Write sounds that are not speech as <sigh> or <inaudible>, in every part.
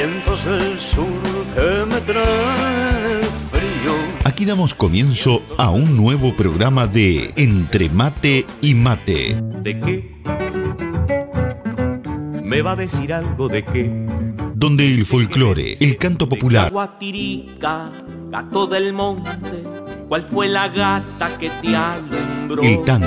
vientos del sur que me traen frío. Aquí damos comienzo a un nuevo programa de Entre Mate y Mate. ¿De qué? ¿Me va a decir algo de qué? Donde el folclore, el canto popular, Guatirica, gato del monte, ¿cuál fue la gata que te alumbró? el tango,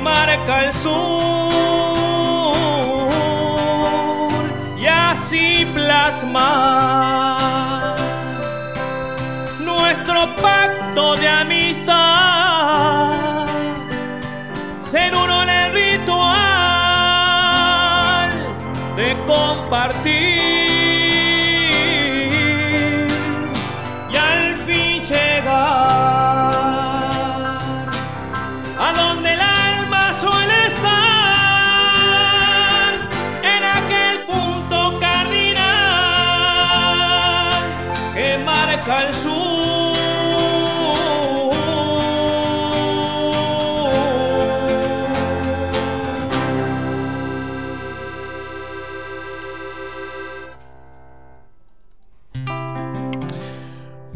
marca el sur y así plasmar nuestro pacto de amistad, ser uno en el ritual de compartir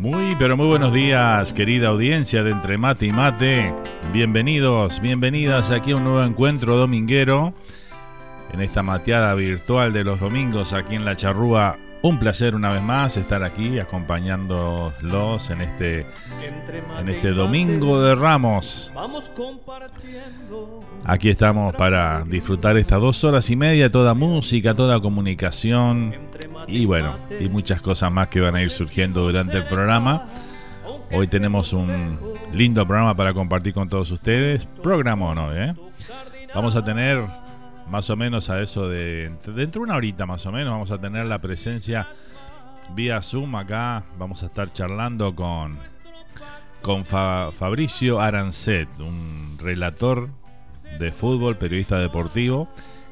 Muy, pero muy buenos días, querida audiencia de Entre Mate y Mate. Bienvenidos, bienvenidas aquí a un nuevo encuentro dominguero en esta mateada virtual de los domingos aquí en La Charrúa. Un placer una vez más estar aquí acompañándolos en este, en este domingo de Ramos. Vamos compartiendo. Aquí estamos para disfrutar estas dos horas y media, toda música, toda comunicación y bueno, y muchas cosas más que van a ir surgiendo durante el programa. Hoy tenemos un lindo programa para compartir con todos ustedes. Programa no, ¿eh? Vamos a tener más o menos a eso de dentro de una horita más o menos vamos a tener la presencia vía Zoom acá. Vamos a estar charlando con con Fabricio Arancet, un relator de fútbol, periodista deportivo,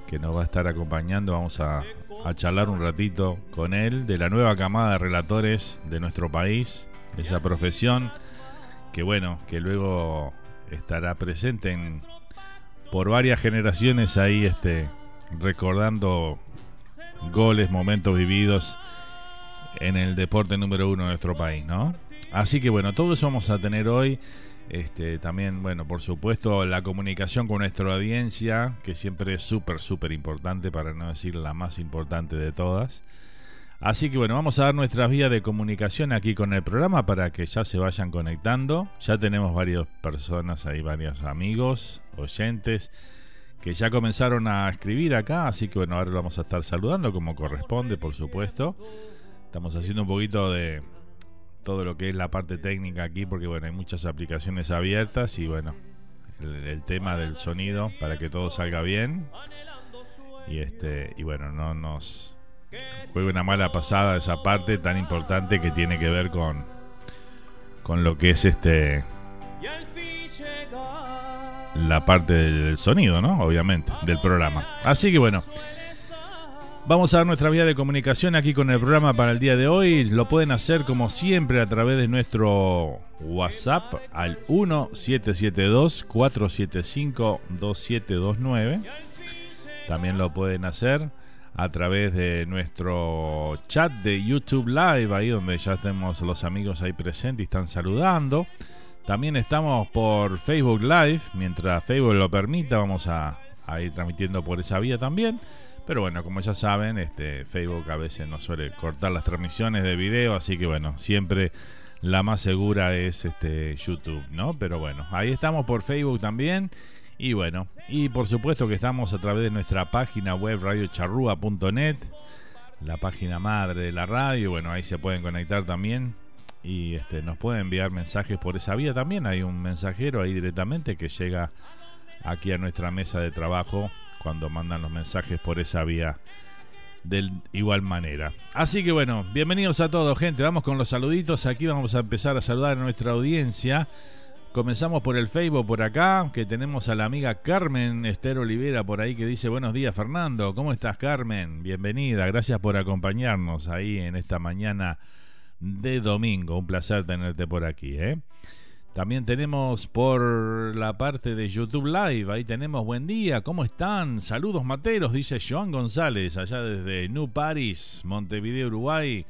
que nos va a estar acompañando. Vamos a, a charlar un ratito con él de la nueva camada de relatores de nuestro país, esa profesión que bueno, que luego estará presente en, por varias generaciones ahí este recordando goles, momentos vividos en el deporte número uno de nuestro país, ¿no? Así que bueno, todo eso vamos a tener hoy. Este, también, bueno, por supuesto, la comunicación con nuestra audiencia, que siempre es súper, súper importante, para no decir la más importante de todas. Así que bueno, vamos a dar nuestras vías de comunicación aquí con el programa para que ya se vayan conectando. Ya tenemos varias personas ahí, varios amigos, oyentes, que ya comenzaron a escribir acá. Así que bueno, ahora lo vamos a estar saludando como corresponde, por supuesto. Estamos haciendo un poquito de todo lo que es la parte técnica aquí, porque bueno, hay muchas aplicaciones abiertas y bueno, el, tema del sonido para que todo salga bien. Y este, y bueno, no nos juega una mala pasada esa parte tan importante que tiene que ver con, con lo que es este la parte del sonido, ¿no? Obviamente, del programa. Así que bueno, vamos a dar nuestra vía de comunicación aquí con el programa para el día de hoy. Lo pueden hacer como siempre a través de nuestro WhatsApp al 1772 475 2729. También lo pueden hacer a través de nuestro chat de YouTube Live, ahí donde ya tenemos los amigos ahí presentes y están saludando. También estamos por Facebook Live, mientras Facebook lo permita, vamos a, ir transmitiendo por esa vía también. Pero bueno, como ya saben, este Facebook a veces no suele cortar las transmisiones de video, así que bueno, siempre la más segura es este YouTube, ¿no? Pero bueno, ahí estamos por Facebook también y bueno, y por supuesto que estamos a través de nuestra página web radiocharrúa.net, la página madre de la radio. Bueno, ahí se pueden conectar también y este, nos pueden enviar mensajes por esa vía también. Hay un mensajero ahí directamente que llega aquí a nuestra mesa de trabajo cuando mandan los mensajes por esa vía de igual manera. Así que bueno, bienvenidos a todos, gente. Vamos con los saluditos. Aquí vamos a empezar a saludar a nuestra audiencia. Comenzamos por el Facebook por acá, que tenemos a la amiga Carmen Esther Olivera por ahí que dice buenos días Fernando, ¿cómo estás Carmen? Bienvenida, gracias por acompañarnos ahí en esta mañana de domingo, un placer tenerte por aquí. ¿eh? También tenemos por la parte de YouTube Live, ahí tenemos buen día, ¿cómo están? Saludos materos, dice Joan González, allá desde New Paris, Montevideo, Uruguay.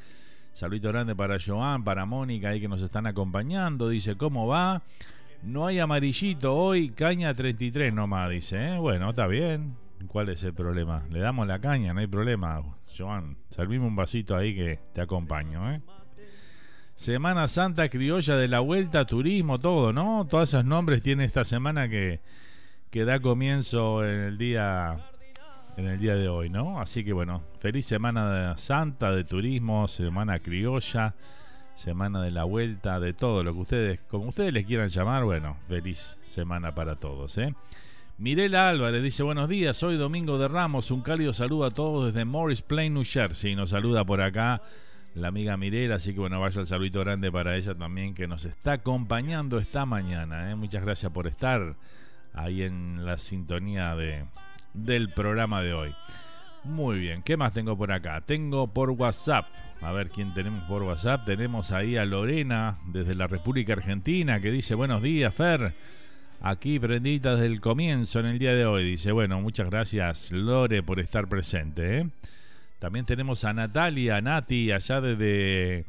Saludito grande para Joan, para Mónica ahí que nos están acompañando. Dice, ¿cómo va? No hay amarillito hoy, caña 33 nomás, dice. ¿eh? Bueno, está bien. ¿Cuál es el problema? Le damos la caña, no hay problema. Joan, servimos un vasito ahí que te acompaño. ¿eh? Semana Santa Criolla de la Vuelta, turismo, todo, ¿no? Todos esos nombres tiene esta semana que, que da comienzo en el día en el día de hoy, ¿no? Así que bueno, feliz semana santa de turismo, semana criolla, semana de la vuelta, de todo lo que ustedes, como ustedes les quieran llamar, bueno, feliz semana para todos, ¿eh? Mirela Álvarez dice buenos días, hoy domingo de Ramos, un cálido saludo a todos desde Morris Plain, New Jersey, nos saluda por acá la amiga Mirela, así que bueno, vaya el saludito grande para ella también que nos está acompañando esta mañana, ¿eh? muchas gracias por estar ahí en la sintonía de del programa de hoy. Muy bien, ¿qué más tengo por acá? Tengo por WhatsApp, a ver quién tenemos por WhatsApp. Tenemos ahí a Lorena desde la República Argentina que dice buenos días, Fer. Aquí prendita desde el comienzo en el día de hoy. Dice, bueno, muchas gracias Lore por estar presente. ¿eh? También tenemos a Natalia, Nati, allá desde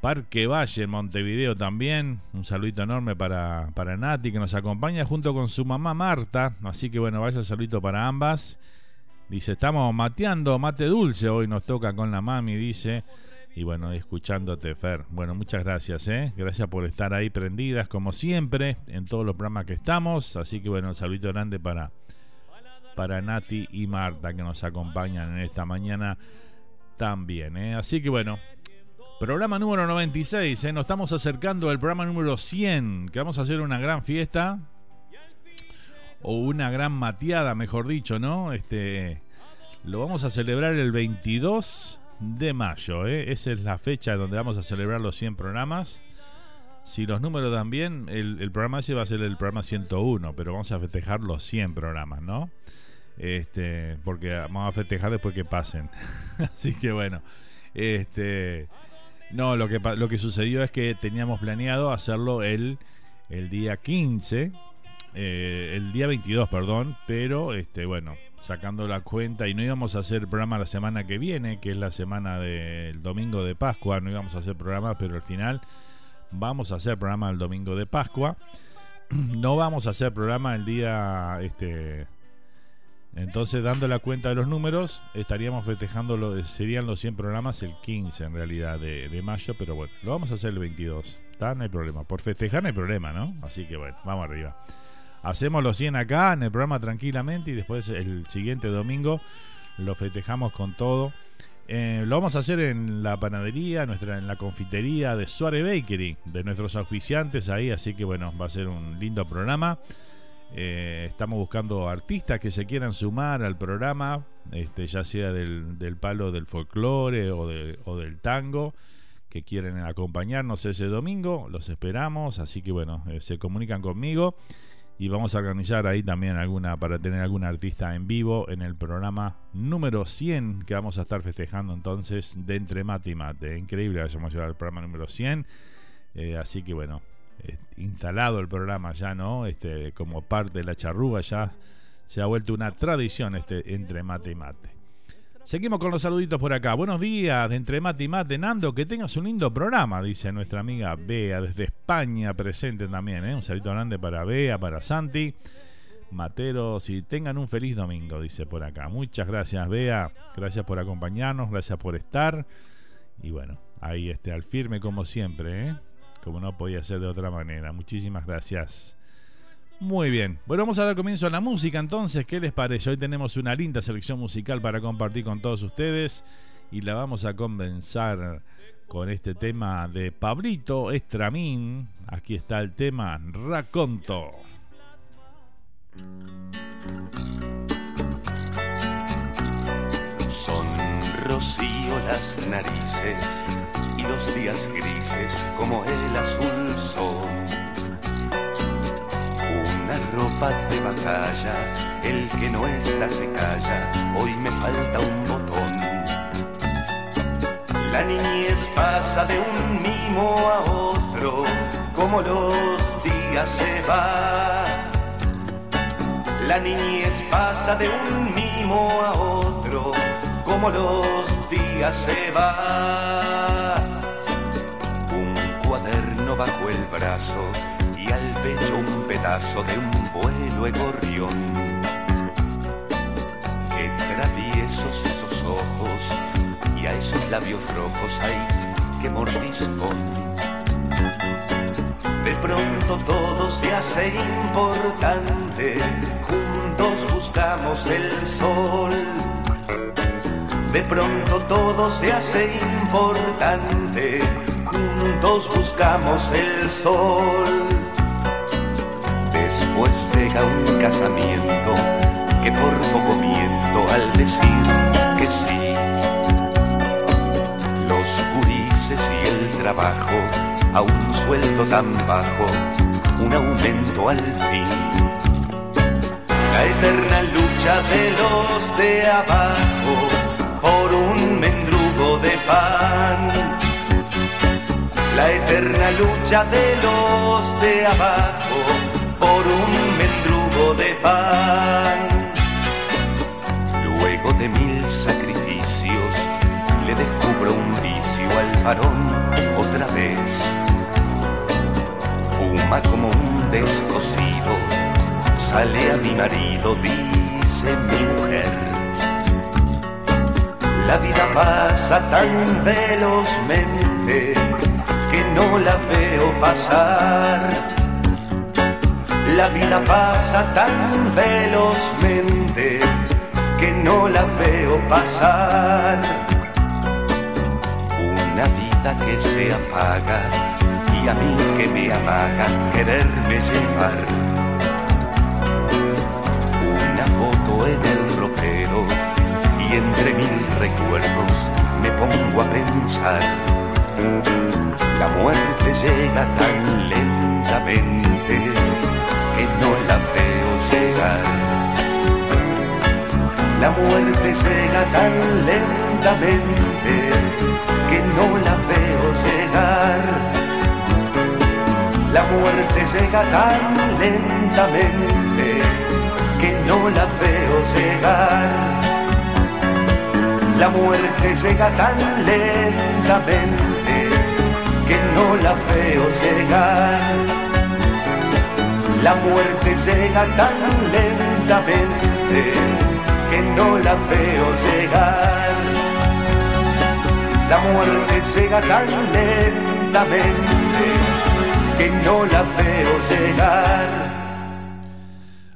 Parque Valle, en Montevideo también. Un saludito enorme para, para Nati que nos acompaña junto con su mamá Marta. Así que bueno, vaya saludito para ambas. Dice, estamos mateando, mate dulce. Hoy nos toca con la mami, dice. Y bueno, escuchándote, Fer. Bueno, muchas gracias, ¿eh? Gracias por estar ahí prendidas, como siempre, en todos los programas que estamos. Así que bueno, un saludito grande para, para Nati y Marta que nos acompañan en esta mañana también, ¿eh? Así que bueno, Programa número 96, ¿eh? nos estamos acercando al programa número 100, que vamos a hacer una gran fiesta, o una gran mateada, mejor dicho, ¿no? Este, lo vamos a celebrar el 22 de mayo, ¿eh? esa es la fecha donde vamos a celebrar los 100 programas. Si los números dan bien, el, el programa ese va a ser el programa 101, pero vamos a festejar los 100 programas, ¿no? Este, porque vamos a festejar después que pasen. <laughs> Así que bueno, este no, lo que, lo que sucedió es que teníamos planeado hacerlo el, el día 15, eh, el día 22, perdón, pero este, bueno, sacando la cuenta y no íbamos a hacer programa la semana que viene, que es la semana del domingo de Pascua, no íbamos a hacer programa, pero al final vamos a hacer programa el domingo de Pascua. <clears throat> No vamos a hacer programa el día este entonces, dando la cuenta de los números, estaríamos festejando, lo, serían los 100 programas el 15 en realidad de, mayo, pero bueno, lo vamos a hacer el 22. ¿Está? No hay problema. Por festejar no hay problema, ¿no? Así que bueno, vamos arriba. Hacemos los 100 acá en el programa tranquilamente y después el siguiente domingo lo festejamos con todo. Eh, lo vamos a hacer en la panadería, nuestra, en la confitería de Suárez Bakery, de nuestros auspiciantes ahí, así que bueno, va a ser un lindo programa. Eh, estamos buscando artistas que se quieran sumar al programa, este, ya sea del, palo del folclore o, del tango, que quieren acompañarnos ese domingo. Los esperamos, así que bueno, eh, se comunican conmigo y vamos a organizar ahí también alguna para tener algún artista en vivo en el programa número 100 que vamos a estar festejando entonces de Entre Mate y Mate. Increíble que hayamos llegado al programa número 100. Eh, así que bueno, instalado el programa ya, ¿no? Este, como parte de la charrúa ya se ha vuelto una tradición este entre mate y mate. Seguimos con los saluditos por acá. Buenos días de entre mate y mate, Nando. Que tengas un lindo programa, dice nuestra amiga Bea desde España, presente también. ¿eh? Un saludo grande para Bea, para Santi, Materos y tengan un feliz domingo, dice por acá. Muchas gracias, Bea. Gracias por acompañarnos, gracias por estar. Y bueno, ahí este, al firme como siempre, ¿eh? Como no podía ser de otra manera. Muchísimas gracias. Muy bien, bueno, vamos a dar comienzo a la música entonces. ¿Qué les parece? Hoy tenemos una linda selección musical para compartir con todos ustedes y la vamos a comenzar con este tema de Pablito Estramín. Aquí está el tema Raconto. Son rocío las narices y los días grises como el azul son. Una ropa de batalla, el que no está se calla, hoy me falta un botón. La niñez pasa de un mimo a otro, como los días se van. La niñez pasa de un mimo a otro, como los días se van. Bajo el brazo y al pecho un pedazo de un vuelo de gorrión. Qué traviesos esos ojos y a esos labios rojos hay que mordiscón. De pronto todo se hace importante, juntos buscamos el sol. De pronto todo se hace importante, juntos buscamos el sol. Después llega un casamiento que por poco miento al decir que sí. Los gurises y el trabajo a un sueldo tan bajo, un aumento al fin. La eterna lucha de los de abajo por un mendrugo de pan. La eterna lucha de los de abajo por un mendrugo de pan. Luego de mil sacrificios le descubro un vicio al varón otra vez fuma como un descosido. Sale a mi marido, dice mi mujer. La vida pasa tan velozmente no la veo pasar. La vida pasa tan velozmente que no la veo pasar. Una vida que se apaga y a mí que me amaga quererme llevar. Una foto en el ropero y entre mil recuerdos me pongo a pensar. La muerte llega tan lentamente que no la veo llegar. La muerte llega tan lentamente que no la veo llegar. La muerte llega tan lentamente que no la veo llegar. La muerte llega tan lentamente no la veo llegar. La muerte llega tan lentamente que no la veo llegar. La muerte llega tan lentamente que no la veo llegar.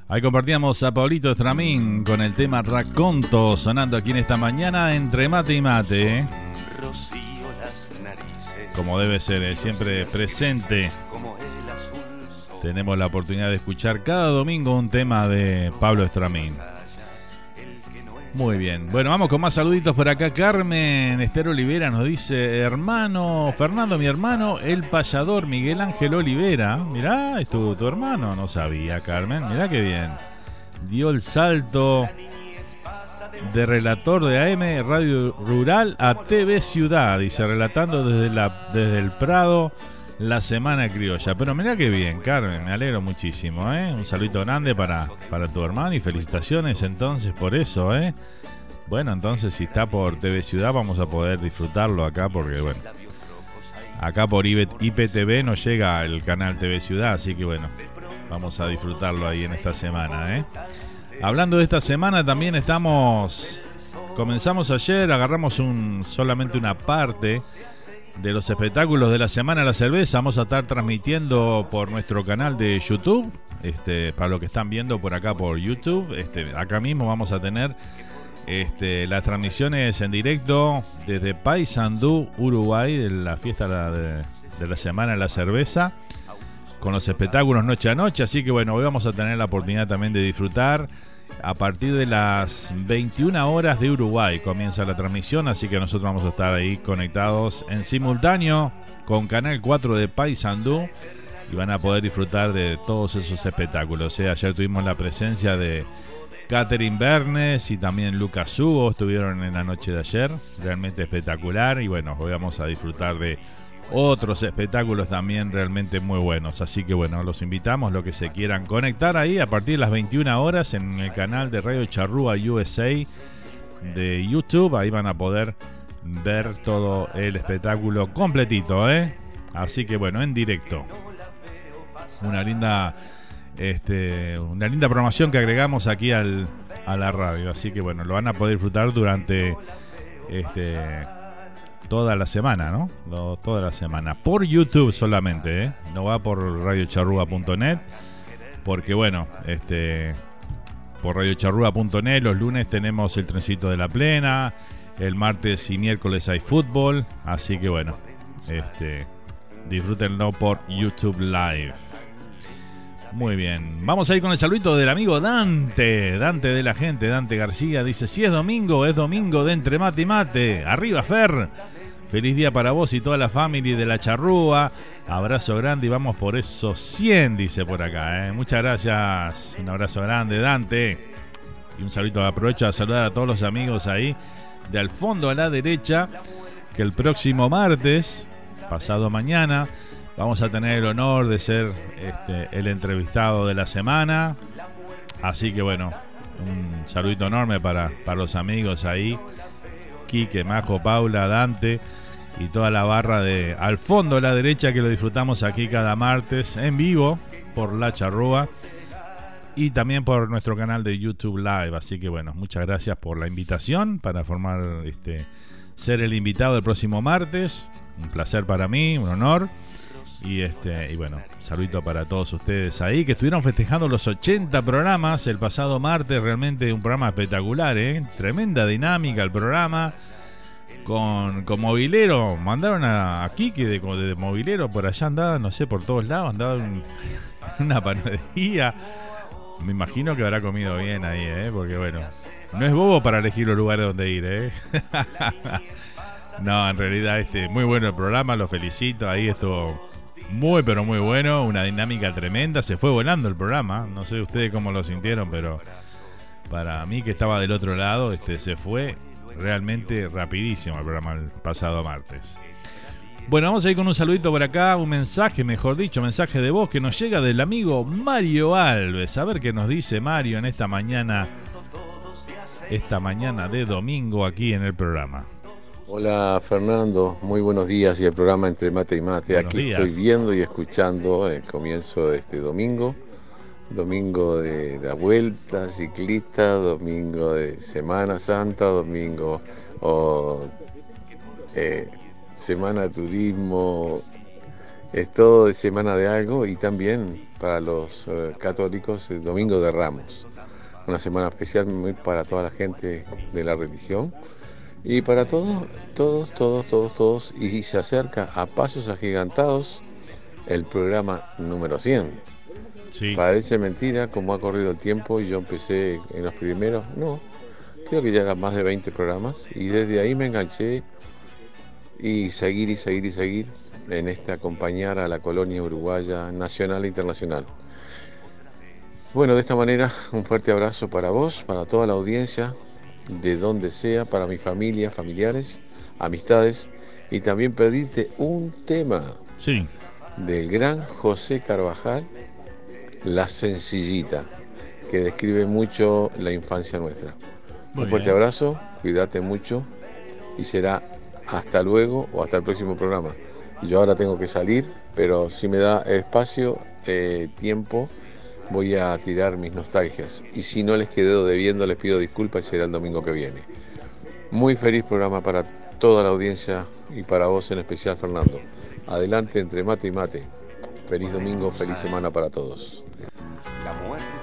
Ahí compartíamos a Paulito Estramín con el tema Raconto sonando aquí en esta mañana entre mate y mate. Como debe ser, ¿eh? siempre presente. Tenemos la oportunidad de escuchar cada domingo un tema de Pablo Estramín. Muy bien. Bueno, vamos con más saluditos por acá. Carmen Esther Olivera nos dice, hermano, Fernando, mi hermano, el payador Miguel Ángel Olivera. Mirá, es tu, tu hermano. No sabía, Carmen. Mirá qué bien. Dio el salto de relator de AM Radio Rural a TV Ciudad. Dice, relatando desde, la, desde el Prado la Semana Criolla. Pero mirá qué bien, Carmen, me alegro muchísimo, ¿eh? Un saludo grande para, para tu hermano y felicitaciones entonces por eso, ¿eh? Bueno, entonces si está por TV Ciudad vamos a poder disfrutarlo acá porque, bueno, acá por IPTV no llega el canal TV Ciudad, así que, bueno, vamos a disfrutarlo ahí en esta semana, ¿eh? Hablando de esta semana también estamos... Comenzamos ayer, agarramos un, solamente una parte de los espectáculos de la Semana de la Cerveza. Vamos a estar transmitiendo por nuestro canal de YouTube. Este, para los que están viendo por acá por YouTube, este, acá mismo vamos a tener este, las transmisiones en directo desde Paysandú, Uruguay, de la fiesta de, de, la Semana de la Cerveza, con los espectáculos noche a noche. Así que bueno, hoy vamos a tener la oportunidad también de disfrutar a partir de las 21 horas de Uruguay comienza la transmisión, así que nosotros vamos a estar ahí conectados en simultáneo con Canal 4 de Paysandú y van a poder disfrutar de todos esos espectáculos. Ayer tuvimos la presencia de Catherine Bernes y también Lucas Hugo, estuvieron en la noche de ayer, realmente espectacular y bueno, hoy vamos a disfrutar de otros espectáculos también realmente muy buenos. Así que bueno, los invitamos, los que se quieran conectar ahí a partir de las 21 horas en el canal de Radio Charrúa USA de YouTube. Ahí van a poder ver todo el espectáculo completito, ¿eh? Así que bueno, en directo. Una linda, este, una linda programación que agregamos aquí al, a la radio. Así que bueno, lo van a poder disfrutar durante este toda la semana, ¿no? toda la semana. Por YouTube solamente, ¿eh? No va por radiocharrúa.net. Porque bueno, este por radiocharrúa.net los lunes tenemos el trencito de la plena. El martes y miércoles hay fútbol. Así que bueno, este disfrútenlo por YouTube Live. Muy bien, vamos a ir con el saludito del amigo Dante, Dante de la gente, Dante García, dice, si es domingo, es domingo de entre mate y mate, arriba Fer, feliz día para vos y toda la familia de la charrúa, abrazo grande y vamos por esos 100, dice por acá, ¿eh? muchas gracias, un abrazo grande Dante, y un saludo, aprovecho a saludar a todos los amigos ahí, de al fondo a la derecha, que el próximo martes, pasado mañana, Vamos a tener el honor de ser este, el entrevistado de la semana. Así que bueno, un saludito enorme para, para los amigos ahí. Quique, Majo, Paula, Dante y toda la barra de al fondo a la derecha que lo disfrutamos aquí cada martes en vivo por La Charrúa y también por nuestro canal de YouTube Live. Así que bueno, muchas gracias por la invitación para formar este ser el invitado del próximo martes. Un placer para mí, un honor. Y este y bueno, saludito para todos ustedes ahí que estuvieron festejando los 80 programas el pasado martes, realmente un programa espectacular, ¿eh? tremenda dinámica el programa, con, con movilero. Mandaron a, a de, de, movilero por allá andaba, no sé, por todos lados, andaba en una panadería. Me imagino que habrá comido bien ahí, ¿eh? Porque bueno, no es bobo para elegir los lugares donde ir, ¿eh? <laughs> no, en realidad, este, muy bueno el programa, lo felicito. Ahí estuvo muy, pero muy bueno. Una dinámica tremenda. Se fue volando el programa. No sé ustedes cómo lo sintieron, pero para mí que estaba del otro lado, este, se fue realmente rapidísimo el programa el pasado martes. Bueno, vamos a ir con un saludito por acá, un mensaje, mejor dicho, mensaje de voz que nos llega del amigo Mario Alves. A ver qué nos dice Mario en esta mañana, esta mañana de domingo aquí en el programa. Hola Fernando, muy buenos días y el programa Entre Mate y Mate. Aquí estoy viendo y escuchando el comienzo de este domingo. Domingo de la vuelta ciclista, domingo de Semana Santa, domingo o eh, Semana de Turismo, es todo de Semana de algo y también para los eh, católicos el Domingo de Ramos, una semana especial muy para toda la gente de la religión y para todos, todos, todos, todos, todos y se acerca a pasos agigantados el programa número 100 Parece mentira cómo ha corrido el tiempo. Y yo empecé en los primeros, no, creo que ya eran más de 20 programas y desde ahí me enganché y seguir y seguir y seguir en este acompañar a la colonia uruguaya nacional e internacional. Bueno, de esta manera un fuerte abrazo para vos, para toda la audiencia, de donde sea, para mi familia, familiares, amistades y también pedirte un tema sí. del gran José Carvajal la Sencillita, que describe mucho la infancia nuestra. Un fuerte abrazo, cuídate mucho y será hasta luego o hasta el próximo programa. Yo ahora tengo que salir, pero si me da espacio, eh, tiempo, voy a tirar mis nostalgias. Y si no les quedo debiendo, les pido disculpas y será el domingo que viene. Muy feliz programa para toda la audiencia y para vos en especial, Fernando. Adelante entre mate y mate. Feliz domingo, feliz semana para todos.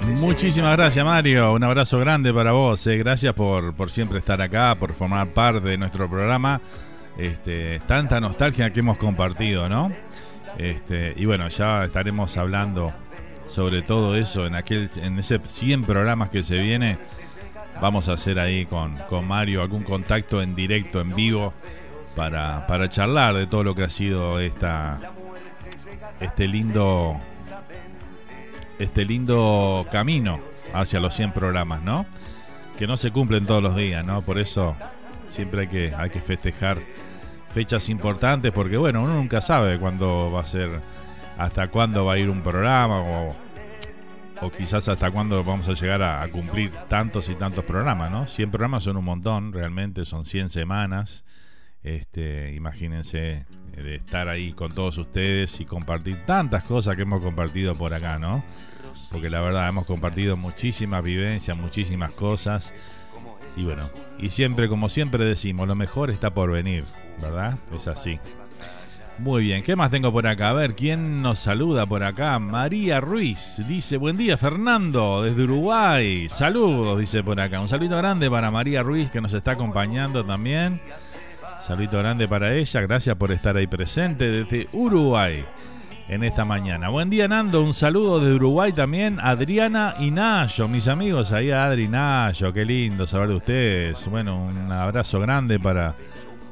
Muchísimas gracias Mario, un abrazo grande para vos, eh. gracias por, por, siempre estar acá, por formar parte de nuestro programa. Este, tanta nostalgia que hemos compartido, ¿no? Este, y bueno, ya estaremos hablando sobre todo eso en aquel en ese 100 programas que se viene. Vamos a hacer ahí con, con Mario algún contacto en directo, en vivo, para, para charlar de todo lo que ha sido esta, este lindo este lindo camino hacia los 100 programas, ¿no? Que no se cumplen todos los días, ¿no? Por eso siempre hay que, hay que festejar fechas importantes porque, bueno, uno nunca sabe cuándo va a ser, hasta cuándo va a ir un programa o, o quizás hasta cuándo vamos a llegar a, cumplir tantos y tantos programas, ¿no? 100 programas son un montón, realmente son 100 semanas. Este, imagínense de estar ahí con todos ustedes y compartir tantas cosas que hemos compartido por acá, ¿no? Porque la verdad hemos compartido muchísimas vivencias, muchísimas cosas. Y bueno, y siempre, como siempre decimos, lo mejor está por venir, ¿verdad? Es así. Muy bien, ¿qué más tengo por acá? A ver, ¿quién nos saluda por acá? María Ruiz dice, buen día Fernando, desde Uruguay. Saludos, dice por acá. Un saludo grande para María Ruiz que nos está acompañando también. Saludito grande para ella, gracias por estar ahí presente desde Uruguay en esta mañana. Buen día Nando, un saludo de Uruguay también, Adriana y Nayo, mis amigos ahí Adri y Nayo, qué lindo saber de ustedes. Bueno, un abrazo grande para,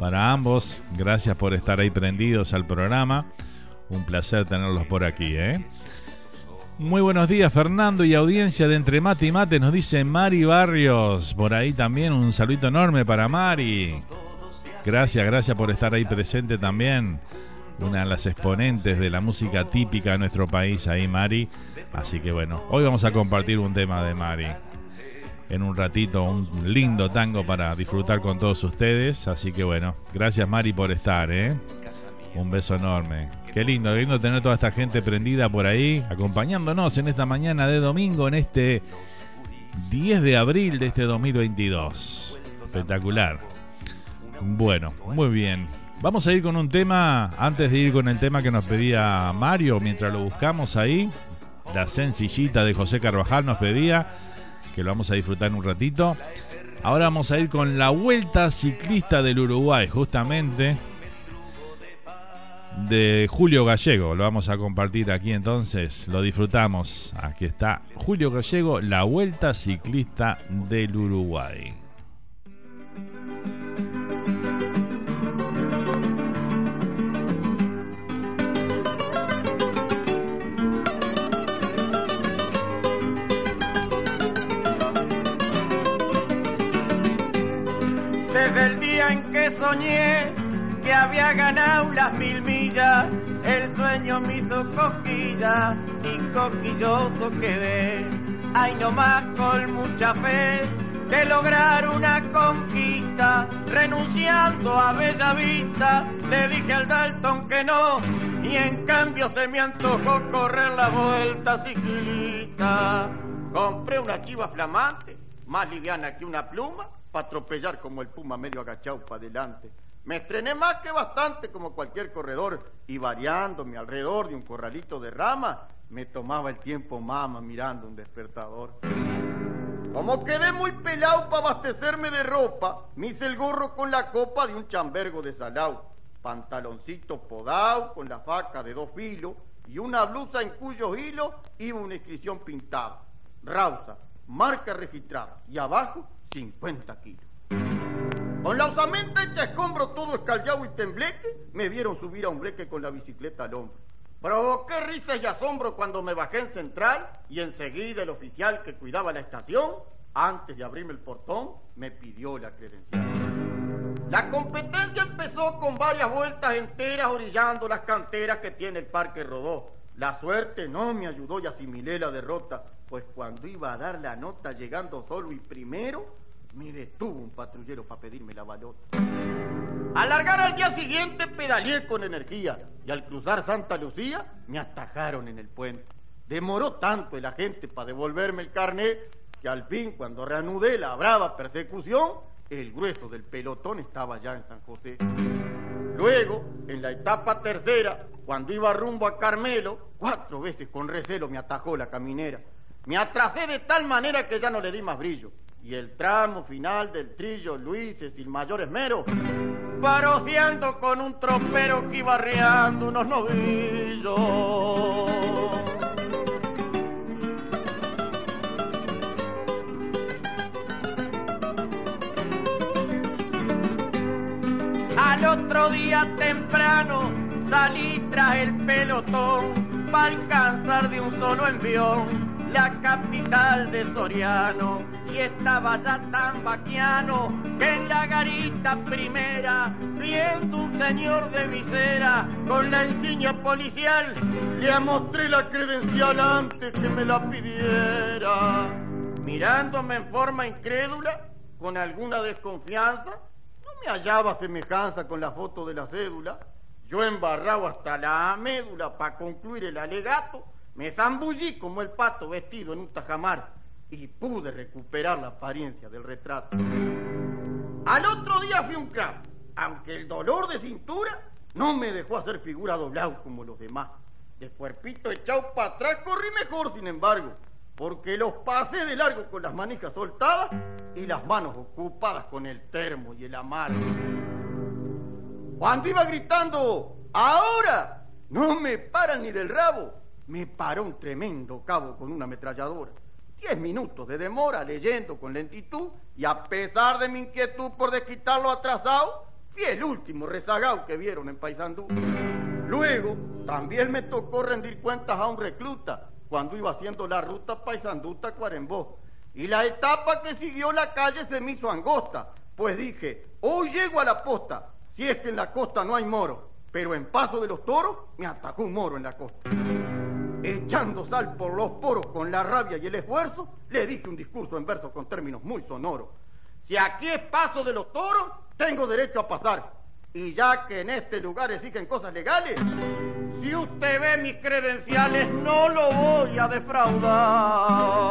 para ambos, gracias por estar ahí prendidos al programa, un placer tenerlos por aquí. ¿eh? Muy buenos días Fernando y audiencia de Entre Mate y Mate, nos dice Mari Barrios, por ahí también un saludito enorme para Mari. Gracias, gracias por estar ahí presente también. Una de las exponentes de la música típica de nuestro país, ahí Mari. Así que bueno, hoy vamos a compartir un tema de Mari. En un ratito, un lindo tango para disfrutar con todos ustedes. Así que bueno, gracias Mari por estar, ¿eh? Un beso enorme. Qué lindo, qué lindo tener toda esta gente prendida por ahí, acompañándonos en esta mañana de domingo, en este 10 de abril de este 2022. Espectacular. Bueno, muy bien. Vamos a ir con un tema, antes de ir con el tema que nos pedía Mario, mientras lo buscamos ahí, la sencillita de José Carvajal nos pedía, que lo vamos a disfrutar un ratito. Ahora vamos a ir con la Vuelta Ciclista del Uruguay, justamente de Julio Gallego. Lo vamos a compartir aquí entonces, lo disfrutamos. Aquí está Julio Gallego, la Vuelta Ciclista del Uruguay. Soñé que había ganado las mil millas, el sueño me hizo cosquilla y coquilloso quedé. Ay, más con mucha fe de lograr una conquista, renunciando a bella vista, le dije al Dalton que no, y en cambio se me antojó correr la vuelta ciclista. Compré una chiva flamante, más liviana que una pluma, para atropellar como el puma medio agachado para adelante. Me estrené más que bastante como cualquier corredor y variándome alrededor de un corralito de rama, me tomaba el tiempo mama mirando un despertador. Como quedé muy pelado para abastecerme de ropa, me hice el gorro con la copa de un chambergo de salao, pantaloncito podao con la faca de dos filos y una blusa en cuyo hilo iba una inscripción pintada. Rausa, marca registrada y abajo 50 kilos. Con la osamenta hecha escombro todo escaldado y tembleque, me vieron subir a un breque con la bicicleta al hombro. Provoqué risas y asombro cuando me bajé en central y enseguida el oficial que cuidaba la estación, antes de abrirme el portón, me pidió la credencial. La competencia empezó con varias vueltas enteras orillando las canteras que tiene el Parque Rodó. La suerte no me ayudó y asimilé la derrota, pues cuando iba a dar la nota llegando solo y primero, me detuvo un patrullero para pedirme la balota. Al largar al día siguiente pedaleé con energía y al cruzar Santa Lucía me atajaron en el puente. Demoró tanto el agente para devolverme el carnet que al fin cuando reanudé la brava persecución, el grueso del pelotón estaba ya en San José. Luego, en la etapa tercera, cuando iba rumbo a Carmelo, cuatro veces con recelo me atajó la caminera. Me atrasé de tal manera que ya no le di más brillo y el tramo final del trillo Luises el mayor esmero, paroceando con un tropero que iba reando unos novillos. Al otro día temprano salí tras el pelotón para alcanzar de un solo envión la capital de Soriano, y estaba ya tan vaquiano que en la garita primera, viendo un señor de visera con la insignia policial, le mostré la credencial antes que me la pidiera. Mirándome en forma incrédula, con alguna desconfianza, no me hallaba semejanza con la foto de la cédula. Yo embarrado hasta la médula para concluir el alegato, me zambullí como el pato vestido en un tajamar y pude recuperar la apariencia del retrato. Al otro día fui un crack, aunque el dolor de cintura no me dejó hacer figura doblado como los demás. De cuerpito echado para atrás corrí mejor, sin embargo, porque los pasé de largo con las manijas soltadas y las manos ocupadas con el termo y el amargo. Cuando iba gritando, ¡ahora! No me paran ni del rabo me paró un tremendo cabo con una ametralladora. Diez minutos de demora leyendo con lentitud y a pesar de mi inquietud por desquitarlo atrasado, fui el último rezagado que vieron en Paisandú. Luego, también me tocó rendir cuentas a un recluta cuando iba haciendo la ruta Paisandú-Tacuarembó. Y la etapa que siguió la calle se me hizo angosta, pues dije, hoy llego a la posta, si es que en la costa no hay moro. Pero en Paso de los Toros me atacó un moro en la costa echando sal por los poros con la rabia y el esfuerzo, le dije un discurso en verso con términos muy sonoros. Si aquí es paso de los toros, tengo derecho a pasar. Y ya que en este lugar exigen cosas legales, si usted ve mis credenciales, no lo voy a defraudar.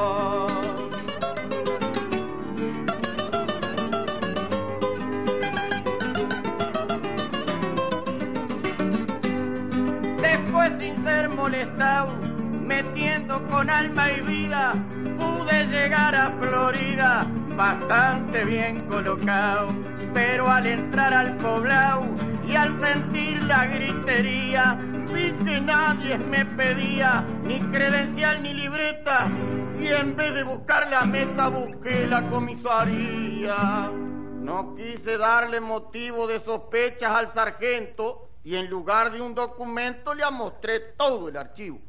Después sin ser molestado, metiendo con alma y vida, pude llegar a Florida bastante bien colocado, pero al entrar al poblado y al sentir la gritería, vi que nadie me pedía ni credencial ni libreta, y en vez de buscar la meta busqué la comisaría. No quise darle motivo de sospechas al sargento y en lugar de un documento le mostré todo el archivo.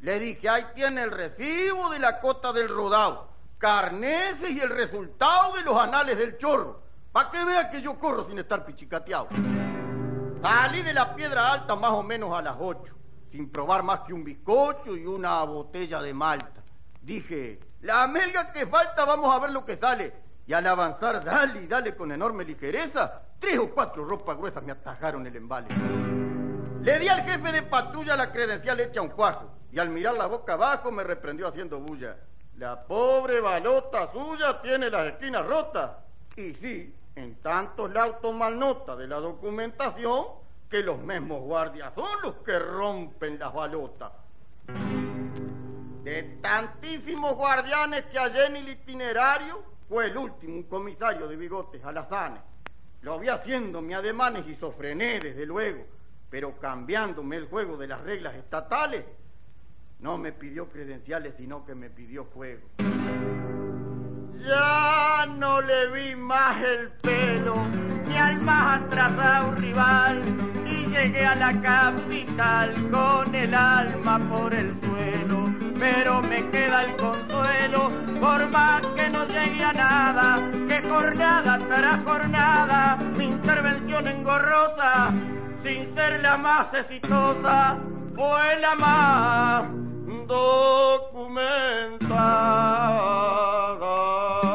Le dije, ahí tiene el recibo de la cota del rodado, carneses y el resultado de los anales del chorro, para que vea que yo corro sin estar pichicateado. Salí de la piedra alta más o menos a las ocho, sin probar más que un bizcocho y una botella de malta. Dije, la melga que falta, vamos a ver lo que sale. Y al avanzar, dale y dale con enorme ligereza, tres o cuatro ropas gruesas me atajaron el embale. Le di al jefe de patrulla la credencial hecha un cuajo, y al mirar la boca abajo me reprendió haciendo bulla. La pobre balota suya tiene las esquinas rotas. Y sí, en tanto la auto mal nota de la documentación que los mismos guardias son los que rompen las balotas. De tantísimos guardianes que hay en el itinerario, fue el último, comisario de bigotes, alazanes. Lo vi haciéndome ademanes y sofrené, desde luego, pero cambiándome el juego de las reglas estatales, no me pidió credenciales, sino que me pidió fuego. Ya no le vi más el pelo, ni al más atrasado rival, y llegué a la capital con el alma por el suelo pero me queda el consuelo, por más que no llegue a nada, que jornada tras jornada, mi intervención engorrosa, sin ser la más exitosa, fue la más documentada.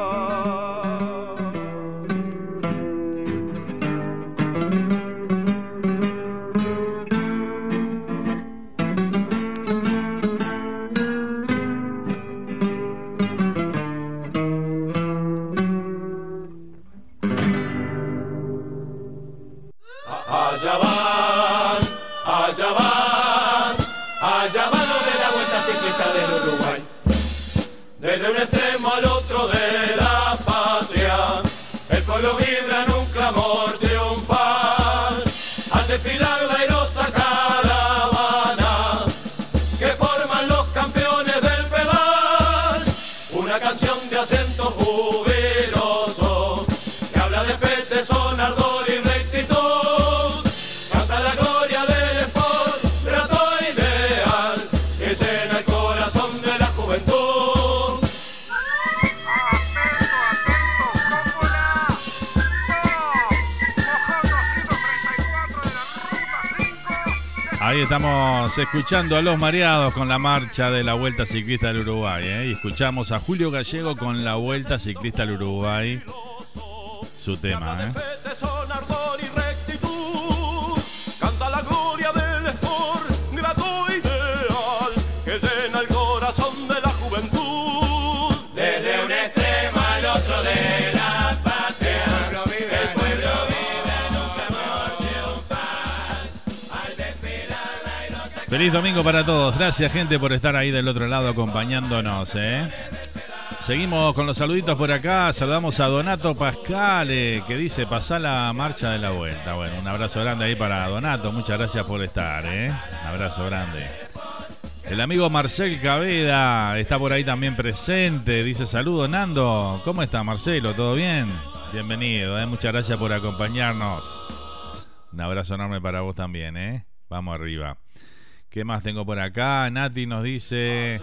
Estamos escuchando a los mareados con la marcha de la Vuelta Ciclista del Uruguay. ¿eh? Y escuchamos a Julio Gallego con la Vuelta Ciclista del Uruguay. Su tema. ¿eh? Feliz domingo para todos. Gracias, gente, por estar ahí del otro lado acompañándonos. ¿eh? Seguimos con los saluditos por acá. Saludamos a Donato Pascale, que dice: Pasá la marcha de la vuelta. Bueno, un abrazo grande ahí para Donato. Muchas gracias por estar. ¿eh? Un abrazo grande. El amigo Marcel Cabeda está por ahí también presente. Dice: Saludos, Nando. ¿Cómo está, Marcelo? ¿Todo bien? Bienvenido. ¿eh? Muchas gracias por acompañarnos. Un abrazo enorme para vos también. Vamos arriba. ¿Qué más tengo por acá? Nati nos dice.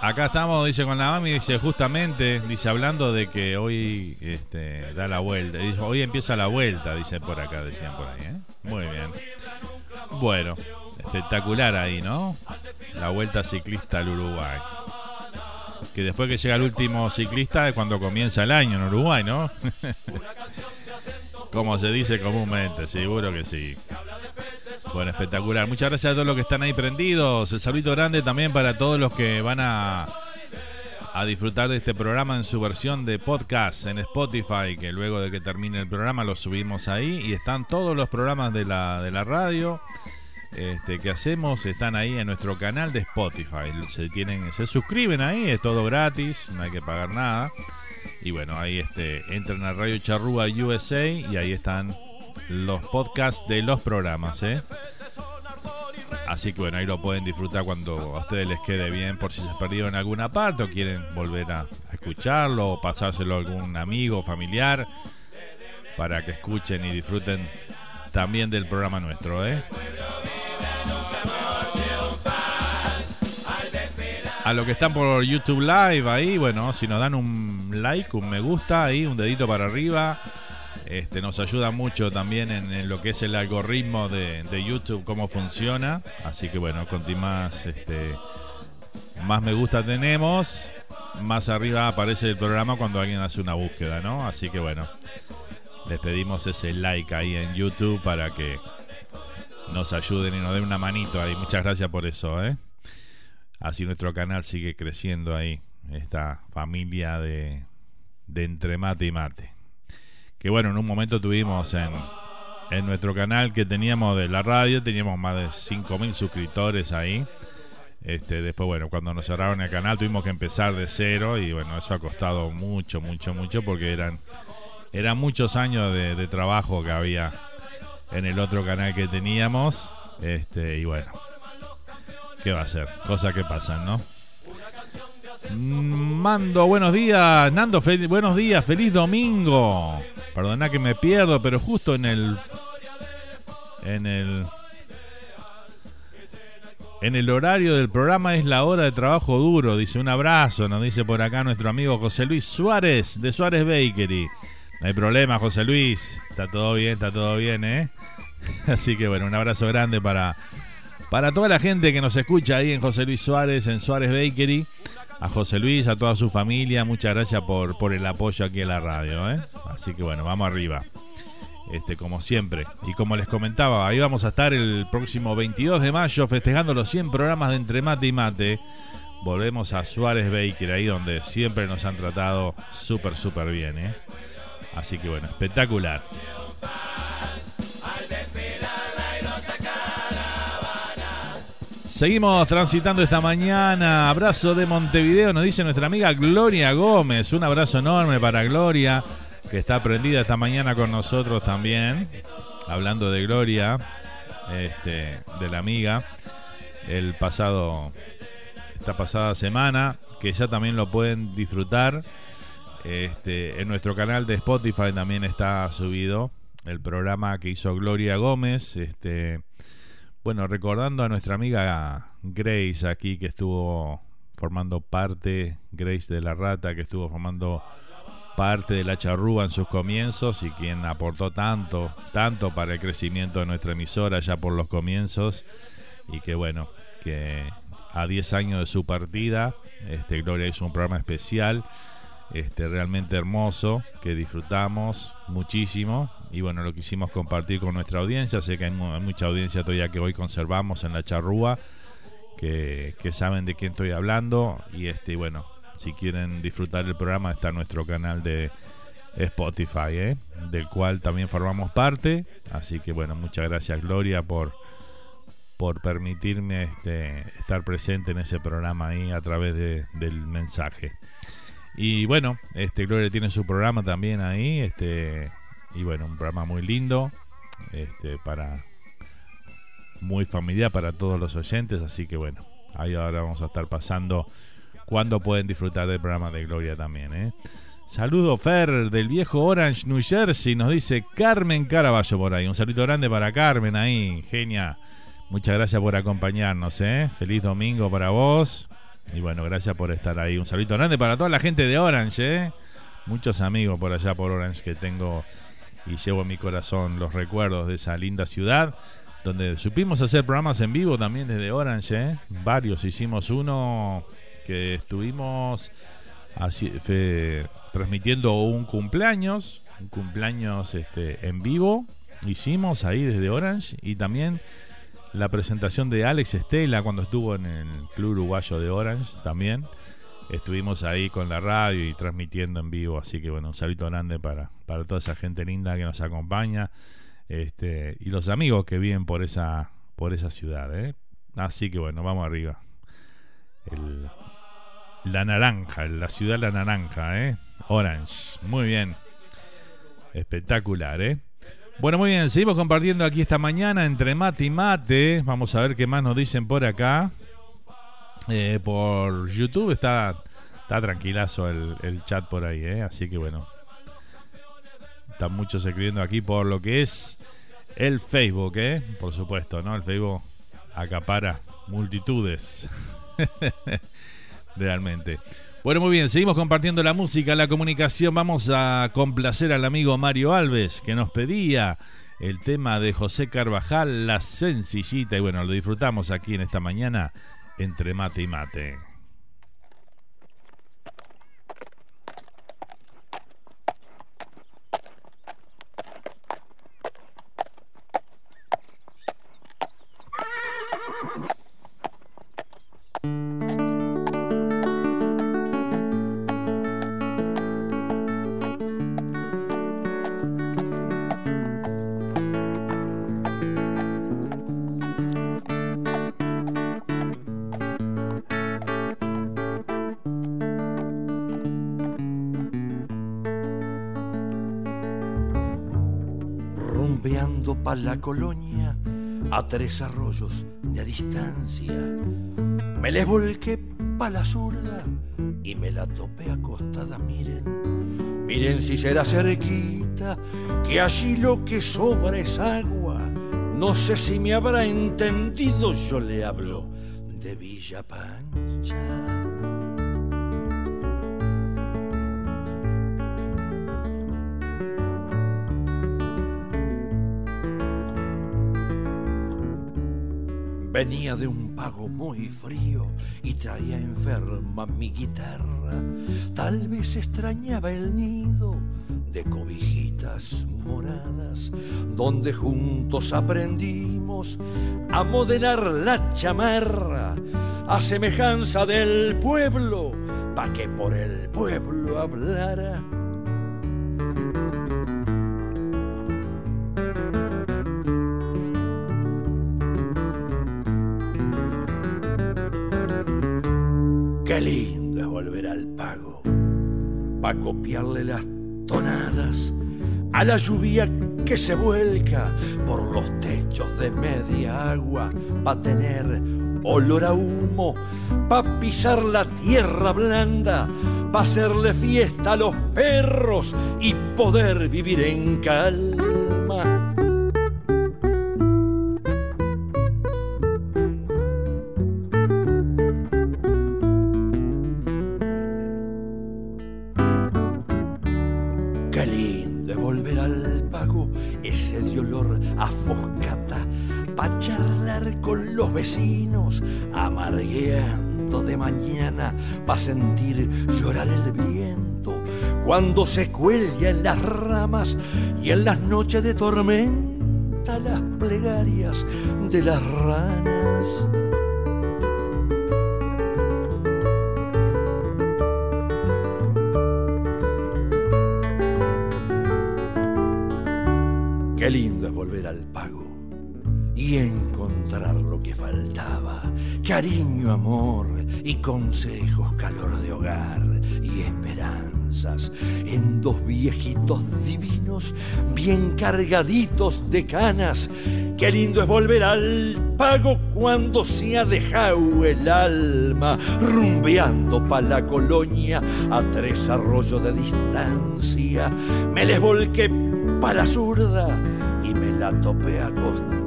Acá estamos, dice con la mami, dice justamente, dice hablando de que hoy este, da la vuelta. Hoy empieza la vuelta, dice por acá, decían por ahí. ¿eh? Muy bien. Bueno, espectacular ahí, ¿no? La vuelta ciclista al Uruguay. Que después que llega el último ciclista es cuando comienza el año en Uruguay, ¿no? <laughs> Como se dice comúnmente, seguro que sí. Bueno, espectacular. Muchas gracias a todos los que están ahí prendidos. El saludo grande también para todos los que van a, a disfrutar de este programa en su versión de podcast en Spotify, que luego de que termine el programa lo subimos ahí y están todos los programas de la, de la radio este, que hacemos están ahí en nuestro canal de Spotify. Se, tienen, se suscriben ahí, es todo gratis, no hay que pagar nada. Y bueno, ahí este, entran a Radio Charrúa USA y ahí están los podcasts de los programas. ¿eh? Así que bueno, ahí lo pueden disfrutar cuando a ustedes les quede bien por si se perdieron en alguna parte o quieren volver a, escucharlo o pasárselo a algún amigo o familiar para que escuchen y disfruten también del programa nuestro. ¿eh? A los que están por YouTube Live ahí, bueno, si nos dan un like, un me gusta ahí, un dedito para arriba, este, nos ayuda mucho también en, lo que es el algoritmo de, YouTube, cómo funciona. Así que bueno, con más, este, más me gusta tenemos, más arriba aparece el programa cuando alguien hace una búsqueda, ¿no? Así que bueno, les pedimos ese like ahí en YouTube para que nos ayuden y nos den una manito ahí. Muchas gracias por eso, ¿eh? Así nuestro canal sigue creciendo ahí, esta familia de, de entre mate y mate. Que bueno, en un momento tuvimos en, en nuestro canal que teníamos de la radio, teníamos más de 5.000 suscriptores ahí. Este, después, bueno, cuando nos cerraron el canal tuvimos que empezar de cero y bueno, eso ha costado mucho, mucho, mucho porque eran, eran muchos años de, trabajo que había en el otro canal que teníamos. Este, y bueno, ¿Qué va a ser? Cosas que pasan, ¿no? Mando, buenos días. Nando, buenos días. Feliz domingo. Perdona que me pierdo, pero justo en el. En el. En el horario del programa es la hora de trabajo duro. Dice un abrazo, nos dice por acá nuestro amigo José Luis Suárez de Suárez Bakery. No hay problema, José Luis. Está todo bien, está todo bien, ¿eh? <laughs> Así que bueno, un abrazo grande para para toda la gente que nos escucha ahí en José Luis Suárez, en Suárez Bakery, a José Luis, a toda su familia, muchas gracias por, por el apoyo aquí en la radio. ¿eh? Así que bueno, vamos arriba. Este, como siempre. Y como les comentaba, ahí vamos a estar el próximo 22 de mayo festejando los 100 programas de Entre Mate y Mate. Volvemos a Suárez Bakery, ahí donde siempre nos han tratado súper, súper bien. ¿eh? Así que bueno, espectacular. Seguimos transitando esta mañana. Abrazo de Montevideo, nos dice nuestra amiga Gloria Gómez. Un abrazo enorme para Gloria, que está prendida esta mañana con nosotros también. Hablando de Gloria, este, de la amiga, el pasado, esta pasada semana, que ya también lo pueden disfrutar. Este, en nuestro canal de Spotify también está subido el programa que hizo Gloria Gómez. Este bueno, recordando a nuestra amiga Grace aquí que estuvo formando parte, Grace de la Rata, que estuvo formando parte de la charrúa en sus comienzos y quien aportó tanto, tanto para el crecimiento de nuestra emisora ya por los comienzos. Y que bueno, que a 10 años de su partida, este Gloria hizo un programa especial, este realmente hermoso que disfrutamos muchísimo y bueno, lo quisimos compartir con nuestra audiencia. Sé que hay, mucha audiencia todavía que hoy conservamos en la charrúa, que, saben de quién estoy hablando. Y este, bueno, si quieren disfrutar el programa, está nuestro canal de Spotify, ¿eh? del cual también formamos parte. Así que bueno, muchas gracias Gloria por, por permitirme este, estar presente en ese programa ahí a través del mensaje. Y bueno, este Gloria tiene su programa también ahí, este y bueno, un programa muy lindo, este, para muy familiar para todos los oyentes, así que bueno, ahí ahora vamos a estar pasando cuando pueden disfrutar del programa de Gloria también. ¿eh? Saludo Fer del viejo Orange, New Jersey, nos dice Carmen Caraballo por ahí. Un saludo grande para Carmen ahí, genia. Muchas gracias por acompañarnos, ¿eh? Feliz domingo para vos. Y bueno, gracias por estar ahí. Un saludo grande para toda la gente de Orange, ¿eh? Muchos amigos por allá por Orange que tengo y llevo en mi corazón los recuerdos de esa linda ciudad donde supimos hacer programas en vivo también desde Orange, ¿eh? varios. Hicimos uno que estuvimos transmitiendo un cumpleaños, un cumpleaños este, en vivo. Hicimos ahí desde Orange y también la presentación de Alex Estela cuando estuvo en el Club Uruguayo de Orange también estuvimos ahí con la radio y transmitiendo en vivo. Así que bueno, un saludo grande para, para toda esa gente linda que nos acompaña este, y los amigos que viven por esa, por esa ciudad. ¿eh? Así que bueno, vamos arriba. la naranja, la ciudad La Naranja, ¿eh? Orange. Muy bien. Espectacular, ¿eh? Bueno, muy bien, seguimos compartiendo aquí esta mañana entre mate y mate. Vamos a ver qué más nos dicen por acá. Eh, por YouTube está, está tranquilazo el, chat por ahí, ¿eh? Así que bueno. Están muchos escribiendo aquí por lo que es el Facebook, ¿eh? Por supuesto, ¿no? El Facebook acapara multitudes. <laughs> Realmente. Bueno, muy bien, seguimos compartiendo la música, la comunicación. Vamos a complacer al amigo Mario Alves, que nos pedía el tema de José Carvajal, La Sencillita. Y bueno, lo disfrutamos aquí en esta mañana entre mate y mate. Colonia a tres arroyos de distancia. Me les volqué pa' la zurda y me la topé acostada, miren. Miren si será cerquita, que allí lo que sobra es agua. No sé si me habrá entendido, yo le hablo de Villa Pancha. Venía de un pago muy frío y traía enferma mi guitarra. Tal vez extrañaba el nido de cobijitas moradas, donde juntos aprendimos a modelar la chamarra a semejanza del pueblo, pa' que por el pueblo hablara Qué lindo es volver al pago, pa' copiarle las tonadas a la lluvia que se vuelca por los techos de media agua, pa' tener olor a humo, pa' pisar la tierra blanda, pa' hacerle fiesta a los perros y poder vivir en calma. A sentir llorar el viento cuando se cuelga en las ramas y en las noches de tormenta las plegarias de las ranas. Qué lindo es volver al pago y encontrar lo que faltaba. Cariño, amor, y consejos, calor de hogar y esperanzas en dos viejitos divinos, bien cargaditos de canas. Qué lindo es volver al pago cuando se ha dejado el alma, rumbeando pa' la colonia a tres arroyos de distancia. Me les volqué pa' la zurda y me la topé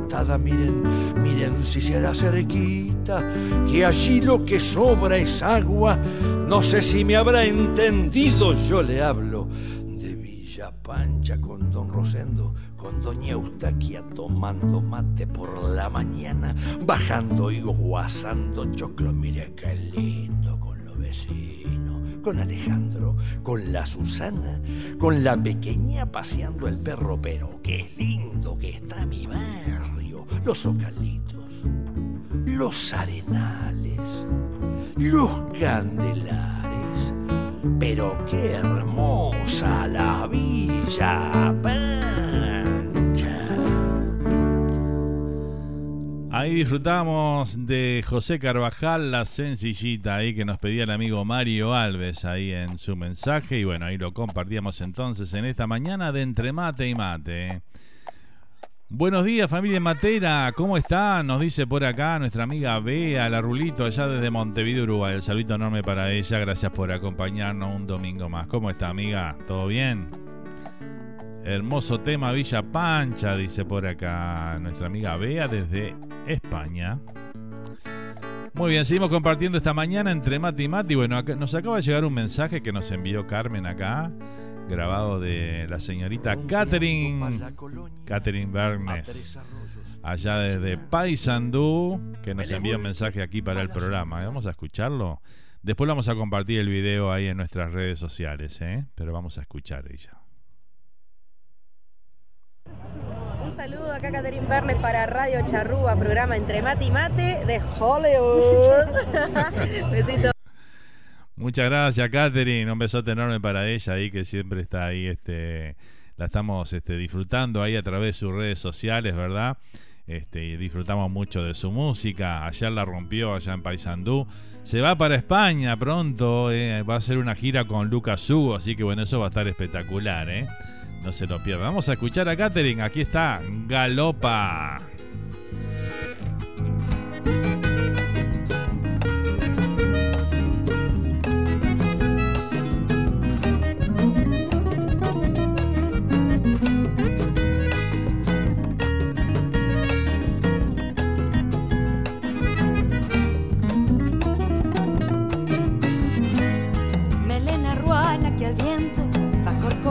Miren, miren si se hará cerquita que allí lo que sobra es agua. No sé si me habrá entendido, yo le hablo de Villa Pancha con don Rosendo, con doña Eustaquia tomando mate por la mañana, bajando y guasando choclo. Mire qué lindo con los vecinos, con Alejandro, con la Susana, con la pequeña paseando el perro, pero qué lindo que está mi barrio, los ocalitos los arenales, los candelares, pero qué hermosa la Villa Pancha. Ahí disfrutamos de José Carvajal, la sencillita ahí que nos pedía el amigo Mario Alves ahí en su mensaje. Y bueno, ahí lo compartíamos entonces en esta mañana de Entre Mate y Mate. Buenos días familia Matera, ¿cómo están? Nos dice por acá nuestra amiga Bea, la Rulito, allá desde Montevideo, Uruguay. El saludo enorme para ella, gracias por acompañarnos un domingo más. ¿Cómo está amiga? ¿Todo bien? Hermoso tema Villa Pancha, dice por acá nuestra amiga Bea desde España. Muy bien, seguimos compartiendo esta mañana entre Mati y Mati. Bueno, nos acaba de llegar un mensaje que nos envió Carmen acá grabado de la señorita Catherine, Catherine Bernes, allá desde Paysandú, que nos envía un mensaje aquí para el programa. Vamos a escucharlo. Después vamos a compartir el video ahí en nuestras redes sociales, ¿eh? pero vamos a escuchar ella. Un saludo acá, Catherine Bernes, para Radio Charrúa, programa Entre Mate y Mate de Hollywood. <laughs> Besito. Muchas gracias, Katherine. Un besote enorme para ella ahí, que siempre está ahí, este, la estamos este, disfrutando ahí a través de sus redes sociales, ¿verdad? Este, y disfrutamos mucho de su música. Ayer la rompió allá en Paysandú. Se va para España pronto. Eh, va a hacer una gira con Lucas Hugo. Así que bueno, eso va a estar espectacular, ¿eh? No se lo pierda. Vamos a escuchar a Katherine. Aquí está Galopa.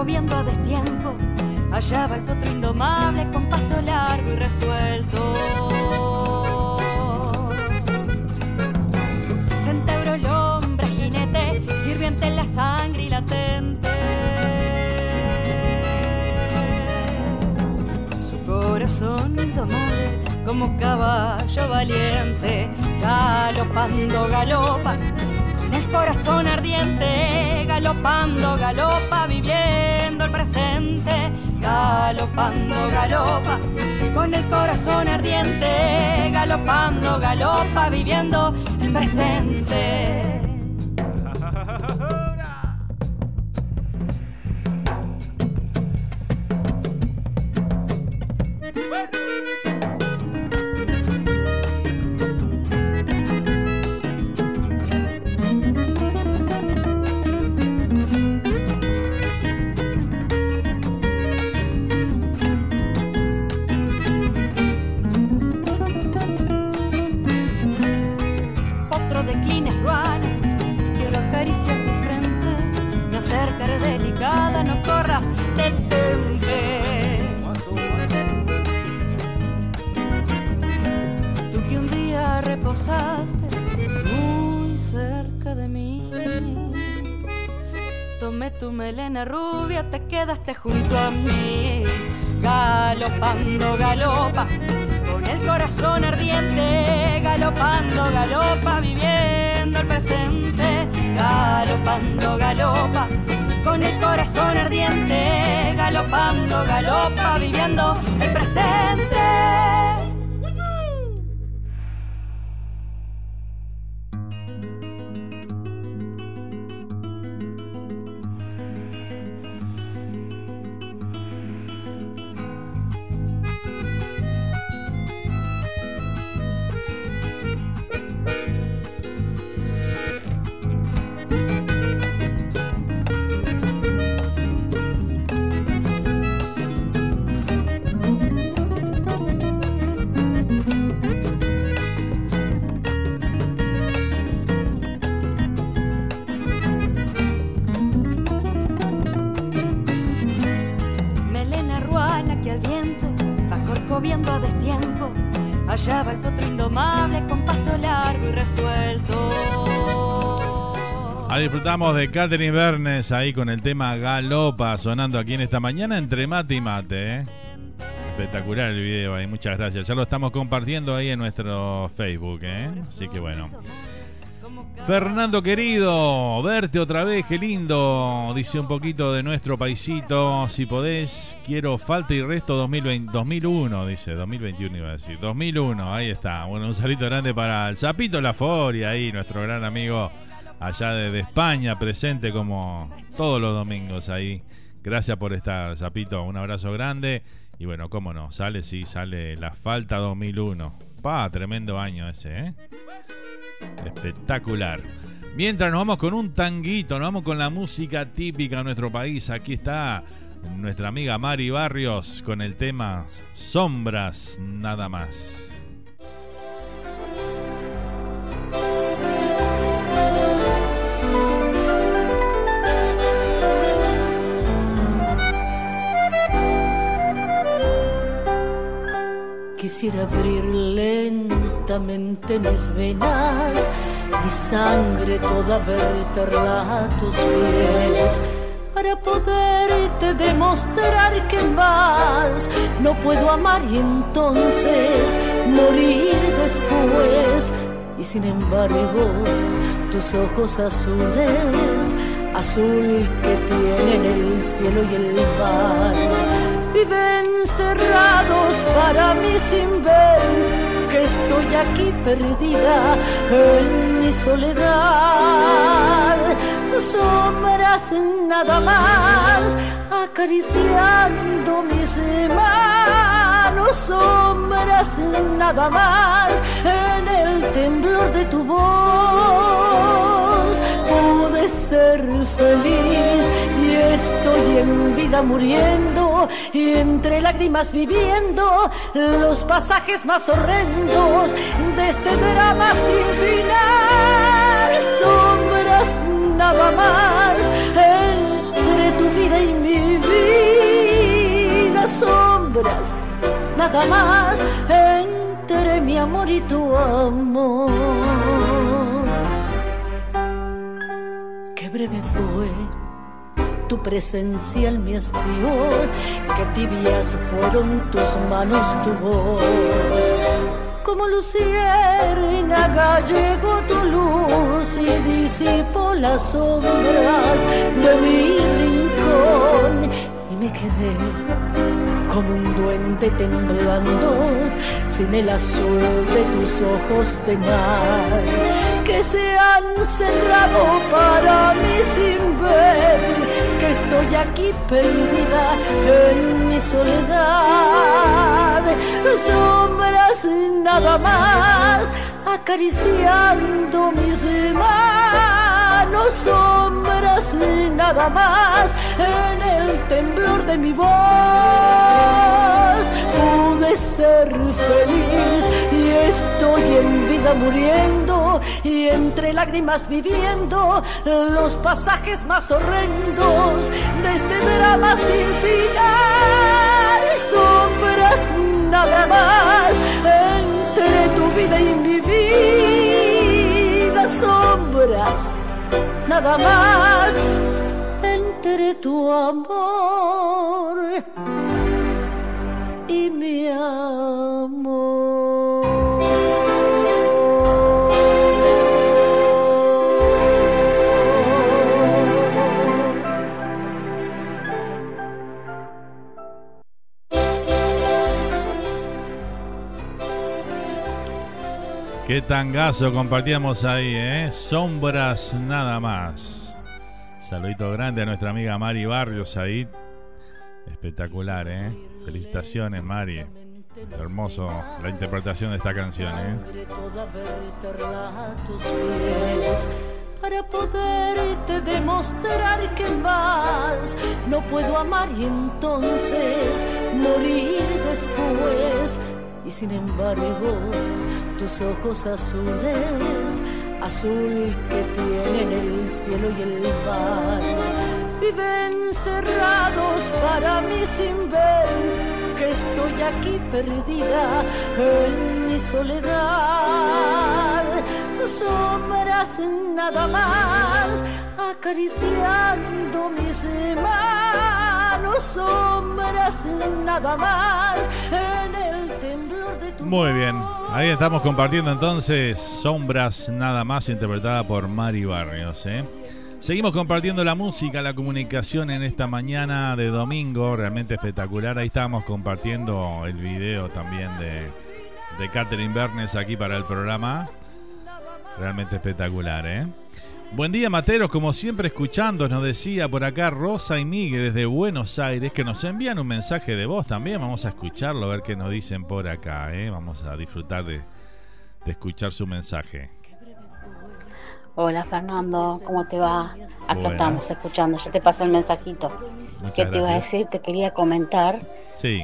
Viendo a destiempo. Allá va el potro indomable con paso largo y resuelto. Centeuro el hombre jinete, hirviente en la sangre y latente. Su corazón indomable como caballo valiente, galopando galopa el corazón ardiente, galopando, galopa, viviendo el presente, galopando, galopa, con el corazón ardiente, galopando, galopa, viviendo el presente. <laughs> tu melena rubia, te quedaste junto a mí. Galopando, galopa, con el corazón ardiente. Galopando, galopa, viviendo el presente. Galopando, galopa, con el corazón ardiente. Galopando, galopa, viviendo el presente. Disfrutamos de Catherine Bernes ahí con el tema Galopa sonando aquí en esta mañana entre mate y mate. ¿eh? Espectacular el video ahí, muchas gracias. Ya lo estamos compartiendo ahí en nuestro Facebook, ¿eh? así que bueno. Fernando querido, verte otra vez, qué lindo. Dice un poquito de nuestro paisito. Si podés, quiero falta y resto 2020, 2001, dice. 2021 iba a decir. 2001, ahí está. Bueno, un saludo grande para el Zapito Laforia, ahí, nuestro gran amigo allá de, España, presente como todos los domingos ahí. Gracias por estar, Zapito. Un abrazo grande. Y bueno, cómo no, sale, sí, sale la falta 2001. Pa, tremendo año ese, ¿eh? Espectacular. Mientras nos vamos con un tanguito, nos vamos con la música típica de nuestro país. Aquí está nuestra amiga Mari Barrios con el tema Sombras nada más. Quisiera abrir lentamente mis venas, mi sangre toda verterla a tus pies, para poderte demostrar que más no puedo amar y entonces morir después. Y sin embargo, tus ojos azules, azul que tienen el cielo y el mar viven cerrados para mí sin ver que estoy aquí perdida en mi soledad. Sombras nada más acariciando mis manos, sombras nada más en el temblor de tu voz. Pude ser feliz estoy en vida muriendo y entre lágrimas viviendo los pasajes más horrendos de este drama sin final. Sombras nada más entre tu vida y mi vida. Sombras nada más entre mi amor y tu amor. Qué breve fue tu presencia en mi estío, que tibias fueron tus manos, tu voz. Como lucierna gallego tu luz y disipó las sombras de mi rincón y me quedé como un duende temblando sin el azul de tus ojos de mar que se han cerrado para mí sin ver estoy aquí perdida en mi soledad. Sombras nada más acariciando mis manos. Sombras nada más en el temblor de mi voz pude ser feliz y estoy en vida muriendo y entre lágrimas viviendo los pasajes más horrendos de este drama sin final. Sombras nada más entre tu vida y mi vida. Sombras nada más entre tu amor y mi amor. Qué tangazo compartíamos ahí, ¿eh? Sombras nada más. Saludito grande a nuestra amiga Mari Barrios ahí. Espectacular, ¿eh? Felicitaciones, Mari. Hermoso la interpretación de esta canción, ¿eh? Para poderte demostrar que más no puedo amar y entonces morir después. Y sin embargo, tus ojos azules, azul que tienen el cielo y el mar, viven cerrados para mí sin ver que estoy aquí perdida en mi soledad. Sombras nada más acariciando mis manos, sombras nada más en el temblor de tu Muy bien. Ahí estamos compartiendo entonces Sombras nada más interpretada por Mari Barrios. ¿eh? Seguimos compartiendo la música, la comunicación en esta mañana de domingo, realmente espectacular. Ahí estábamos compartiendo el video también de, de Catherine Bernes aquí para el programa. Realmente espectacular, ¿eh? Buen día, Materos. Como siempre, escuchando, nos decía por acá Rosa y Miguel desde Buenos Aires que nos envían un mensaje de voz también. Vamos a escucharlo, a ver qué nos dicen por acá. ¿eh? Vamos a disfrutar de, de escuchar su mensaje. Hola Fernando, ¿cómo te va? Acá estamos escuchando, ya te pasé el mensajito. ¿Qué te iba a decir? Te quería comentar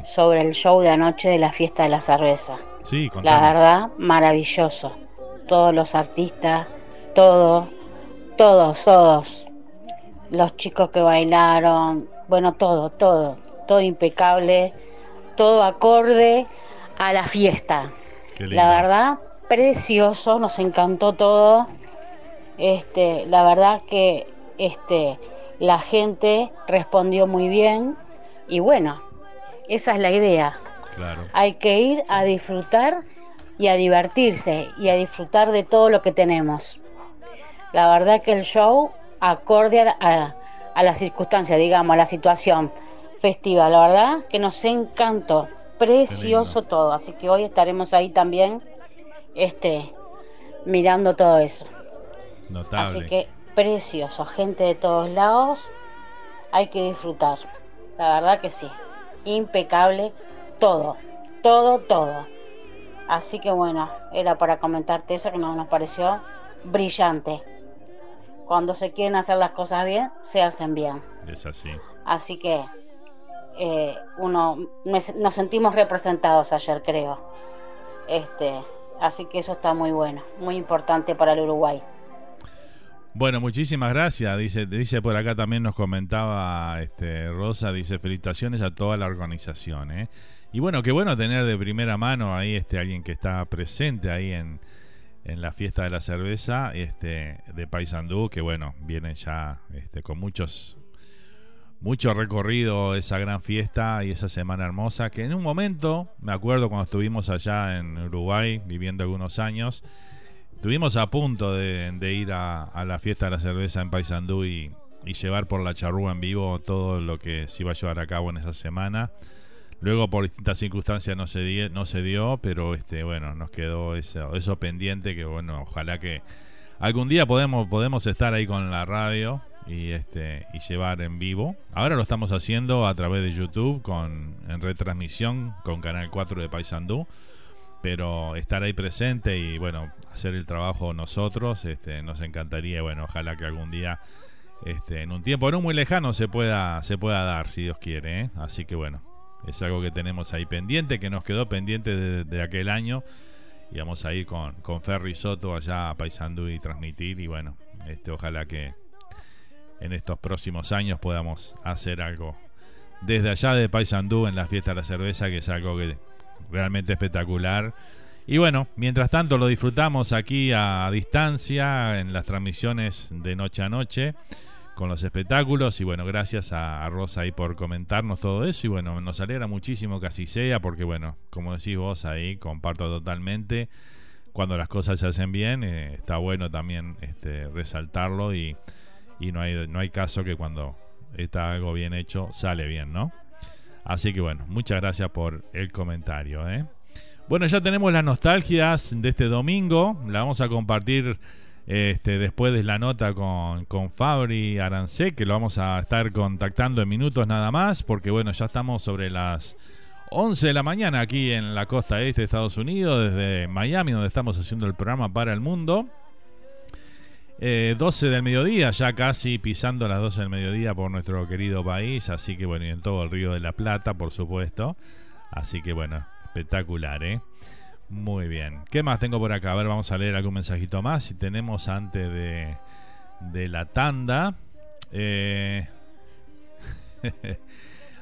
sobre el show de anoche de la fiesta de la cerveza. Sí, La verdad, maravilloso. Todos los artistas, todo, todos, todos. Los chicos que bailaron, bueno, todo, todo, todo impecable, todo acorde a la fiesta. La verdad, precioso, nos encantó todo este, la verdad que este, la gente respondió muy bien y bueno, esa es la idea. Hay que ir a disfrutar y a divertirse y a disfrutar de todo lo que tenemos. La verdad que el show acorde a, a la circunstancia, digamos, a la situación festiva, la verdad que nos encantó, precioso todo, así que hoy estaremos ahí también este mirando todo eso. Así que precioso, gente de todos lados, hay que disfrutar. La verdad que sí, impecable todo, todo, todo. Así que bueno, era para comentarte eso que nos pareció brillante. Cuando se quieren hacer las cosas bien, se hacen bien. Es así. Así que eh, uno nos sentimos representados ayer, creo. Este, así que eso está muy bueno, muy importante para el Uruguay. Bueno, muchísimas gracias. Dice, dice por acá también nos comentaba este, Rosa, dice felicitaciones a toda la organización. ¿eh? Y bueno, qué bueno tener de primera mano ahí este alguien que está presente ahí en, en la fiesta de la cerveza este, de Paysandú, que bueno, viene ya este, con muchos mucho recorrido esa gran fiesta y esa semana hermosa, que en un momento, me acuerdo cuando estuvimos allá en Uruguay viviendo algunos años, Estuvimos a punto de, ir a, la fiesta de la cerveza en Paysandú y, llevar por la charrúa en vivo todo lo que se iba a llevar a cabo en esa semana. Luego por distintas circunstancias no se, no se dio, pero este bueno, nos quedó eso, pendiente que bueno, ojalá que algún día podemos, estar ahí con la radio y este y llevar en vivo. Ahora lo estamos haciendo a través de YouTube con en retransmisión con Canal 4 de Paysandú pero estar ahí presente y bueno, hacer el trabajo nosotros, este, nos encantaría, bueno, ojalá que algún día, este, en un tiempo no muy lejano se pueda, se pueda dar, si Dios quiere, ¿eh? así que bueno, es algo que tenemos ahí pendiente, que nos quedó pendiente de, aquel año, y vamos a ir con, con Ferry Soto allá a Paisandú y transmitir, y bueno, este, ojalá que en estos próximos años podamos hacer algo desde allá de Paisandú en la fiesta de la cerveza, que es algo que realmente espectacular. Y bueno, mientras tanto lo disfrutamos aquí a distancia en las transmisiones de noche a noche con los espectáculos y bueno, gracias a, Rosa ahí por comentarnos todo eso y bueno, nos alegra muchísimo que así sea porque bueno, como decís vos ahí, comparto totalmente, cuando las cosas se hacen bien, eh, está bueno también este, resaltarlo y, y no, hay, no hay caso que cuando está algo bien hecho sale bien, ¿no? Así que bueno, muchas gracias por el comentario. ¿eh? Bueno, ya tenemos las nostalgias de este domingo. La vamos a compartir este, después de la nota con, con Fabri Arancé, que lo vamos a estar contactando en minutos nada más, porque bueno, ya estamos sobre las 11 de la mañana aquí en la costa este de Estados Unidos, desde Miami, donde estamos haciendo el programa para el mundo. 12 eh, del mediodía, ya casi pisando las 12 del mediodía por nuestro querido país, así que bueno, y en todo el Río de la Plata, por supuesto. Así que bueno, espectacular, ¿eh? Muy bien. ¿Qué más tengo por acá? A ver, vamos a leer algún mensajito más. Si tenemos antes de, de la tanda. Eh, <laughs>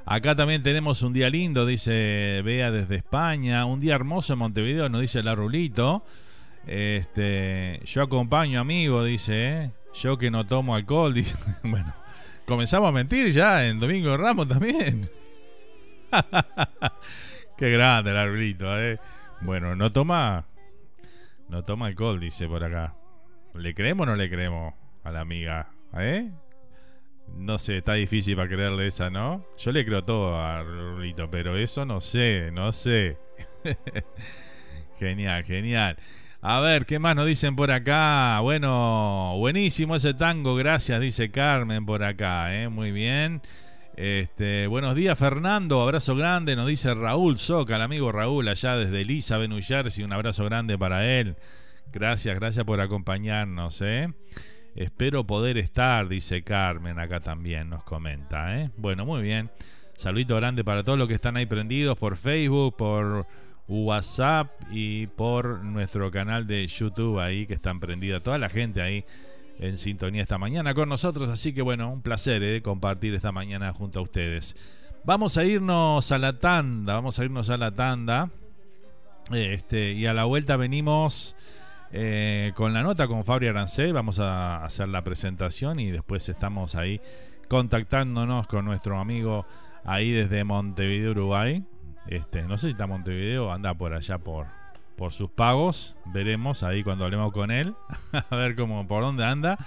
acá también tenemos un día lindo, dice Bea desde España. Un día hermoso en Montevideo, nos dice la Rulito. Este, yo acompaño amigo, dice, ¿eh? yo que no tomo alcohol, <laughs> dice. Bueno, comenzamos a mentir ya en Domingo de Ramos también. <laughs> Qué grande el arbolito, ¿eh? Bueno, no toma, No toma alcohol, dice por acá. ¿Le creemos o no le creemos a la amiga? ¿Eh? No sé, está difícil para creerle esa, ¿no? Yo le creo todo a Rulito, pero eso no sé, no sé. <laughs> genial, genial. A ver, ¿qué más nos dicen por acá? Bueno, buenísimo ese tango, gracias, dice Carmen por acá, ¿eh? Muy bien. Este, buenos días, Fernando. Abrazo grande, nos dice Raúl Soca, el amigo Raúl, allá desde Elizabeth, New Jersey. Un abrazo grande para él. Gracias, gracias por acompañarnos, ¿eh? Espero poder estar, dice Carmen, acá también nos comenta, ¿eh? Bueno, muy bien. Saludito grande para todos los que están ahí prendidos por Facebook, por WhatsApp y por nuestro canal de YouTube ahí que están prendida toda la gente ahí en sintonía esta mañana con nosotros. Así que bueno, un placer ¿eh? compartir esta mañana junto a ustedes. Vamos a irnos a la tanda, vamos a irnos a la tanda. Este, y a la vuelta venimos eh, con la nota con Fabri Arancé. Vamos a hacer la presentación y después estamos ahí contactándonos con nuestro amigo ahí desde Montevideo, Uruguay. Este, no sé si está Montevideo, anda por allá por, por sus pagos. Veremos ahí cuando hablemos con él. <laughs> a ver cómo por dónde anda.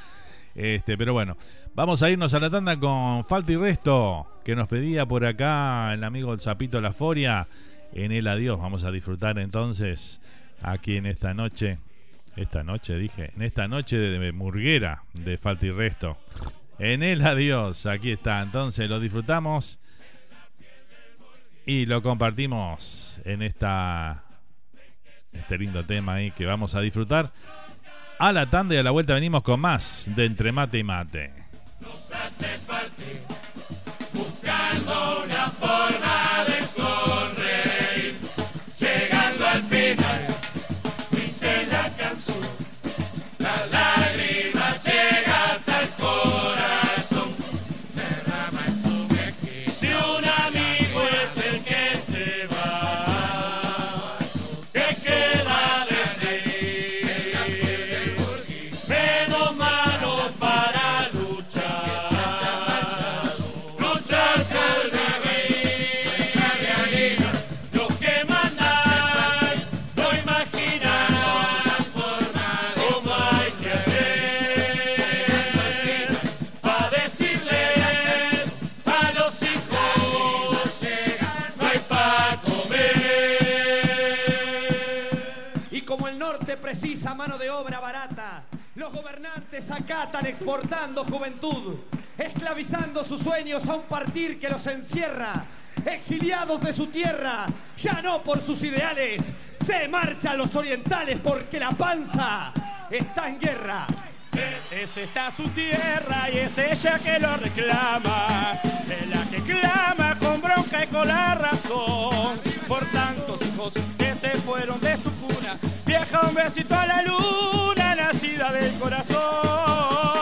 Este, pero bueno, vamos a irnos a la tanda con Falta y Resto, que nos pedía por acá el amigo el Zapito La Foria. En el adiós, vamos a disfrutar entonces aquí en esta noche. Esta noche dije, en esta noche de Murguera de Falta y Resto. En el adiós, aquí está. Entonces lo disfrutamos y lo compartimos en esta este lindo tema ahí que vamos a disfrutar. A la tanda y a la vuelta venimos con más de Entre Mate y Mate. Gobernantes acatan exportando juventud, esclavizando sus sueños a un partir que los encierra. Exiliados de su tierra, ya no por sus ideales, se marchan los orientales porque la panza está en guerra. Es esta su tierra y es ella que lo reclama. Es la que clama con bronca y con la razón. Por tantos hijos que se fueron de su cuna. Viaja un besito a la luna, nacida del corazón.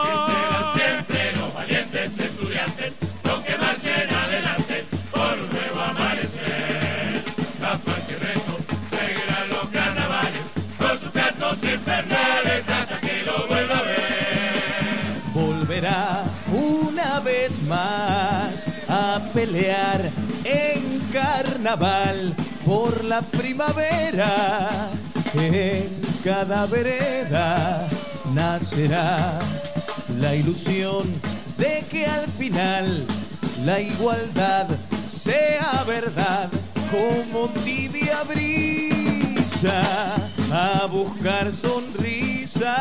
Que serán siempre los valientes estudiantes los que marchen adelante por un nuevo amanecer. Capaz que resto seguirán los carnavales con sus cantos infernales hasta que lo vuelva a ver. volverá una vez más a pelear en carnaval por la primavera. En cada vereda nacerá la ilusión de que al final la igualdad sea verdad como tibia brisa a buscar sonrisa.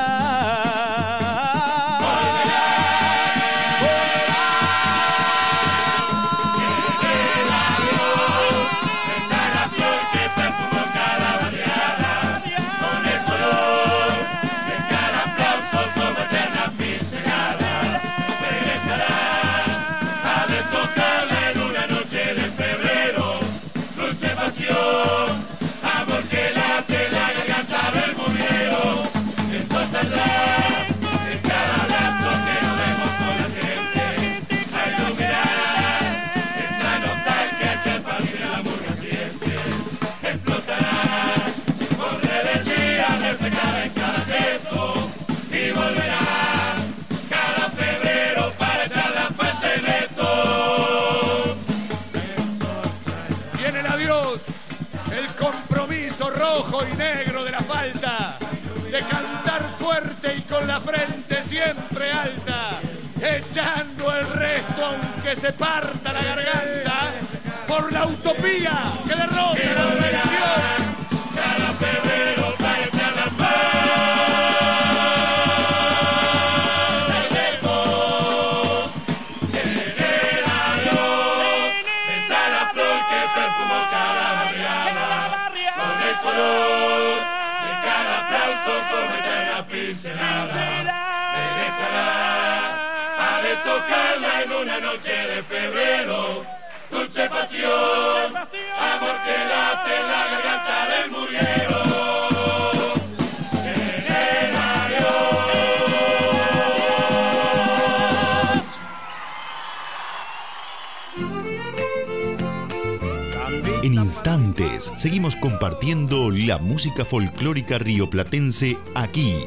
De cantar fuerte y con la frente siempre alta, echando el resto aunque se parta la garganta, por la utopía que derrota la traición. En una noche de febrero. Dulce pasión, amor que late en la garganta del muriero. En instantes seguimos compartiendo la música folclórica rioplatense aquí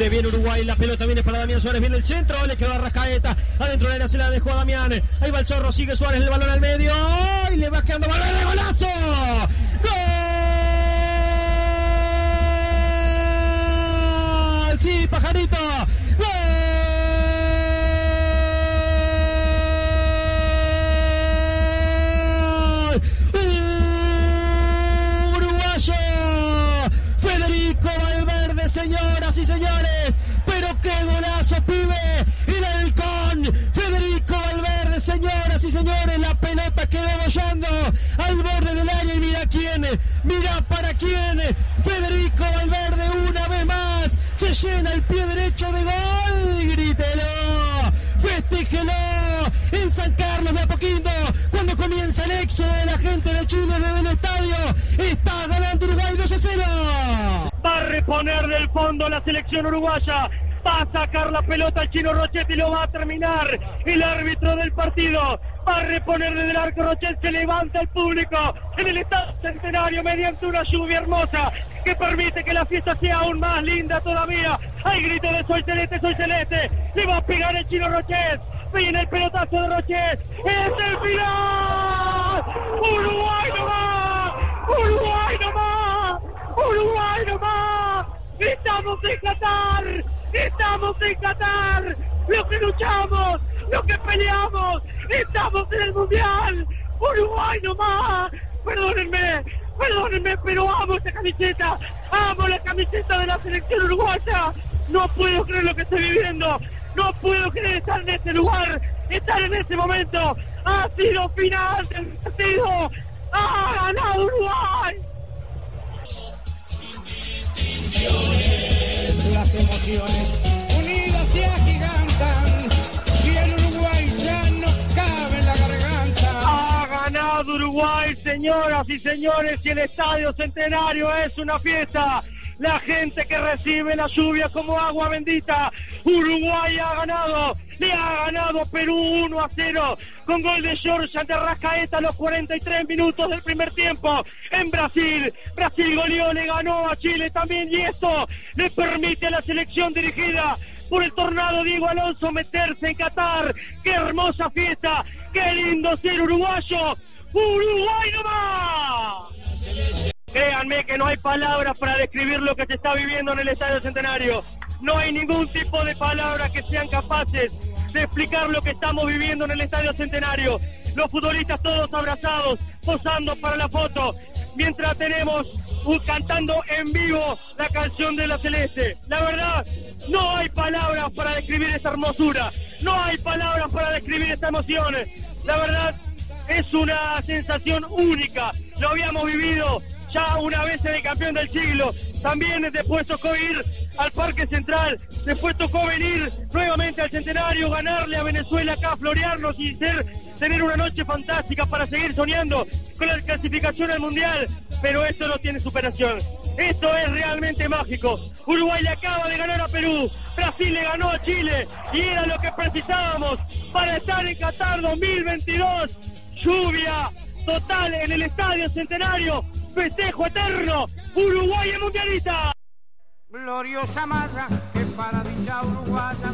Se viene Uruguay, la pelota viene para Damián Suárez, viene el centro, le quedó a Rascaeta, adentro de la se la dejó a Damián, ahí va el zorro, sigue Suárez, el balón al medio, y le va quedando balón de golazo. ¡Gol! Sí, pajarito. Mira para quién. Federico Valverde una vez más. Se llena el pie derecho de gol. Grítelo. Festíjelo en San Carlos de Apoquindo. Cuando comienza el éxodo de la gente de Chile desde el estadio. Está ganando Uruguay 2 a 0 va a reponer del fondo la selección uruguaya. Va a sacar la pelota al chino Rochetti lo va a terminar. El árbitro del partido va a reponer desde el arco Rochet. Se levanta el público en el estado centenario mediante una lluvia hermosa que permite que la fiesta sea aún más linda todavía. Hay grito de soy celeste, soy celeste. Le va a pegar el chino Rochet. Viene el pelotazo de Rochet. ¡Es el final! ¡Uruguay no va! ¡Uruguay no va! Uruguay nomás. Estamos en Qatar. Estamos en Qatar. Lo que luchamos, lo que peleamos. Estamos en el Mundial. Uruguay nomás. Perdónenme, perdónenme, pero amo esta camiseta. Amo la camiseta de la selección uruguaya. No puedo creer lo que estoy viviendo. No puedo creer estar en este lugar, estar en este momento. Ha sido final del partido. Ha ganado Uruguay. Las emociones unidas se agigantan ganado Uruguay, señoras y señores, y el Estadio Centenario es una fiesta la gente que recibe la lluvia como agua bendita. Uruguay ha ganado, le ha ganado Perú 1 a 0 con gol de George de Rascaeta a los 43 minutos del primer tiempo en Brasil. Brasil goleó, le ganó a Chile también y esto le permite a la selección dirigida por el tornado Diego Alonso meterse en Qatar. ¡Qué hermosa fiesta! ¡Qué lindo ser uruguayo! ¡Uruguay nomás! Créanme que no hay palabras para describir lo que se está viviendo en el Estadio Centenario. No hay ningún tipo de palabras que sean capaces de explicar lo que estamos viviendo en el Estadio Centenario. Los futbolistas todos abrazados, posando para la foto, mientras tenemos cantando en vivo la canción de la Celeste. La verdad, no hay palabras para describir esta hermosura, no hay palabras para describir esta emoción. La verdad, es una sensación única. Lo habíamos vivido ya una vez en el campeón del siglo. También después tocó ir al Parque Central, después tocó venir nuevamente al Centenario, ganarle a Venezuela acá, florearnos y ser, tener una noche fantástica para seguir soñando con la clasificación al Mundial. Pero esto no tiene superación. Esto es realmente mágico. Uruguay le acaba de ganar a Perú, Brasil le ganó a Chile y era lo que precisábamos para estar en Qatar 2022. Lluvia total en el Estadio Centenario, festejo eterno, Uruguay es mundialista. Gloriosa masa que para dicha uruguaya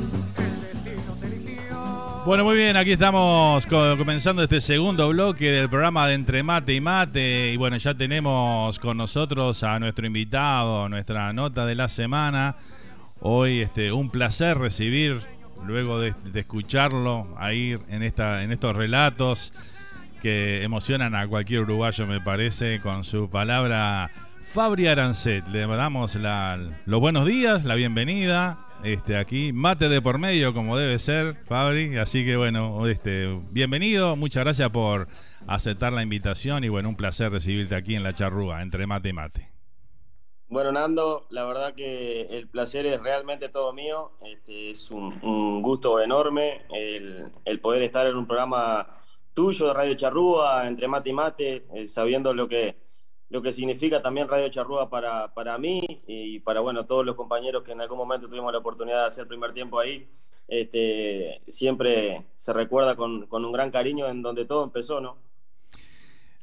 bueno, muy bien, aquí estamos comenzando este segundo bloque del programa de Entre Mate y Mate. Y bueno, ya tenemos con nosotros a nuestro invitado, nuestra nota de la semana. Hoy este, un placer recibir, luego de, escucharlo ahí en, esta, en estos relatos que emocionan a cualquier uruguayo, me parece, con su palabra Fabri Arancet. Le damos los buenos días, la bienvenida este, aquí, mate de por medio, como debe ser, Fabri. Así que bueno, este, bienvenido, muchas gracias por aceptar la invitación y bueno, un placer recibirte aquí en la charrúa, entre mate y mate. Bueno, Nando, la verdad que el placer es realmente todo mío. Este, es un, gusto enorme el, poder estar en un programa tuyo de Radio Charrúa, entre mate y mate, eh, sabiendo lo que, lo que significa también Radio Charrúa para, para mí y para bueno, todos los compañeros que en algún momento tuvimos la oportunidad de hacer primer tiempo ahí. Este, siempre se recuerda con, un gran cariño en donde todo empezó, ¿no?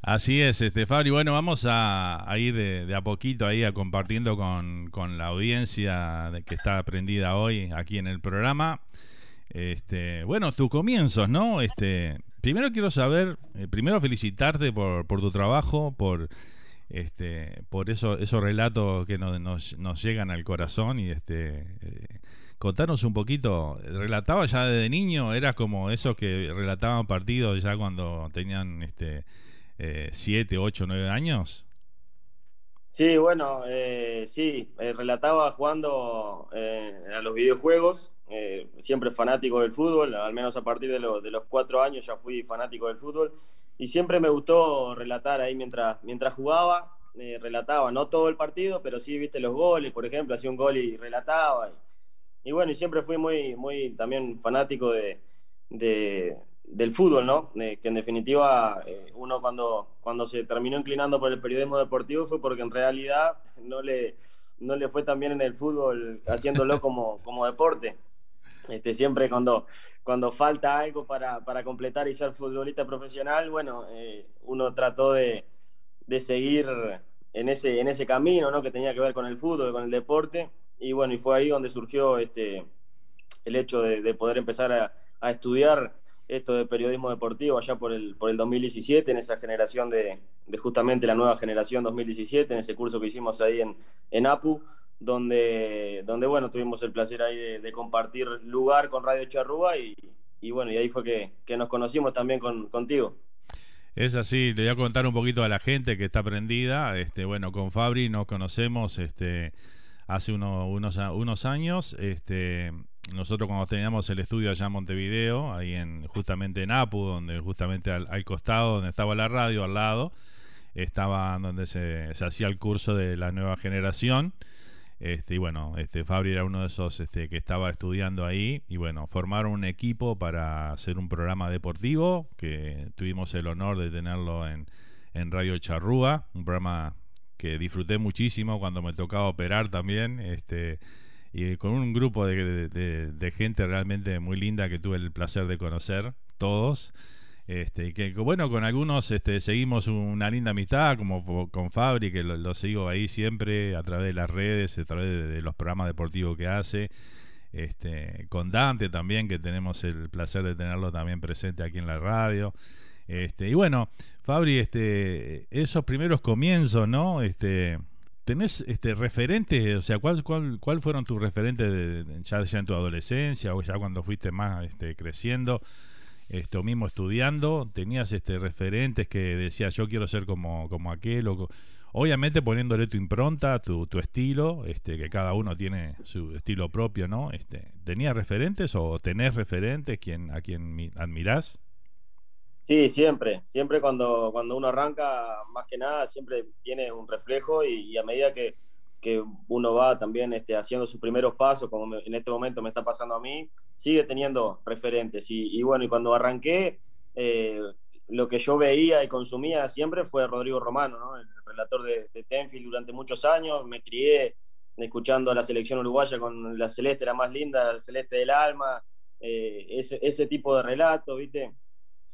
Así es, este Fabri. Bueno, vamos a, ir de, a poquito ahí a compartiendo con, la audiencia que está aprendida hoy aquí en el programa. Este, bueno, tus comienzos, ¿no? Este, primero quiero saber, eh, primero felicitarte por, tu trabajo, por este, esos relatos que nos, llegan al corazón y este eh, contanos un poquito, relataba ya desde niño, era como esos que relataban partidos ya cuando tenían este eh, siete, ocho, nueve años. Sí, bueno, eh, sí, relataba jugando a los videojuegos, siempre fanático del fútbol, al menos a partir de, de los cuatro años ya fui fanático del fútbol y siempre me gustó relatar ahí mientras, mientras jugaba, eh, relataba, no todo el partido, pero sí, viste, los goles, por ejemplo, hacía un gol y relataba. Y, bueno, y siempre fui muy, muy también fanático de, del fútbol, ¿no? que en definitiva eh, uno cuando, cuando se terminó inclinando por el periodismo deportivo fue porque en realidad no le, no le fue tan bien en el fútbol haciéndolo como, como deporte. Este, siempre cuando, cuando falta algo para, completar y ser futbolista profesional, bueno, eh, uno trató de, seguir en ese, en ese camino, ¿no? Que tenía que ver con el fútbol, con el deporte. Y bueno, y fue ahí donde surgió este, el hecho de, poder empezar a, estudiar esto de periodismo deportivo allá por el, por el 2017, en esa generación de, justamente la nueva generación 2017, en ese curso que hicimos ahí en, en APU donde, donde bueno, tuvimos el placer ahí de, compartir lugar con Radio Charrúa y, y, bueno, y ahí fue que, nos conocimos también con, contigo. Es así, le voy a contar un poquito a la gente que está prendida. Este, bueno, con Fabri nos conocemos este, hace unos, unos años. Este, nosotros cuando teníamos el estudio allá en Montevideo, ahí en justamente en Apu, donde justamente al, al costado, donde estaba la radio, al lado, estaba donde se, se hacía el curso de la nueva generación. Este, y bueno, este, Fabri era uno de esos este, que estaba estudiando ahí. Y bueno, formaron un equipo para hacer un programa deportivo que tuvimos el honor de tenerlo en, en Radio Charrúa, un programa que disfruté muchísimo cuando me tocaba operar también. Este, y con un grupo de, de gente realmente muy linda que tuve el placer de conocer, todos. Este, que bueno, con algunos este, seguimos una linda amistad, como con Fabri, que lo, sigo ahí siempre a través de las redes, a través de, los programas deportivos que hace. Este, con Dante también, que tenemos el placer de tenerlo también presente aquí en la radio. Este, y bueno, Fabri, este, esos primeros comienzos, ¿no? Este, ¿Tenés este, referentes? O sea, ¿cuál, cuál, cuál fueron tus referentes ya, ya en tu adolescencia o ya cuando fuiste más este, creciendo? Esto mismo estudiando, tenías este referentes que decías yo quiero ser como, como aquel, obviamente poniéndole tu impronta, tu, tu estilo, este, que cada uno tiene su estilo propio, ¿no? Este, ¿Tenías referentes o tenés referentes quien, a quien admirás? Sí, siempre, siempre cuando, cuando uno arranca, más que nada, siempre tiene un reflejo y a medida que, que uno va también este, haciendo sus primeros pasos, como en este momento me está pasando a mí, sigue teniendo referentes. Y, bueno, y cuando arranqué, eh, lo que yo veía y consumía siempre fue Rodrigo Romano, ¿no? el relator de, Tenfield durante muchos años, me crié escuchando a la selección uruguaya con la celeste, la más linda, la celeste del alma, eh, ese, ese, tipo de relatos, ¿viste?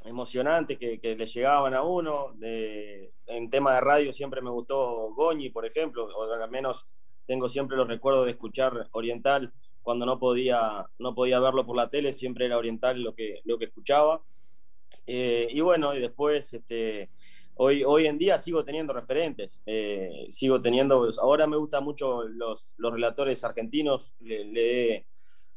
Emocionantes que, que, le llegaban a uno. en tema de radio siempre me gustó Goñi, por ejemplo, o al menos tengo siempre los recuerdos de escuchar Oriental cuando no podía, no podía verlo por la tele, siempre era Oriental lo que, lo que escuchaba. Eh, y bueno, y después, este, hoy, hoy en día sigo teniendo referentes, eh, sigo teniendo, ahora me gustan mucho los, los relatores argentinos, le,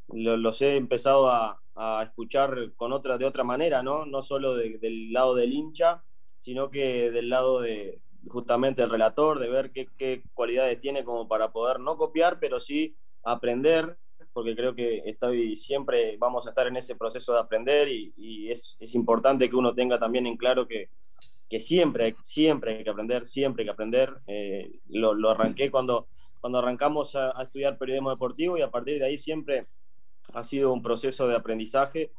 los he empezado a, a, escuchar con otra, de otra manera, ¿no? No solo del lado del hincha, sino que del lado de justamente el relator, de ver qué, cualidades tiene como para poder no copiar, pero sí aprender porque creo que estoy siempre, vamos a estar en ese proceso de aprender y, es, es, importante que uno tenga también en claro que, que siempre, siempre hay que aprender, siempre hay que aprender. Eh, lo, lo, arranqué cuando, cuando arrancamos a, estudiar periodismo deportivo y a partir de ahí siempre ha sido un proceso de aprendizaje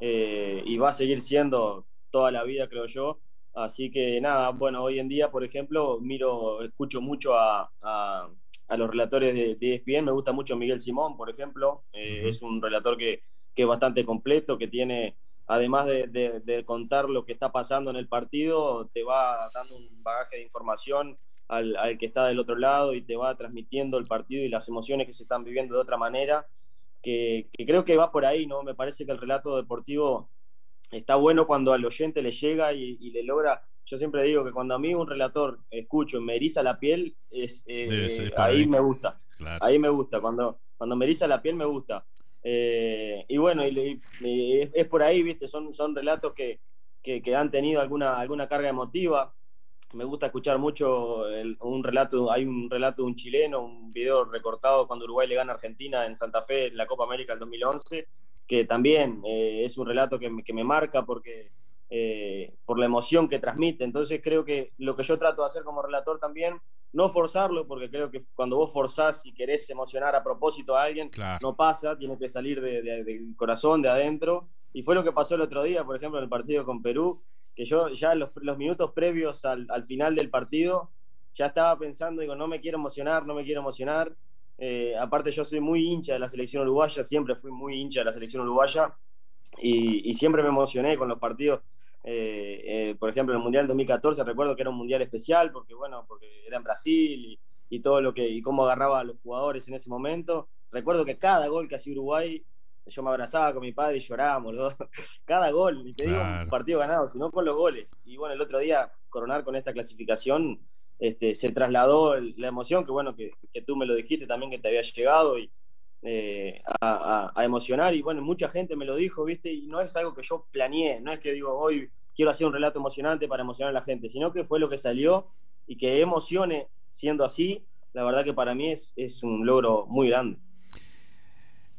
eh, y va a seguir siendo toda la vida, creo yo. Así que nada, bueno, hoy en día, por ejemplo, miro, escucho mucho a a los relatores de, de, ESPN. Me gusta mucho Miguel Simón, por ejemplo. Eh, es un relator que, que, es bastante completo, que tiene, además de, de, contar lo que está pasando en el partido, te va dando un bagaje de información al, al, que está del otro lado y te va transmitiendo el partido y las emociones que se están viviendo de otra manera. Que, que creo que va por ahí, ¿no? Me parece que el relato deportivo está bueno cuando al oyente le llega y, y le logra yo siempre digo que cuando a mí un relator escucho y me eriza la piel, es, eh, ahí me gusta. Ahí me gusta. Cuando, cuando me eriza la piel, me gusta. Eh, y bueno, y, es por ahí, ¿viste? Son, son relatos que, que, han tenido alguna, alguna carga emotiva. Me gusta escuchar mucho un relato, hay un relato de un chileno, un video recortado cuando Uruguay le gana a Argentina en Santa Fe en la Copa América del 2011, que también eh, es un relato que, que me marca porque eh, por la emoción que transmite. Entonces creo que lo que yo trato de hacer como relator también, no forzarlo, porque creo que cuando vos forzás y querés emocionar a propósito a alguien, no pasa, tiene que salir de, del corazón, de adentro. Y fue lo que pasó el otro día, por ejemplo, en el partido con Perú, que yo ya los, los minutos previos al, al, final del partido, ya estaba pensando, digo, no me quiero emocionar, no me quiero emocionar. Eh, aparte yo soy muy hincha de la selección uruguaya, siempre fui muy hincha de la selección uruguaya y, y siempre me emocioné con los partidos eh, eh, por ejemplo, el Mundial 2014 recuerdo que era un Mundial especial porque, bueno, porque era en Brasil y, todo lo que, y cómo agarraba a los jugadores en ese momento. Recuerdo que cada gol que hacía Uruguay, yo me abrazaba con mi padre y llorábamos los dos. <laughs> Cada gol, y te digo un partido ganado, sino con los goles. Y bueno, el otro día, coronar con esta clasificación, este, se trasladó la emoción, que bueno, que, que tú me lo dijiste también que te había llegado y, eh, a, emocionar y bueno, mucha gente me lo dijo, ¿viste? Y no es algo que yo planeé, no es que digo, hoy quiero hacer un relato emocionante para emocionar a la gente, sino que fue lo que salió y que emocione siendo así, la verdad que para mí es, es un logro muy grande.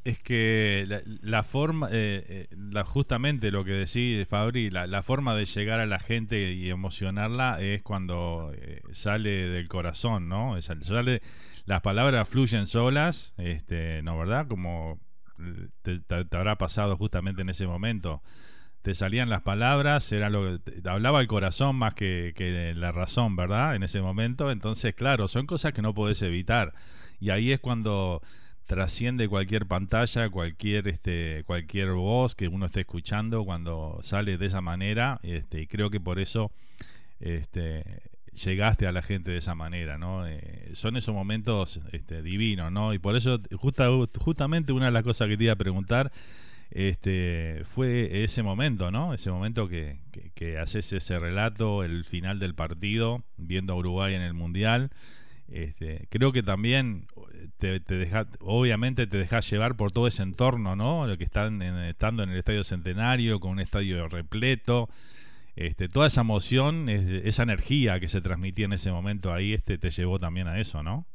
Es que la, forma, eh, eh, justamente lo que decís, Fabri, la, forma de llegar a la gente y emocionarla es cuando sale del corazón, ¿no? Sale, las palabras fluyen solas, este, ¿no verdad? Como te, habrá pasado justamente en ese momento. Te salían las palabras, era lo que hablaba el corazón más que, la razón, ¿verdad? En ese momento. Entonces, claro, son cosas que no podés evitar. Y ahí es cuando trasciende cualquier pantalla, cualquier este, cualquier voz que uno esté escuchando cuando sale de esa manera, este, y creo que por eso este, llegaste a la gente de esa manera, ¿no? Eh, son esos momentos este, divinos, ¿no? Y por eso, justa, justamente una de las cosas que te iba a preguntar este, fue ese momento, ¿no? Ese momento que, que, haces ese relato, el final del partido, viendo a Uruguay en el Mundial. Este, creo que también te, te deja, obviamente te dejas llevar por todo ese entorno, ¿no? Lo que están estando en el Estadio Centenario, con un estadio repleto, este, toda esa emoción, esa energía que se transmitía en ese momento ahí, este, te llevó también a eso, ¿no?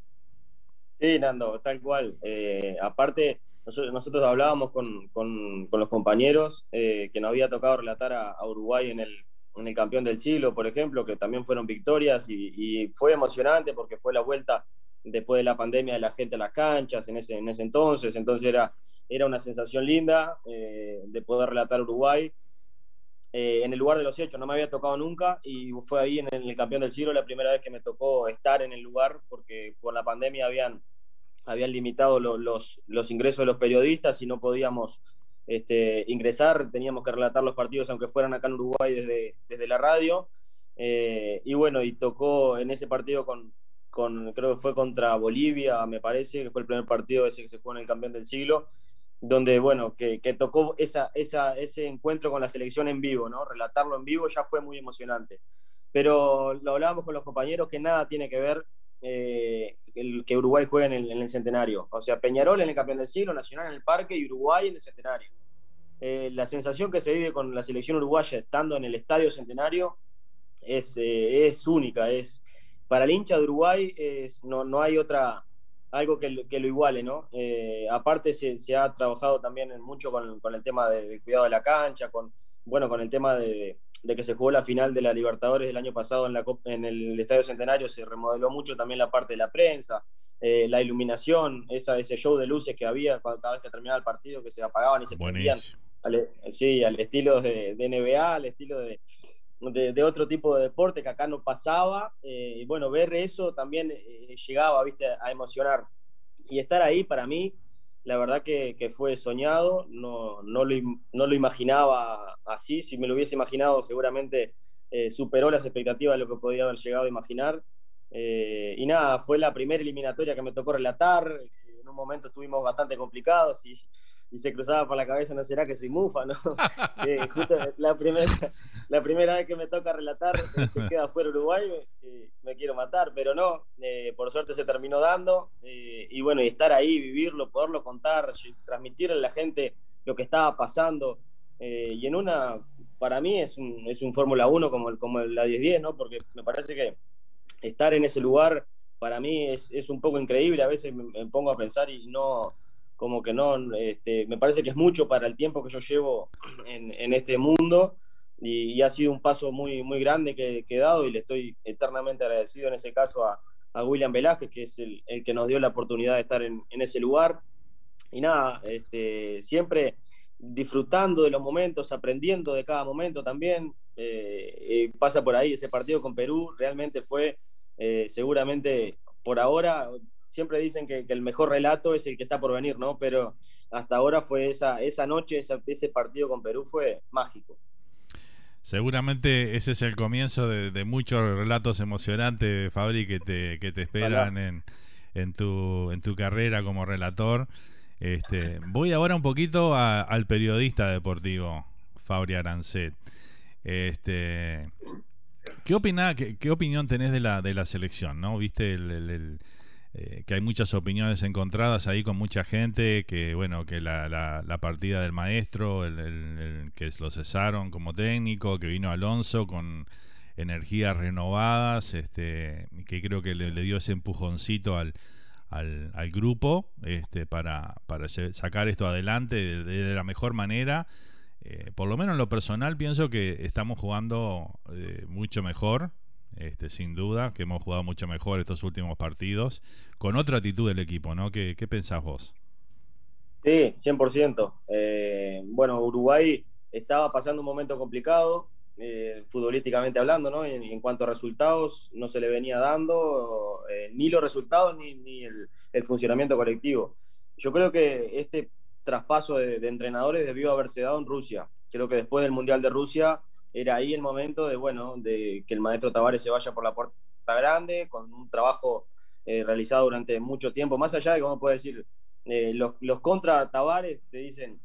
Sí, Nando, tal cual. Eh, aparte, nosotros, hablábamos con, con, los compañeros eh, que nos había tocado relatar a, Uruguay en el, en el, campeón del siglo, por ejemplo, que también fueron victorias y, fue emocionante porque fue la vuelta después de la pandemia de la gente a las canchas en ese, en ese entonces, entonces era, era una sensación linda eh, de poder relatar Uruguay eh, en el lugar de los hechos, no me había tocado nunca y fue ahí en el, campeón del siglo la primera vez que me tocó estar en el lugar porque por la pandemia habían, habían limitado los, los ingresos de los periodistas y no podíamos este, ingresar, teníamos que relatar los partidos aunque fueran acá en Uruguay desde, desde la radio. Eh, y bueno, y tocó en ese partido con, con, creo que fue contra Bolivia, me parece, que fue el primer partido ese que se jugó en el campeón del siglo, donde, bueno, que, que tocó esa, esa, ese encuentro con la selección en vivo, ¿no? Relatarlo en vivo ya fue muy emocionante. Pero lo hablábamos con los compañeros que nada tiene que ver eh, que Uruguay juegue en el, centenario. O sea, Peñarol en el campeón del siglo, Nacional en el parque y Uruguay en el centenario. Eh, la sensación que se vive con la selección uruguaya estando en el estadio centenario es, eh, es única. Es, para el hincha de Uruguay es, no, no hay otra algo que, que lo iguale, ¿no? aparte se, se, ha trabajado también mucho con, con el tema de, cuidado de la cancha, con, bueno, con el tema de, de que se jugó la final de la Libertadores del año pasado en, la, en el Estadio Centenario, se remodeló mucho también la parte de la prensa, eh, la iluminación, esa, ese show de luces que había cada vez que terminaba el partido, que se apagaban y se prendían. Al, sí, al estilo de, NBA, al estilo de, de, otro tipo de deporte que acá no pasaba. Eh, y bueno, ver eso también eh, llegaba, viste, a emocionar. Y estar ahí para mí la verdad que, fue soñado, no, no, lo, no, lo, imaginaba así, si me lo hubiese imaginado seguramente eh, superó las expectativas de lo que podía haber llegado a imaginar. Eh, y nada, fue la primera eliminatoria que me tocó relatar, en un momento estuvimos bastante complicados y, se cruzaba por la cabeza, ¿no será que soy mufa? ¿no? <laughs> Eh, justo la primera, la primera vez que me toca relatar que queda fuera Uruguay, me quiero matar, pero no, eh, por suerte se terminó dando eh, y bueno, y estar ahí, vivirlo, poderlo contar, transmitirle a la gente lo que estaba pasando. y en una, para mí es un, es un Fórmula 1 como, como la 10-10, ¿no? Porque me parece que estar en ese lugar para mí es, es un poco increíble, a veces me, pongo a pensar y no, como que no, este, me parece que es mucho para el tiempo que yo llevo <clears throat> en, en este mundo y, ha sido un paso muy, muy grande que, he dado y le estoy eternamente agradecido en ese caso a, a William Velázquez, que es el, el, que nos dio la oportunidad de estar en, en ese lugar. Y nada, este, siempre disfrutando de los momentos, aprendiendo de cada momento también. Eh, eh, pasa por ahí ese partido con Perú, realmente fue eh, seguramente por ahora, siempre dicen que, el mejor relato es el que está por venir, ¿no? Pero hasta ahora fue esa, esa noche, ese partido con Perú fue mágico. Seguramente ese es el comienzo de, muchos relatos emocionantes, Fabri, que te, que te esperan en, en, tu, en tu carrera como relator. Este, voy ahora un poquito al periodista deportivo, Fabri Arancet. Este, ¿Qué, opina, qué, opinión tenés de la, de la selección? ¿no? Viste el, eh, que hay muchas opiniones encontradas ahí con mucha gente, que bueno, que la, la, partida del maestro, el, que lo cesaron como técnico, que vino Alonso con energías renovadas, este, que creo que le, dio ese empujoncito al, al, al, grupo este, para, para sacar esto adelante de la mejor manera. Eh, por lo menos en lo personal pienso que estamos jugando eh, mucho mejor, este, sin duda, que hemos jugado mucho mejor estos últimos partidos, con otra actitud del equipo, ¿no? ¿Qué, qué pensás vos? Sí, 100%. Eh, bueno, Uruguay estaba pasando un momento complicado, futbolísticamente hablando, ¿no? En, en, cuanto a resultados, no se le venía dando ni los resultados ni, ni el funcionamiento colectivo. Yo creo que este traspaso de, entrenadores debió haberse dado en Rusia. Creo que después del Mundial de Rusia era ahí el momento de, bueno, de que el maestro Tavares se vaya por la puerta grande, con un trabajo eh, realizado durante mucho tiempo, más allá de, como puede decir, eh, los, los, contra Tavares te dicen,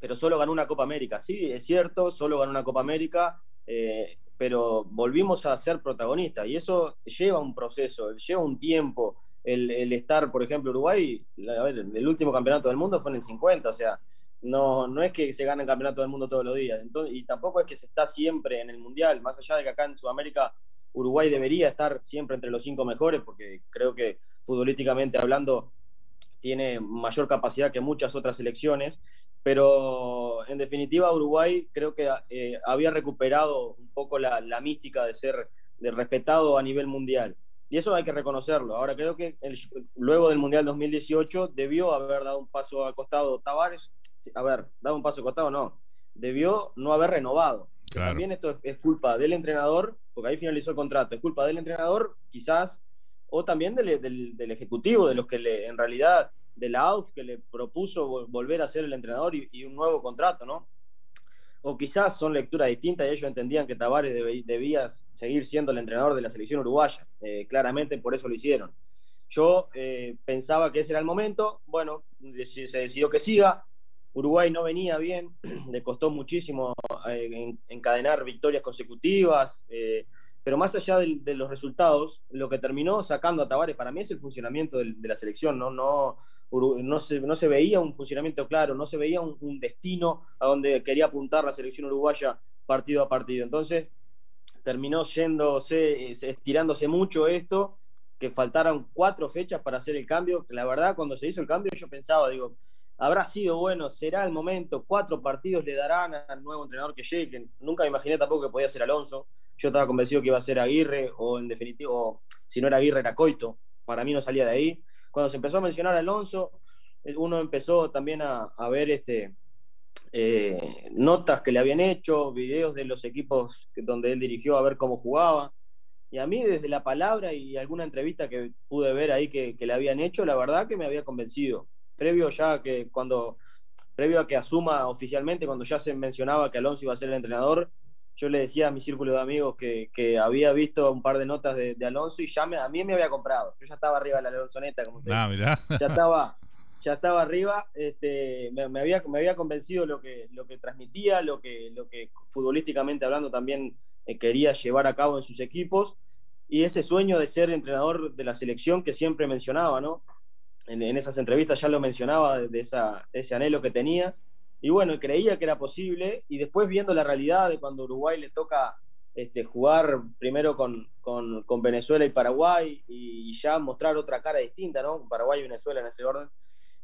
pero solo ganó una Copa América. Sí, es cierto, solo ganó una Copa América, eh, pero volvimos a ser protagonistas. Y eso lleva un proceso, lleva un tiempo. El, estar, por ejemplo, Uruguay, el último campeonato del mundo fue en el 50, o sea, no, no es que se gane el campeonato del mundo todos los días, y tampoco es que se está siempre en el mundial, más allá de que acá en Sudamérica Uruguay debería estar siempre entre los cinco mejores, porque creo que futbolísticamente hablando tiene mayor capacidad que muchas otras selecciones, pero en definitiva Uruguay creo que eh, había recuperado un poco la, la mística de ser de respetado a nivel mundial. Y eso hay que reconocerlo. Ahora creo que luego del Mundial 2018 debió haber dado un paso al costado Tavares. A ver, dado un paso costado no. debió no haber renovado. También esto es, culpa del entrenador, porque ahí finalizó el contrato, es culpa del entrenador, quizás, o también del, del, ejecutivo, de los que le, en realidad, de la AUF, que le propuso volver a ser el entrenador y, un nuevo contrato, ¿no? O quizás son lecturas distintas y ellos entendían que Tavares debía seguir siendo el entrenador de la selección uruguaya. Eh, claramente por eso lo hicieron. Yo eh, pensaba que ese era el momento, bueno, se decidió que siga, Uruguay no venía bien, <clears throat> le costó muchísimo eh, encadenar victorias consecutivas, eh, pero más allá de, los resultados, lo que terminó sacando a Tavares para mí es el funcionamiento de, la selección, ¿no? No, no, se, veía un funcionamiento claro, no se veía un, destino a donde quería apuntar la selección uruguaya partido a partido. Entonces, terminó yéndose, estirándose mucho esto, que faltaron cuatro fechas para hacer el cambio. La verdad, cuando se hizo el cambio, yo pensaba, digo, habrá sido bueno, será el momento, cuatro partidos le darán al nuevo entrenador que llegue, nunca me imaginé tampoco que podía ser Alonso, yo estaba convencido que iba a ser Aguirre, o en definitivo, si no era Aguirre era Coito, para mí no salía de ahí. Cuando se empezó a mencionar Alonso, eh, uno empezó también a, ver este, eh, notas que le habían hecho, videos de los equipos donde él dirigió a ver cómo jugaba. Y a mí desde la palabra y alguna entrevista que pude ver ahí que, que le habían hecho, la verdad que me había convencido previo ya que cuando, previo a que asuma oficialmente, cuando ya se mencionaba que Alonso iba a ser el entrenador, yo le decía a mi círculo de amigos que, había visto un par de notas de, Alonso y ya me, a mí me había comprado. Yo ya estaba arriba de la Alonsoneta, como se ah, Ya estaba, ya estaba arriba, este, me, había, me había convencido lo que, lo que transmitía, lo que, lo que futbolísticamente hablando también eh, quería llevar a cabo en sus equipos y ese sueño de ser entrenador de la selección que siempre mencionaba, ¿no? En, esas entrevistas ya lo mencionaba de, esa, ese anhelo que tenía. Y bueno, creía que era posible. Y después viendo la realidad de cuando Uruguay le toca este, jugar primero con, con, Venezuela y Paraguay y, ya mostrar otra cara distinta, ¿no? Paraguay y Venezuela en ese orden.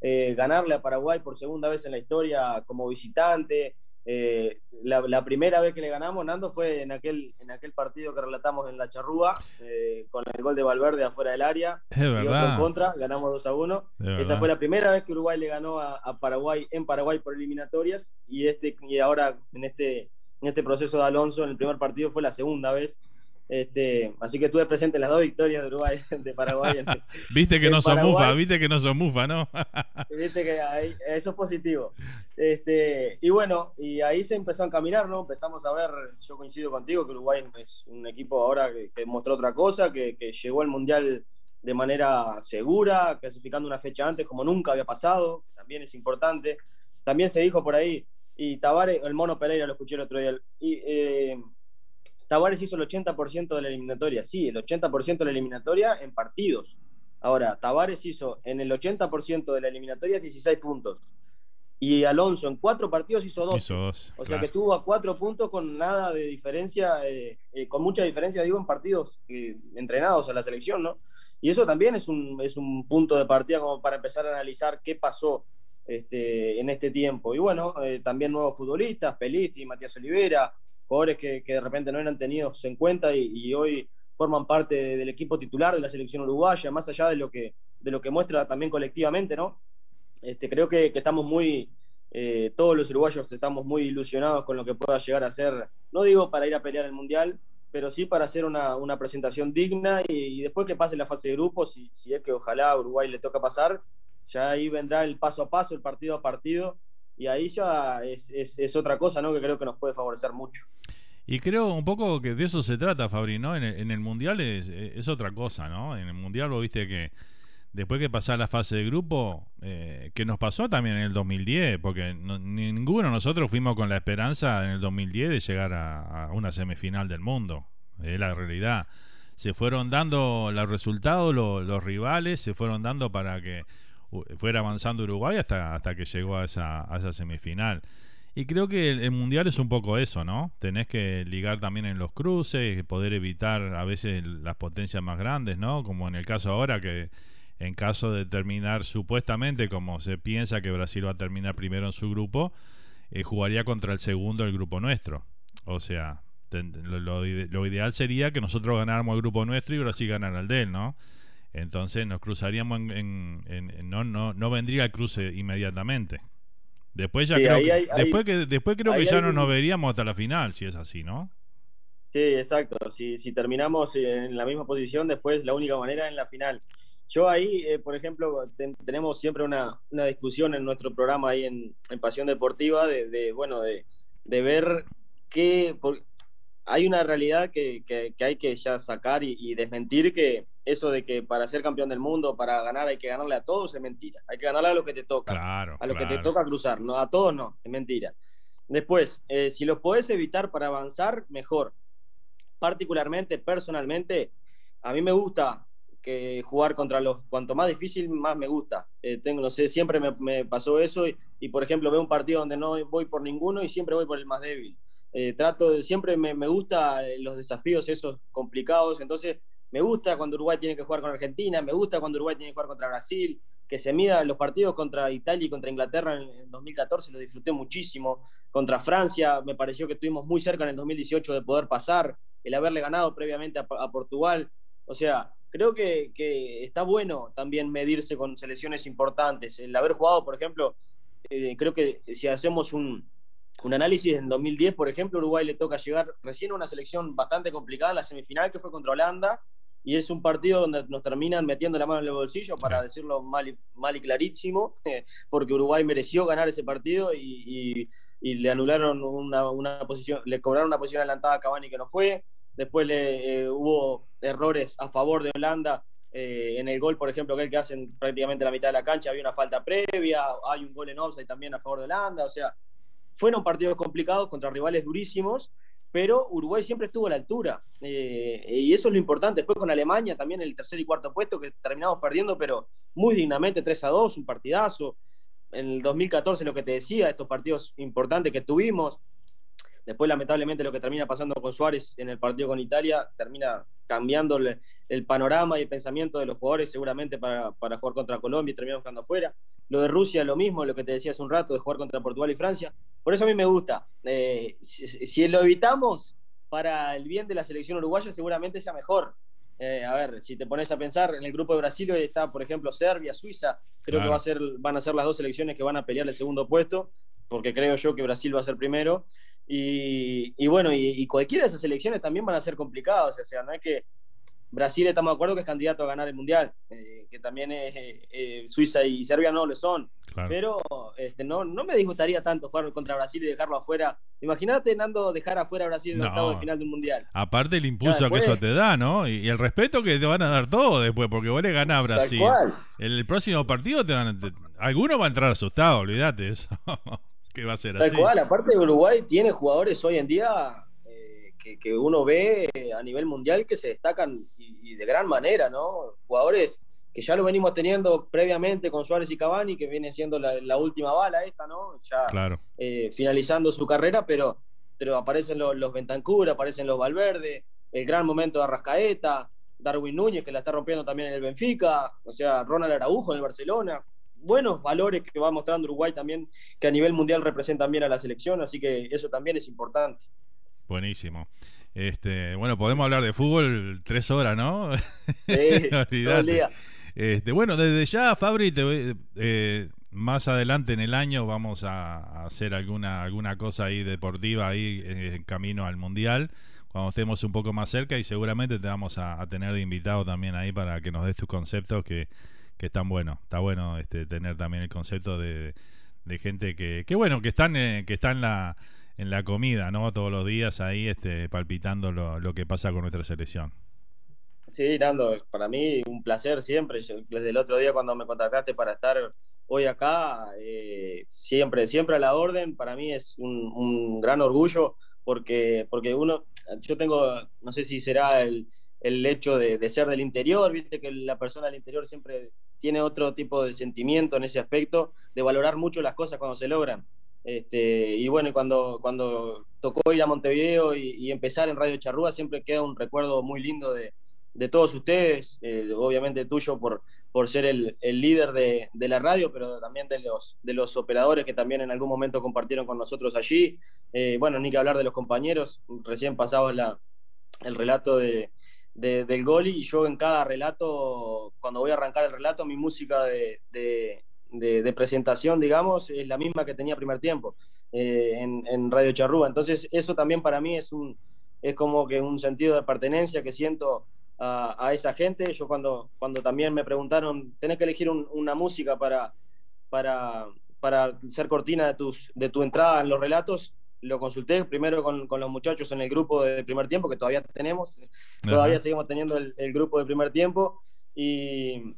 Eh, ganarle a Paraguay por segunda vez en la historia como visitante, eh, la, primera vez que le ganamos, Nando, fue en aquel, en aquel partido que relatamos en la charrúa, eh, con el gol de Valverde afuera del área. Es verdad. en contra, ganamos 2 a 1. Esa fue la primera vez que Uruguay le ganó a, Paraguay en Paraguay por eliminatorias. Y, este, y ahora en este, en este proceso de Alonso, en el primer partido, fue la segunda vez. Este, así que estuve presente en las dos victorias de Uruguay, <laughs> de Paraguay. <laughs> viste que no son mufa, viste que no son mufa, ¿no? viste que eso es positivo. Este, y bueno, y ahí se empezó a caminar, ¿no? Empezamos a ver, yo coincido contigo, que Uruguay es un equipo ahora que, mostró otra cosa, que, llegó al Mundial de manera segura, clasificando una fecha antes como nunca había pasado, que también es importante. También se dijo por ahí, y Tavares, el mono Pereira lo escuché el otro día, y, eh, Tavares hizo el 80% de la eliminatoria. Sí, el 80% de la eliminatoria en partidos. Ahora, Tavares hizo en el 80% de la eliminatoria 16 puntos. Y Alonso en cuatro partidos hizo dos. o sea que tuvo a cuatro puntos con nada de diferencia, eh, eh, con mucha diferencia, digo, en partidos eh, entrenados a la selección, ¿no? Y eso también es un, es un punto de partida como para empezar a analizar qué pasó este, en este tiempo. Y bueno, también nuevos futbolistas, Pelisti, Matías Olivera, jugadores que, de repente no eran tenidos en cuenta y, hoy forman parte del equipo titular de la selección uruguaya, más allá de lo que, de lo que muestra también colectivamente, ¿no? Este, creo que, estamos muy, eh, todos los uruguayos estamos muy ilusionados con lo que pueda llegar a ser, no digo para ir a pelear el Mundial, pero sí para hacer una, presentación digna y, después que pase la fase de grupos, si, si es que ojalá a Uruguay le toca pasar, ya ahí vendrá el paso a paso, el partido a partido, y ahí ya es, es, otra cosa, ¿no? Que creo que nos puede favorecer mucho. Y creo un poco que de eso se trata, Fabri, ¿no? En el, Mundial es, es, otra cosa, ¿no? En el Mundial vos viste que después que pasar la fase de grupo, eh, que nos pasó también en el 2010, porque ninguno de nosotros fuimos con la esperanza en el 2010 de llegar a, una semifinal del mundo. Es la realidad. Se fueron dando los resultados, los rivales, se fueron dando para que fuera avanzando Uruguay hasta, hasta que llegó a esa, a esa semifinal. Y creo que el, mundial es un poco eso, ¿no? Tenés que ligar también en los cruces, poder evitar a veces las potencias más grandes, ¿no? Como en el caso ahora que en caso de terminar supuestamente como se piensa que Brasil va a terminar primero en su grupo, eh, jugaría contra el segundo del grupo nuestro. O sea, lo, lo, ideal sería que nosotros ganáramos el grupo nuestro y Brasil ganara el de él, ¿no? Entonces nos cruzaríamos en, no, no, no vendría el cruce inmediatamente. Después ya creo que, después que después creo que ya no nos veríamos hasta la final, si es así, ¿no? Sí, exacto. Si, si terminamos en la misma posición, después la única manera es en la final. Yo ahí, eh, por ejemplo, tenemos siempre una, una, discusión en nuestro programa ahí en, en Pasión Deportiva de, de bueno, de, de, ver qué... hay una realidad que, que, hay que ya sacar y, desmentir que eso de que para ser campeón del mundo, para ganar hay que ganarle a todos es mentira. Hay que ganarle a lo que te toca. Claro, a lo que te toca cruzar. No, a todos no, es mentira. Después, eh, si lo podés evitar para avanzar, mejor particularmente, personalmente, a mí me gusta que jugar contra los, cuanto más difícil, más me gusta. Eh, tengo, no sé, siempre me, pasó eso y, por ejemplo, veo un partido donde no voy por ninguno y siempre voy por el más débil. Eh, trato, siempre me, me gusta los desafíos esos complicados, entonces me gusta cuando Uruguay tiene que jugar con Argentina, me gusta cuando Uruguay tiene que jugar contra Brasil, que se mida los partidos contra Italia y contra Inglaterra en, 2014, lo disfruté muchísimo. Contra Francia, me pareció que estuvimos muy cerca en el 2018 de poder pasar, el haberle ganado previamente a, Portugal. O sea, creo que, está bueno también medirse con selecciones importantes. El haber jugado, por ejemplo, eh, creo que si hacemos un, un análisis en 2010, por ejemplo, Uruguay le toca llegar recién a una selección bastante complicada en la semifinal que fue contra Holanda y es un partido donde nos terminan metiendo la mano en el bolsillo, para decirlo mal y, mal y clarísimo, <laughs> porque Uruguay mereció ganar ese partido y, le anularon una, posición, le cobraron una posición adelantada a Cavani que no fue, después le, eh, hubo errores a favor de Holanda. Eh, en el gol, por ejemplo, que el que hacen prácticamente la mitad de la cancha, había una falta previa, hay un gol en offside también a favor de Holanda, o sea, fueron partidos complicados contra rivales durísimos, pero Uruguay siempre estuvo a la altura. Eh, y eso es lo importante. Después con Alemania también el tercer y cuarto puesto, que terminamos perdiendo, pero muy dignamente 3 a 2, un partidazo. En el 2014, lo que te decía, estos partidos importantes que tuvimos. Después, lamentablemente, lo que termina pasando con Suárez en el partido con Italia termina cambiando el, panorama y el pensamiento de los jugadores, seguramente para, para jugar contra Colombia y terminamos quedando afuera. Lo de Rusia, lo mismo, lo que te decía hace un rato, de jugar contra Portugal y Francia. Por eso a mí me gusta. Eh, si, lo evitamos para el bien de la selección uruguaya, seguramente sea mejor. Eh, a ver, si te pones a pensar, en el grupo de Brasil está, por ejemplo, Serbia, Suiza. Creo que va a ser, van a ser las dos selecciones que van a pelear el segundo puesto, porque creo yo que Brasil va a ser primero. Y, bueno, y, cualquiera de esas selecciones también van a ser complicadas. O sea, no es que Brasil estamos de acuerdo que es candidato a ganar el Mundial, eh, que también es, eh, Suiza y Serbia no lo son. Pero este, no, no me disgustaría tanto jugar contra Brasil y dejarlo afuera. Imagínate, Nando, dejar afuera a Brasil en el octavo de final del Mundial. Aparte el impulso que eso te da, ¿no? Y, el respeto que te van a dar todo después, porque vos le ganás a Brasil. El, próximo partido te van Alguno va a entrar asustado, olvídate eso. <laughs> que va a ser Tal cual, aparte Uruguay tiene jugadores hoy en día eh, que, uno ve a nivel mundial que se destacan y, de gran manera, ¿no? Jugadores que ya lo venimos teniendo previamente con Suárez y Cavani, que viene siendo la, última bala esta, ¿no? Ya eh, finalizando su carrera, pero, pero aparecen los, los Bentancur, aparecen los Valverde, el gran momento de Arrascaeta, Darwin Núñez, que la está rompiendo también en el Benfica, o sea, Ronald Araujo en el Barcelona buenos valores que va mostrando Uruguay también, que a nivel mundial representan bien a la selección, así que eso también es importante. Buenísimo. Este, bueno, podemos hablar de fútbol tres horas, ¿no? Sí, <laughs> todo el día. Este, bueno, desde ya, Fabri, eh, más adelante en el año vamos a, hacer alguna, alguna cosa ahí deportiva ahí en camino al Mundial, cuando estemos un poco más cerca y seguramente te vamos a, a tener de invitado también ahí para que nos des tus conceptos que que están bueno, está bueno este, tener también el concepto de, gente que, que bueno, que están, eh, que está en la, en la comida, ¿no? Todos los días ahí este, palpitando lo, lo que pasa con nuestra selección. Sí, Nando, para mí un placer siempre. desde el otro día cuando me contactaste para estar hoy acá, eh, siempre, siempre a la orden. Para mí es un, un, gran orgullo porque, porque uno, yo tengo, no sé si será el, el hecho de, de, ser del interior, viste que la persona del interior siempre tiene otro tipo de sentimiento en ese aspecto, de valorar mucho las cosas cuando se logran. Este, y bueno, cuando, cuando tocó ir a Montevideo y, empezar en Radio Charrúa, siempre queda un recuerdo muy lindo de, de todos ustedes, eh, obviamente tuyo por, por ser el, el líder de, de, la radio, pero también de los, de los operadores que también en algún momento compartieron con nosotros allí. Eh, bueno, ni que hablar de los compañeros, recién pasaba la, el relato de, del gol y yo en cada relato, cuando voy a arrancar el relato, mi música de, de, presentación, digamos, es la misma que tenía primer tiempo eh, en, Radio Charrúa. Entonces, eso también para mí es, un, es como que un sentido de pertenencia que siento a, esa gente. Yo cuando, cuando también me preguntaron, tenés que elegir una música para, para, para ser cortina de, tus, de tu entrada en los relatos, lo consulté primero con, con, los muchachos en el grupo de primer tiempo, que todavía tenemos, todavía seguimos teniendo el, el, grupo de primer tiempo, y,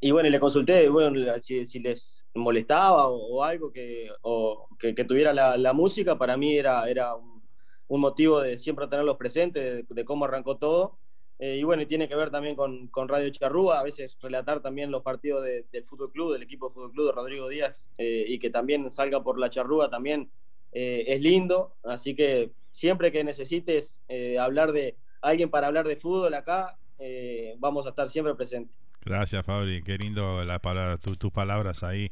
y bueno, le consulté bueno, si, si les molestaba o, algo que, o, que, tuviera la, la, música, para mí era, era un, un, motivo de siempre tenerlos presentes, de, cómo arrancó todo. Eh, y bueno, y tiene que ver también con, con, Radio Charrúa, a veces relatar también los partidos del Fútbol Club, del equipo de Fútbol Club de Rodrigo Díaz, eh, y que también salga por la Charrúa también eh, es lindo. Así que siempre que necesites hablar de alguien para hablar de fútbol acá, vamos a estar siempre presentes. Gracias, Fabri. Qué lindo la palabra, tus palabras ahí.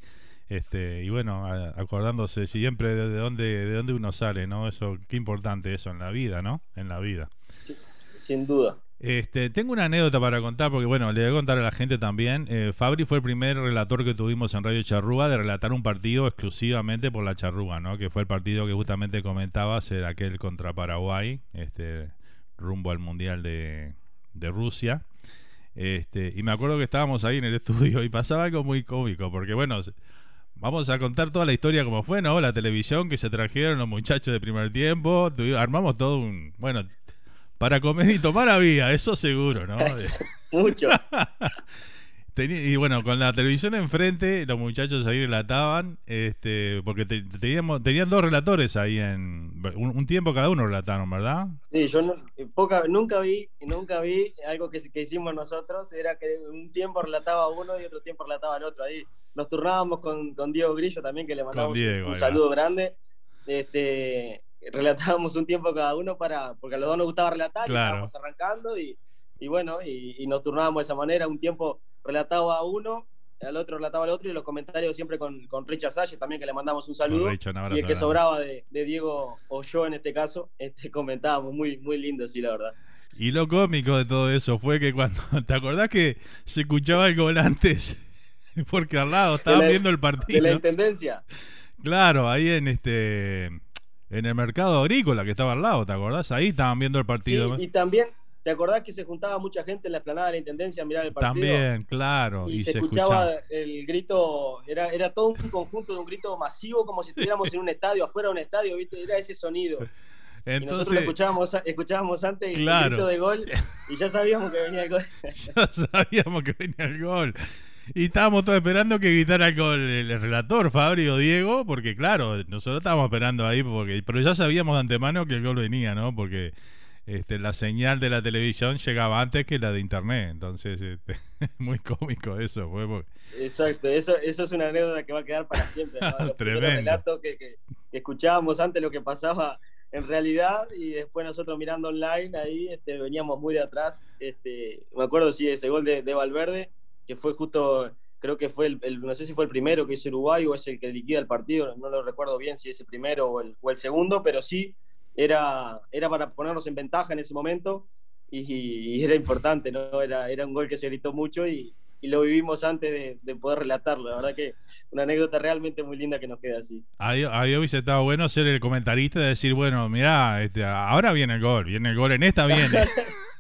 Este, y bueno, acordándose siempre de, dónde, de dónde uno sale, ¿no? Eso, qué importante eso en la vida, ¿no? En la vida. sin duda. Este, tengo una anécdota para contar, porque bueno, le voy a contar a la gente también. Eh, Fabri fue el primer relator que tuvimos en Radio Charrúa de relatar un partido exclusivamente por la Charrúa, ¿no? Que fue el partido que justamente comentabas, era aquel contra Paraguay, este, rumbo al Mundial de, Rusia. Este, y me acuerdo que estábamos ahí en el estudio y pasaba algo muy cómico, porque bueno, vamos a contar toda la historia como fue, ¿no? La televisión que se trajeron los muchachos de primer tiempo, armamos todo un, bueno, para comer y tomar había, eso seguro, ¿no? <laughs> Mucho. <laughs> y bueno, con la televisión enfrente, los muchachos ahí relataban, este, porque teníamos, tenían dos relatores ahí en un, tiempo cada uno relataron, ¿verdad? Sí, yo nunca vi, nunca vi algo que, que, hicimos nosotros, era que un tiempo relataba uno y otro tiempo relataba el otro. Ahí nos turnábamos con, con Diego Grillo también, que le mandamos un, saludo grande. Este, relatábamos un tiempo cada uno para, porque a los dos nos gustaba relatar, y estábamos arrancando y, y bueno, y, y nos turnábamos de esa manera, un tiempo relataba a uno, al otro relataba al otro, y los comentarios siempre con, con Richard Salles también, que le mandamos un saludo. y el que sobraba de, Diego o yo en este caso, este, comentábamos muy, muy lindo, sí, la verdad. Y lo cómico de todo eso fue que cuando, <laughs> ¿te acordás que se escuchaba el gol <laughs> antes? Porque al lado estaban viendo el partido. De la intendencia. Claro, ahí en este en el mercado agrícola que estaba al lado, ¿te acordás? Ahí estaban viendo el partido. y también ¿Te acordás que se juntaba mucha gente en la explanada de la Intendencia a mirar el partido? También, claro. Y, se, escuchaba, el grito, era, era todo un conjunto de un grito masivo, como si estuviéramos en un estadio, afuera de un estadio, ¿viste? Era ese sonido. Entonces, y nosotros escuchábamos, escuchábamos antes el grito de gol y ya sabíamos que venía el gol. <laughs> ya sabíamos que venía el gol. Y estábamos todos esperando que gritara el gol el relator, Fabri o Diego, porque claro, nosotros estábamos esperando ahí, porque pero ya sabíamos de antemano que el gol venía, ¿no? Porque este, la señal de la televisión llegaba antes que la de internet. Entonces, este, <laughs> muy cómico eso. Fue Exacto, eso, eso es una anécdota que va a quedar para siempre. <laughs> Tremendo. que, que, escuchábamos antes lo que pasaba en realidad y después nosotros mirando online ahí este, veníamos muy de atrás. Este, me acuerdo sí ese gol de, de Valverde, que fue justo creo que fue el, no sé si fue el primero que hizo Uruguay o es el que liquida el partido, no lo recuerdo bien si es el primero o el, o el segundo, pero sí era, era para ponernos en ventaja en ese momento y, era importante, ¿no? Era, era un gol que se gritó mucho y, lo vivimos antes de, poder relatarlo. La verdad que una anécdota realmente muy linda que nos queda así. Ahí hubiese estado bueno ser el comentarista de decir, bueno, mira este, ahora viene el gol, viene el gol, en esta viene. <laughs>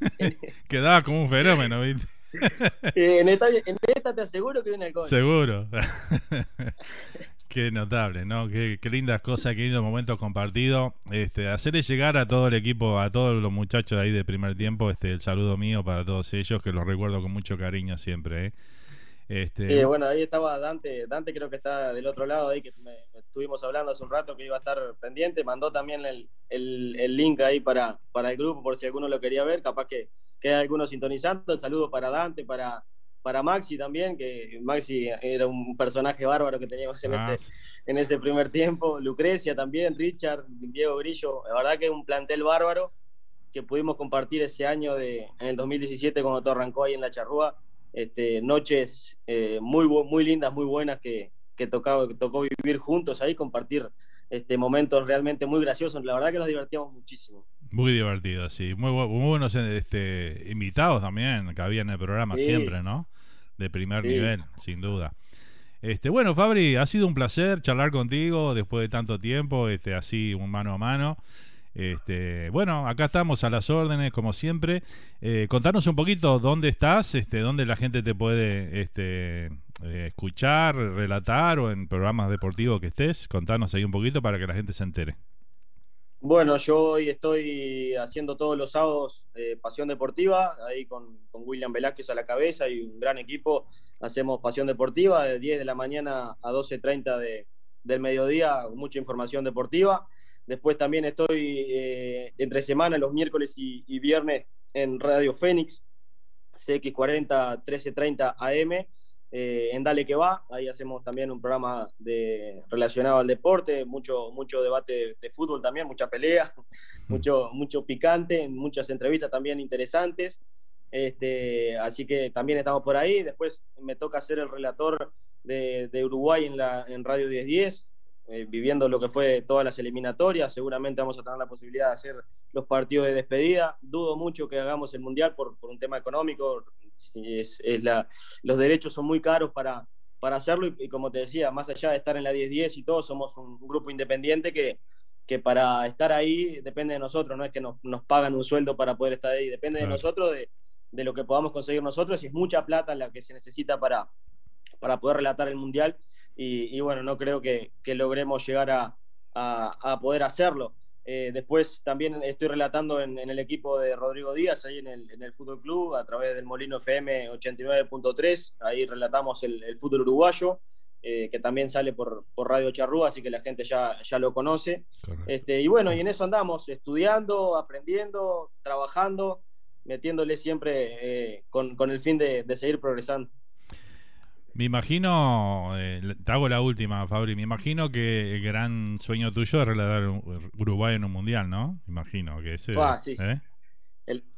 <laughs> Quedaba como un fenómeno, ¿viste? <laughs> en, esta, en esta te aseguro que viene el gol. Seguro. <laughs> Qué notable, ¿no? Qué, lindas cosas, qué lindos momentos compartidos. Este, hacerle llegar a todo el equipo, a todos los muchachos ahí de primer tiempo, este, el saludo mío para todos ellos, que los recuerdo con mucho cariño siempre. ¿eh? Este... bueno, ahí estaba Dante, Dante creo que está del otro lado ahí, que estuvimos hablando hace un rato que iba a estar pendiente, mandó también el, link ahí para, para el grupo por si alguno lo quería ver, capaz que queda alguno sintonizando, el saludo para Dante, para para Maxi también, que Maxi era un personaje bárbaro que teníamos en, ah, ese, en ese primer tiempo. Lucrecia también, Richard, Diego Grillo. La verdad que es un plantel bárbaro que pudimos compartir ese año de, en el 2017 cuando todo arrancó ahí en la charrúa. Este, noches eh, muy, muy lindas, muy buenas que, que, tocaba, que tocó vivir juntos ahí, compartir este, momentos realmente muy graciosos. La verdad que nos divertíamos muchísimo. Muy divertido, sí. Muy, buenos este, invitados también que había en el programa siempre, ¿no? de primer nivel, sin duda. Este, bueno, Fabri, ha sido un placer charlar contigo después de tanto tiempo, este, así un mano a mano. Este, bueno, acá estamos a las órdenes, como siempre. Eh, contanos un poquito dónde estás, este, dónde la gente te puede este, eh, escuchar, relatar o en programas deportivos que estés. Contanos ahí un poquito para que la gente se entere. Bueno, yo hoy estoy haciendo todos los sábados eh, Pasión Deportiva, ahí con, William Velázquez a la cabeza y un gran equipo. Hacemos Pasión Deportiva de 10 de la mañana a 12.30 de, del mediodía, mucha información deportiva. Después también estoy eh, entre semana, los miércoles y, y, viernes, en Radio Fénix, CX40 1330 AM eh, en Dale que va, ahí hacemos también un programa de, relacionado al deporte, mucho, mucho debate de, fútbol también, mucha pelea, <laughs> mucho, mucho picante, muchas entrevistas también interesantes. Este, así que también estamos por ahí. Después me toca ser el relator de, Uruguay en, la, en Radio 1010, eh, viviendo lo que fue todas las eliminatorias. Seguramente vamos a tener la posibilidad de hacer los partidos de despedida. Dudo mucho que hagamos el Mundial por, por un tema económico es, la, los derechos son muy caros para, para hacerlo y, como te decía, más allá de estar en la 10-10 y todo, somos un, grupo independiente que, que para estar ahí depende de nosotros, no es que nos, nos pagan un sueldo para poder estar ahí, depende de nosotros, de, de, lo que podamos conseguir nosotros y es mucha plata la que se necesita para, para poder relatar el Mundial y, bueno, no creo que, que logremos llegar a, a, a poder hacerlo. Eh, después también estoy relatando en, el equipo de Rodrigo Díaz, ahí en el, en el Fútbol Club, a través del Molino FM 89.3. Ahí relatamos el, fútbol uruguayo, eh, que también sale por, por, Radio Charrúa, así que la gente ya, ya lo conoce. Este, y bueno, y en eso andamos, estudiando, aprendiendo, trabajando, metiéndole siempre eh, con, con, el fin de, de seguir progresando. Me imagino, eh, te hago la última, Fabri, me imagino que el gran sueño tuyo es relatar Uruguay en un mundial, ¿no? Imagino que ese... Ah, sí. ¿eh?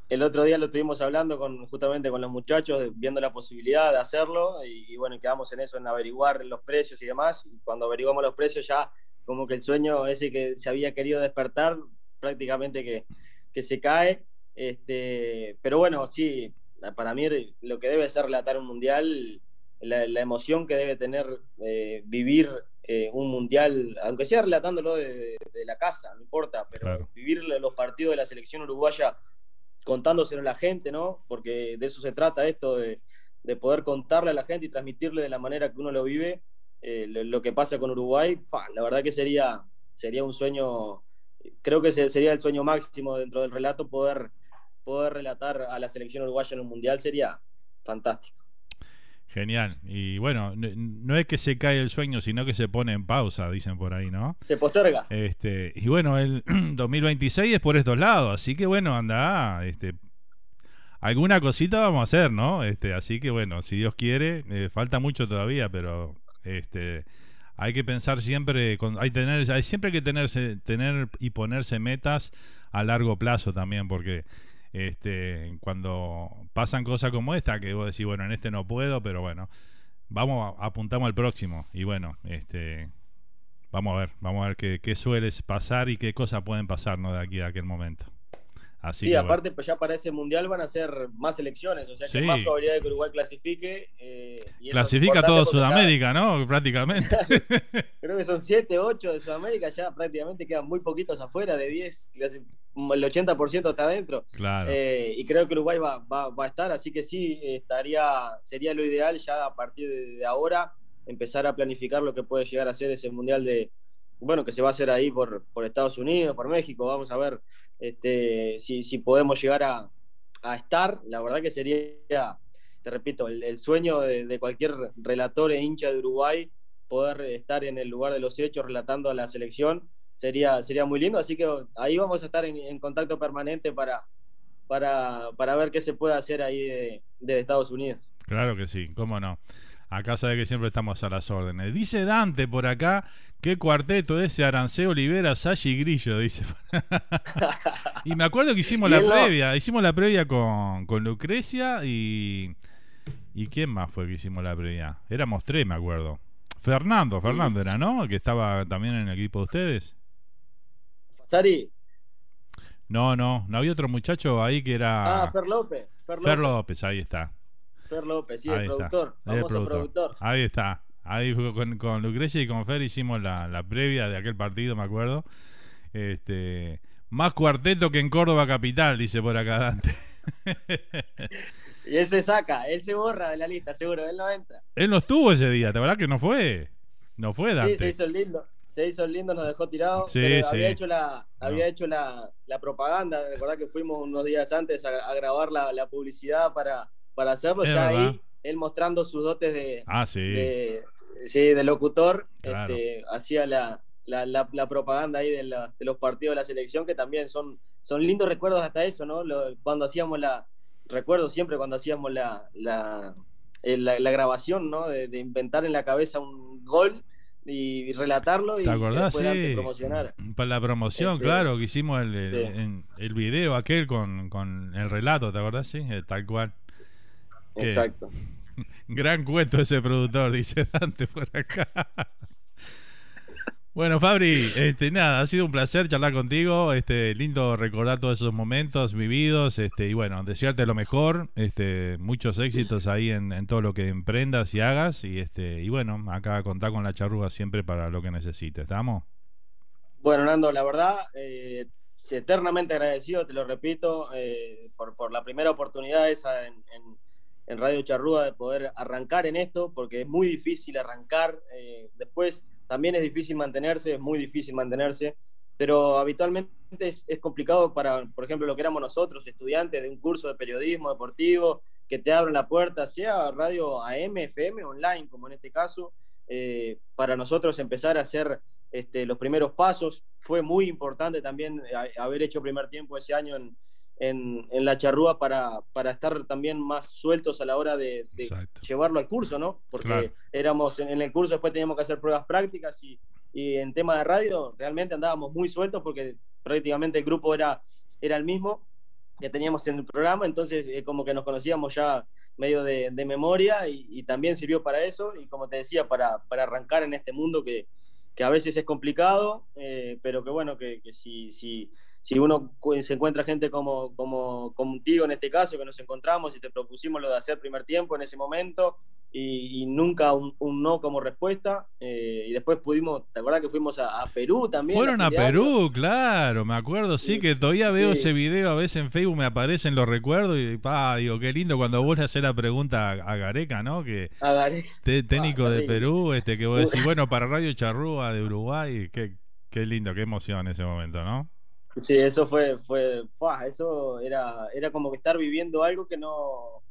el, otro día lo estuvimos hablando con, justamente con los muchachos, viendo la posibilidad de hacerlo y, bueno, quedamos en eso, en averiguar los precios y demás. Y cuando averiguamos los precios ya como que el sueño ese que se había querido despertar prácticamente que, que se cae. Este, pero bueno, sí, para mí lo que debe ser relatar un mundial la, emoción que debe tener eh, vivir eh, un mundial, aunque sea relatándolo de, la casa, no importa, pero vivir los partidos de la selección uruguaya contándoselo a la gente, ¿no? Porque de eso se trata esto, de, poder contarle a la gente y transmitirle de la manera que uno lo vive eh, lo, que pasa con Uruguay. la verdad que sería, sería un sueño, creo que sería el sueño máximo dentro del relato poder, poder relatar a la selección uruguaya en un mundial, sería fantástico. Genial. Y bueno, no, es que se cae el sueño, sino que se pone en pausa, dicen por ahí, ¿no? Se posterga. Este, y bueno, el <clears throat> 2026 es por estos lados, así que bueno, anda, este, alguna cosita vamos a hacer, ¿no? Este, así que bueno, si Dios quiere, eh, falta mucho todavía, pero este, hay que pensar siempre, con, hay, tener, hay siempre que tenerse, tener y ponerse metas a largo plazo también, porque este, cuando pasan cosas como esta, que vos decís, bueno, en este no puedo, pero bueno, vamos, apuntamos al próximo. Y bueno, este, vamos a ver, vamos a ver qué, qué suele pasar y qué cosas pueden pasar ¿no? de aquí a aquel momento sí, aparte, pues ya para ese mundial van a ser más elecciones, o sea que más probabilidad de que Uruguay clasifique. Eh, Clasifica todo Sudamérica, ¿no? Prácticamente. <laughs> Creo que son 7, 8 de Sudamérica, ya prácticamente quedan muy poquitos afuera, de 10, el 80% está adentro. Claro. Eh, y creo que Uruguay va, va, va, a estar, así que sí, estaría, sería lo ideal ya a partir de, de ahora empezar a planificar lo que puede llegar a ser ese mundial de bueno, que se va a hacer ahí por, por Estados Unidos, por México, vamos a ver este, si, si podemos llegar a, a, estar, la verdad que sería, te repito, el, sueño de, cualquier relator e hincha de Uruguay, poder estar en el lugar de los hechos relatando a la selección, sería, sería muy lindo, así que ahí vamos a estar en, contacto permanente para, para, para, ver qué se puede hacer ahí de, de Estados Unidos. Claro que sí, cómo no. Acá sabe que siempre estamos a las órdenes. Dice Dante por acá, qué cuarteto ese Aranceo Olivera, Sashi y Grillo, dice. <laughs> y me acuerdo que hicimos la previa, hicimos la previa con, con Lucrecia y... ¿Y quién más fue que hicimos la previa? Éramos tres, me acuerdo. Fernando, Fernando era, ¿no? Que estaba también en el equipo de ustedes. Sari. No, no, no había otro muchacho ahí que era... Ah, Fer López. Fer López, ahí está. Fer López, sí, el productor. Famoso productor. Ahí está. Ahí con, con Lucrecia y con Fer hicimos la, la previa de aquel partido, me acuerdo. Este, más cuarteto que en Córdoba Capital, dice por acá Dante. <laughs> y él se saca, él se borra de la lista, seguro, él no entra. Él no estuvo ese día, ¿te verdad que no fue? No fue Dante. Sí, se hizo el lindo. Se hizo el lindo, nos dejó tirado. Sí, sí. Había hecho la, había hecho la, la propaganda. verdad que fuimos unos días antes a, grabar la, la, publicidad para, para hacerlo. ya ahí, él mostrando sus dotes de, ah, sí. de, sí, de locutor, este, hacía la, la, la, propaganda ahí de, de, los partidos de la selección, que también son, son lindos recuerdos hasta eso, ¿no? cuando hacíamos la, recuerdo siempre cuando hacíamos la, la, eh, la, grabación, ¿no? De, de, inventar en la cabeza un gol y relatarlo y ¿Te acordás? Sí. promocionar. Para la promoción, este, claro, que hicimos el, el, video aquel con, con, el relato, ¿te acordás? Sí, eh, tal cual. Exacto. <laughs> Gran cuento ese productor, dice Dante por acá. <laughs> Bueno, Fabri, este, nada, ha sido un placer charlar contigo, este, lindo recordar todos esos momentos vividos, este, y bueno, desearte lo mejor, este, muchos éxitos ahí en, todo lo que emprendas y hagas, y este, y bueno, acá contar con la charruga siempre para lo que necesites, ¿estamos? Bueno, Nando, la verdad, eh, eternamente agradecido, te lo repito, eh, por, por, la primera oportunidad esa en, en, Radio Charrúa de poder arrancar en esto, porque es muy difícil arrancar, eh, después también es difícil mantenerse, es muy difícil mantenerse, pero habitualmente es, complicado para, por ejemplo, lo que éramos nosotros, estudiantes de un curso de periodismo deportivo, que te abren la puerta, sea radio AM, FM, online, como en este caso, eh, para nosotros empezar a hacer este, los primeros pasos. Fue muy importante también eh, haber hecho primer tiempo ese año en, en, la charrúa para, para, estar también más sueltos a la hora de, llevarlo al curso, ¿no? Porque éramos en el curso, después teníamos que hacer pruebas prácticas y, y, en tema de radio realmente andábamos muy sueltos porque prácticamente el grupo era, era el mismo que teníamos en el programa, entonces eh, como que nos conocíamos ya medio de, memoria y, también sirvió para eso y como te decía, para, para arrancar en este mundo que, que a veces es complicado, eh, pero que bueno, que, que si, si, si uno se encuentra gente como, como, contigo en este caso, que nos encontramos y te propusimos lo de hacer primer tiempo en ese momento y, nunca un, no como respuesta, eh, y después pudimos, ¿te acuerdas que fuimos a, Perú también? Fueron a, Perú, claro, me acuerdo, sí, que todavía veo ese video, a veces en Facebook me aparecen los recuerdos y pa, digo, qué lindo cuando vos le haces la pregunta a, Gareca, ¿no? Que a Gareca. técnico de Perú, este que vos decís, bueno, para Radio Charrúa de Uruguay, qué, qué lindo, qué emoción ese momento, ¿no? Sí, eso fue, fue, eso era, era como que estar viviendo algo que no,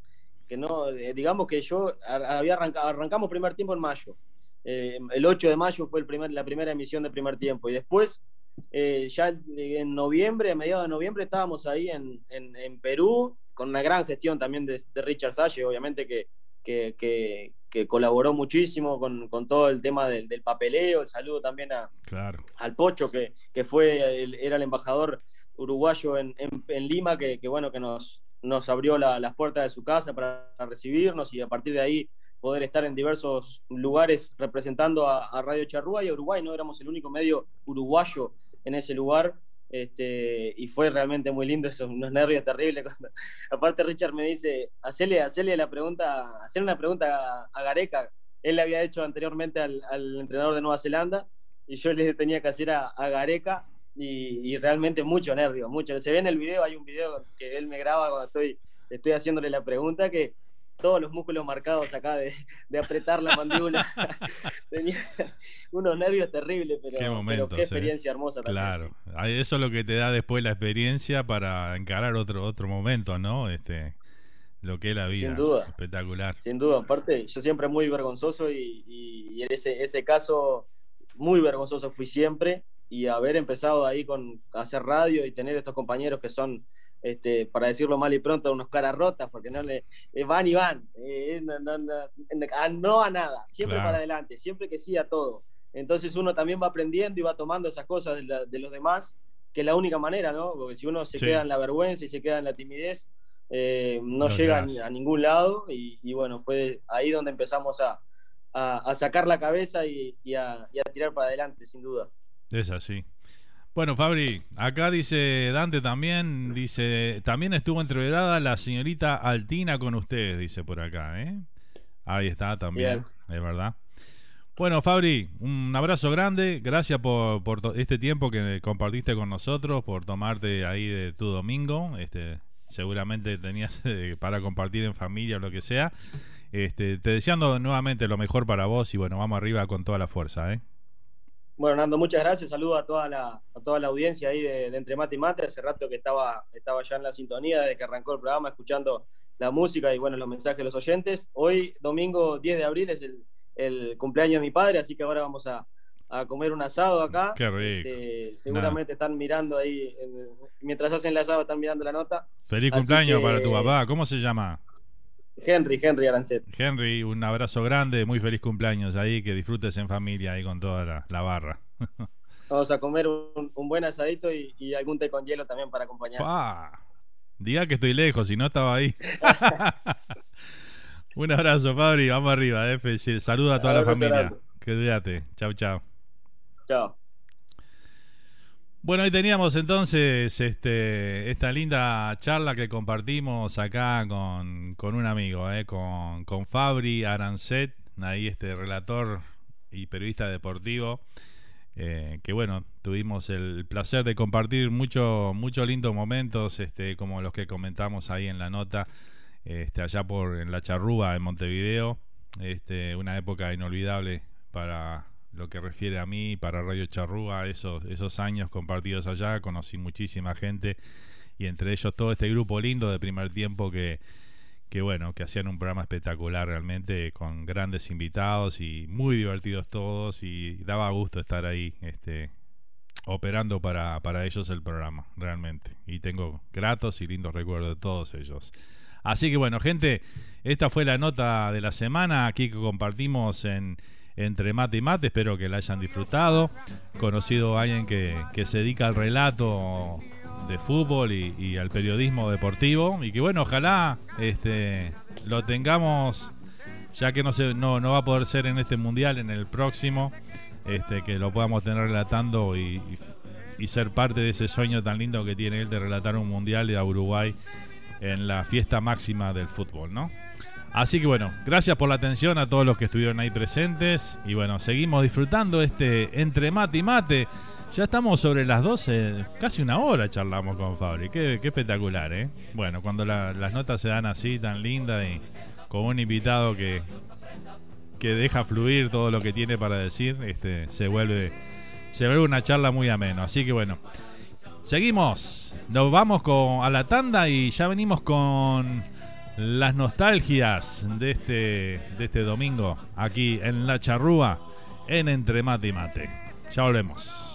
que no, eh, digamos que yo había arrancado, arrancamos primer tiempo en mayo. Eh, el 8 de mayo fue el primer, la primera emisión de primer tiempo y después, eh, ya en noviembre, a mediados de noviembre, estábamos ahí en, en, Perú con una gran gestión también de, de Richard Salle, obviamente que, que, colaboró muchísimo con, todo el tema del, papeleo. El saludo también a, al Pocho, que, fue era el embajador uruguayo en, Lima, que, bueno, que nos, nos abrió las puertas de su casa para recibirnos y a partir de ahí poder estar en diversos lugares representando a, a Radio Charrúa y a Uruguay. No éramos el único medio uruguayo en ese lugar este, y fue realmente muy lindo, esos unos nervios terribles. Cuando, <laughs> aparte Richard me dice, hacerle, hacerle la pregunta, hacer una pregunta a, Gareca. Él le había hecho anteriormente al, entrenador de Nueva Zelanda y yo le tenía que hacer a, Gareca y, realmente mucho nervio, mucho. Se ve en el video, hay un video que él me graba cuando estoy, estoy haciéndole la pregunta que todos los músculos marcados acá de, apretar la mandíbula. <laughs> Tenía unos nervios terribles, pero qué, qué experiencia hermosa Claro, eso es lo que te da después la experiencia para encarar otro otro momento, ¿no? Este lo que es la vida. Sin duda. Espectacular. Sin duda. Aparte, yo siempre muy vergonzoso y, y, en ese, ese caso muy vergonzoso fui siempre y haber empezado ahí con hacer radio y tener estos compañeros que son este, para decirlo mal y pronto, unos caras rotas, porque no le eh, van y van, eh, no, a, nada, siempre para adelante, siempre que sí a todo. Entonces uno también va aprendiendo y va tomando esas cosas de, los demás, que es la única manera, ¿no? Porque si uno se queda en la vergüenza y se queda en la timidez, eh, no, llega a, ningún lado y, bueno, fue ahí donde empezamos a, sacar la cabeza y, a, y a tirar para adelante, sin duda. Es así. Bueno, Fabri, acá dice Dante también, dice, también estuvo entreverada la señorita Altina con ustedes, dice por acá, ¿eh? Ahí está también, es verdad. Bueno, Fabri, un abrazo grande. Gracias por, por este tiempo que compartiste con nosotros, por tomarte ahí de tu domingo. Este, seguramente tenías eh, para compartir en familia o lo que sea. Este, te deseando nuevamente lo mejor para vos y bueno, vamos arriba con toda la fuerza. ¿eh? Bueno, Nando, muchas gracias. Saludo a toda la, a toda la audiencia ahí de, Entre Mate y Mate. Hace rato que estaba, estaba ya en la sintonía desde que arrancó el programa, escuchando la música y bueno, los mensajes de los oyentes. Hoy, domingo 10 de abril, es el el cumpleaños de mi padre, así que ahora vamos a, comer un asado acá. Qué rico. Este, seguramente están mirando ahí, mientras hacen el asado, están mirando la nota. Feliz cumpleaños para tu papá. ¿Cómo se llama? Henry, Henry Arancet. Henry, un abrazo grande, muy feliz cumpleaños ahí, que disfrutes en familia ahí con toda la, barra. <laughs> Vamos a comer un, buen asadito y, algún té con hielo también para acompañar. Diga que estoy lejos, si no estaba ahí. <laughs> Un abrazo, Fabri. Vamos arriba. Eh. Saluda a toda la familia. Quédate. Chau, chau. Chao. Bueno, ahí teníamos entonces este, esta linda charla que compartimos acá con, un amigo, eh, con, con Fabri Arancet, ahí este relator y periodista deportivo, eh, que bueno, tuvimos el placer de compartir muchos mucho lindos momentos, este, como los que comentamos ahí en la nota este, allá por en la Charrúa, en Montevideo. Este, una época inolvidable para lo que refiere a mí, para Radio Charrúa, esos, esos años compartidos allá, conocí muchísima gente y entre ellos todo este grupo lindo de primer tiempo que, que bueno, que hacían un programa espectacular realmente, con grandes invitados y muy divertidos todos y daba gusto estar ahí, este, operando para, para ellos el programa, realmente. Y tengo gratos y lindos recuerdos de todos ellos. Así que bueno, gente, esta fue la nota de la semana aquí que compartimos en entre mate y mate. Espero que la hayan disfrutado. Conocido a alguien que, se dedica al relato de fútbol y, al periodismo deportivo. Y que bueno, ojalá este, lo tengamos, ya que no, se, no, no va a poder ser en este mundial, en el próximo, este, que lo podamos tener relatando y, y ser parte de ese sueño tan lindo que tiene él de relatar un mundial y a Uruguay en la fiesta máxima del fútbol, ¿no? Así que bueno, gracias por la atención a todos los que estuvieron ahí presentes. Y bueno, seguimos disfrutando este entre mate y mate. Ya estamos sobre las 12, casi una hora charlamos con Fabri. Qué, espectacular, ¿eh? Bueno, cuando las notas se dan así, tan lindas y con un invitado que, que deja fluir todo lo que tiene para decir, este, se vuelve, se vuelve una charla muy ameno. Así que bueno, Seguimos, nos vamos con, a la tanda y ya venimos con las nostalgias de este, de este domingo aquí en La Charrúa, en Entre Mate y Mate. Ya volvemos.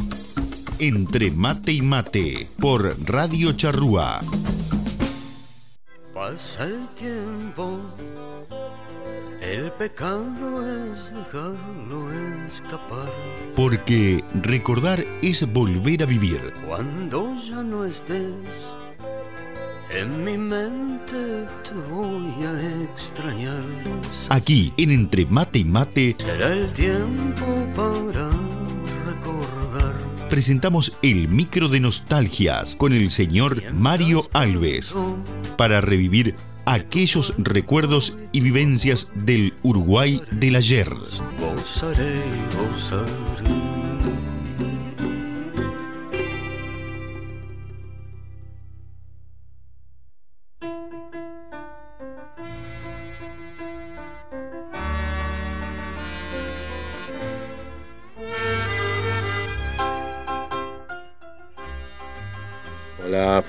Entre mate y mate por Radio Charrúa. Pasa el tiempo, el pecado es dejarlo escapar. Porque recordar es volver a vivir. Cuando ya no estés, en mi mente te voy a extrañar. Aquí, en Entre Mate y Mate, será el tiempo para presentamos el micro de nostalgias con el señor Mario Alves para revivir aquellos recuerdos y vivencias del Uruguay del ayer.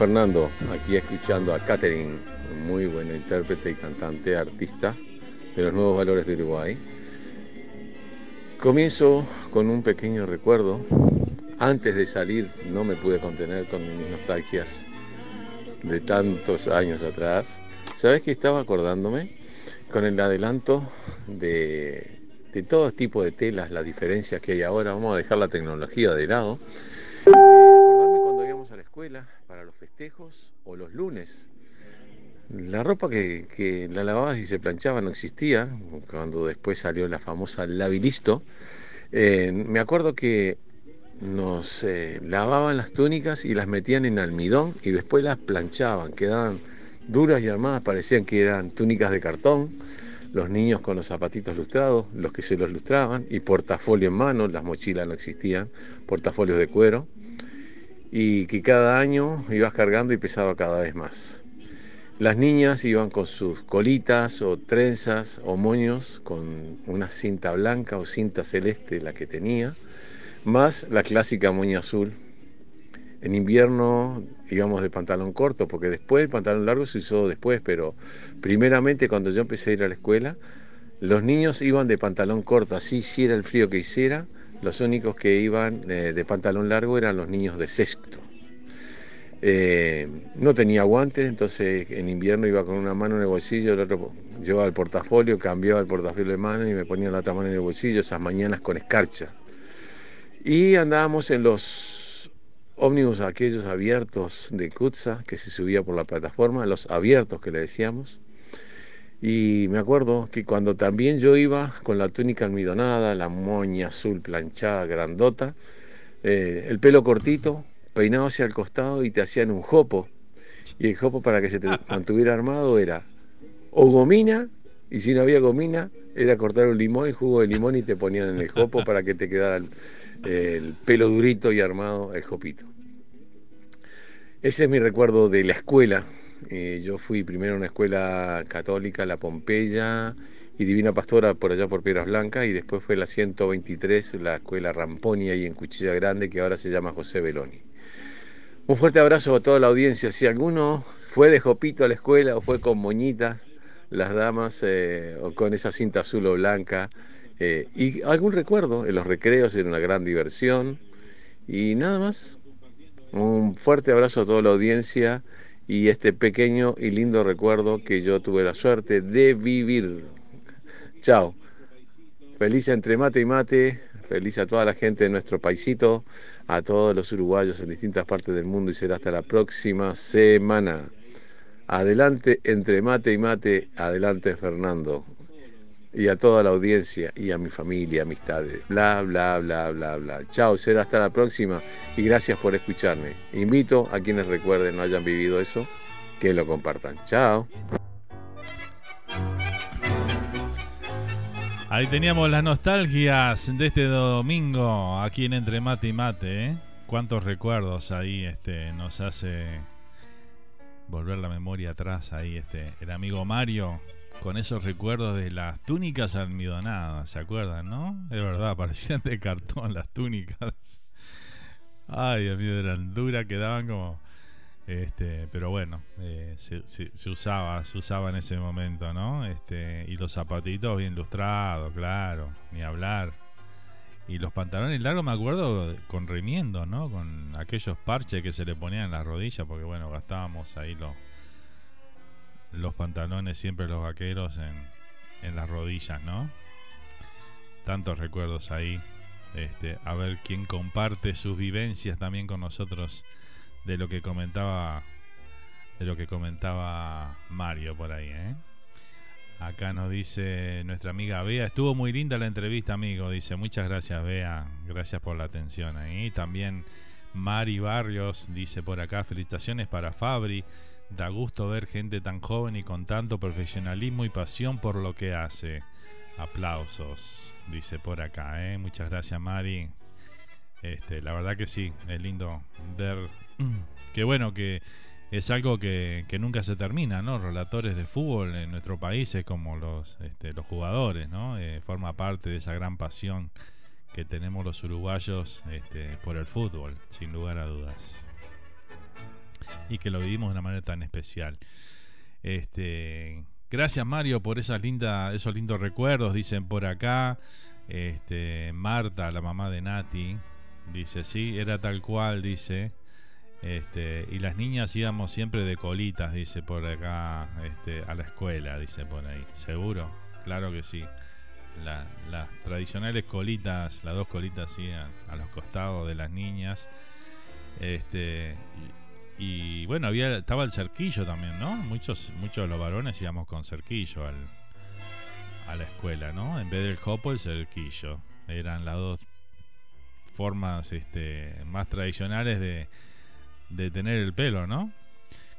Fernando, aquí escuchando a Catherine, muy buena intérprete y cantante, artista de los nuevos valores de Uruguay. Comienzo con un pequeño recuerdo. Antes de salir no me pude contener con mis nostalgias de tantos años atrás. ¿Sabes qué estaba acordándome? Con el adelanto de, de todo tipo de telas, las diferencias que hay ahora. Vamos a dejar la tecnología de lado. cuando íbamos a la escuela para los festejos o los lunes. La ropa que, la lavabas y se planchaba no existía, cuando después salió la famosa Lavilisto. Eh, me acuerdo que nos eh, lavaban las túnicas y las metían en almidón y después las planchaban, quedaban duras y armadas, parecían que eran túnicas de cartón, los niños con los zapatitos lustrados, los que se los lustraban, y portafolio en mano, las mochilas no existían, portafolios de cuero, y que cada año ibas cargando y pesaba cada vez más. Las niñas iban con sus colitas o trenzas o moños con una cinta blanca o cinta celeste, la que tenía, más la clásica moña azul. En invierno íbamos de pantalón corto, porque después el pantalón largo se usó después, pero primeramente cuando yo empecé a ir a la escuela, los niños iban de pantalón corto, así hiciera el frío que hiciera, los únicos que iban eh, de pantalón largo eran los niños de sexto. Eh, no tenía guantes, entonces en invierno iba con una mano en el bolsillo, el otro llevaba el portafolio, cambiaba el portafolio de mano y me ponía la otra mano en el bolsillo, esas mañanas con escarcha. Y andábamos en los ómnibus aquellos abiertos de Kutza, que se subía por la plataforma, los abiertos que le decíamos. Y me acuerdo que cuando también yo iba con la túnica almidonada, la moña azul planchada, grandota, eh, el pelo cortito, peinado hacia el costado y te hacían un jopo. Y el jopo para que se te <laughs> mantuviera armado era o gomina, y si no había gomina, era cortar un limón y jugo de limón y te ponían en el jopo para que te quedara el pelo durito y armado el jopito. Ese es mi recuerdo de la escuela. Eh, yo fui primero a una escuela católica, la Pompeya y Divina Pastora por allá por Piedras Blancas y después fue la 123, la escuela Ramponia y en Cuchilla Grande que ahora se llama José Beloni. Un fuerte abrazo a toda la audiencia. Si alguno fue de jopito a la escuela o fue con moñitas, las damas eh, o con esa cinta azul o blanca, eh, y algún recuerdo, en los recreos era una gran diversión. Y nada más. Un fuerte abrazo a toda la audiencia y este pequeño y lindo recuerdo que yo tuve la suerte de vivir. Chao. Feliz entre mate y mate. Feliz a toda la gente de nuestro paisito, a todos los uruguayos en distintas partes del mundo y será hasta la próxima semana. Adelante entre mate y mate, adelante Fernando y a toda la audiencia y a mi familia, amistades. Bla, bla, bla, bla, bla. Chao, será hasta la próxima y gracias por escucharme. Invito a quienes recuerden no hayan vivido eso, que lo compartan. Chao. Ahí teníamos las nostalgias de este domingo aquí en Entre Mate y Mate. ¿eh? Cuántos recuerdos ahí este, nos hace volver la memoria atrás ahí este el amigo Mario con esos recuerdos de las túnicas almidonadas, ¿se acuerdan, no? De verdad, parecían de cartón las túnicas. Ay, Dios mío, eran duras, quedaban como... Este, pero bueno, eh, se, usaba, se usaba en ese momento, ¿no? Este, y los zapatitos bien lustrados, claro, ni hablar. Y los pantalones largos, me acuerdo, con remiendo, ¿no? Con aquellos parches que se le ponían en las rodillas, porque bueno, gastábamos ahí los los pantalones, siempre los vaqueros en, en las rodillas, ¿no? Tantos recuerdos ahí. Este, a ver quién comparte sus vivencias también con nosotros de lo que comentaba de lo que comentaba Mario por ahí, ¿eh? Acá nos dice nuestra amiga Bea, estuvo muy linda la entrevista, amigo. Dice, muchas gracias, Bea. Gracias por la atención ahí. También Mari Barrios dice por acá, felicitaciones para Fabri. Da gusto ver gente tan joven y con tanto profesionalismo y pasión por lo que hace. Aplausos, dice por acá, ¿eh? Muchas gracias, Mari. Este, la verdad que sí, es lindo ver <clears throat> que bueno, que es algo que, nunca se termina, ¿no? Relatores de fútbol en nuestro país es como los, este, los jugadores, ¿no? Eh, forma parte de esa gran pasión que tenemos los uruguayos este, por el fútbol, sin lugar a dudas. Y que lo vivimos de una manera tan especial. Este, gracias Mario por esos lindos recuerdos, dicen por acá. Este, Marta, la mamá de Nati, dice, sí, era tal cual, dice. Este, y las niñas íbamos siempre de colitas, dice por acá, este, a la escuela, dice por ahí. ¿Seguro? Claro que sí. las tradicionales colitas, las dos colitas sí, a, los costados de las niñas. Este, y, bueno, había, estaba el cerquillo también, ¿no? Muchos, muchos de los varones íbamos con cerquillo al, a la escuela, ¿no? En vez del jopo, el cerquillo. Eran las dos formas este, más tradicionales de, de tener el pelo, ¿no?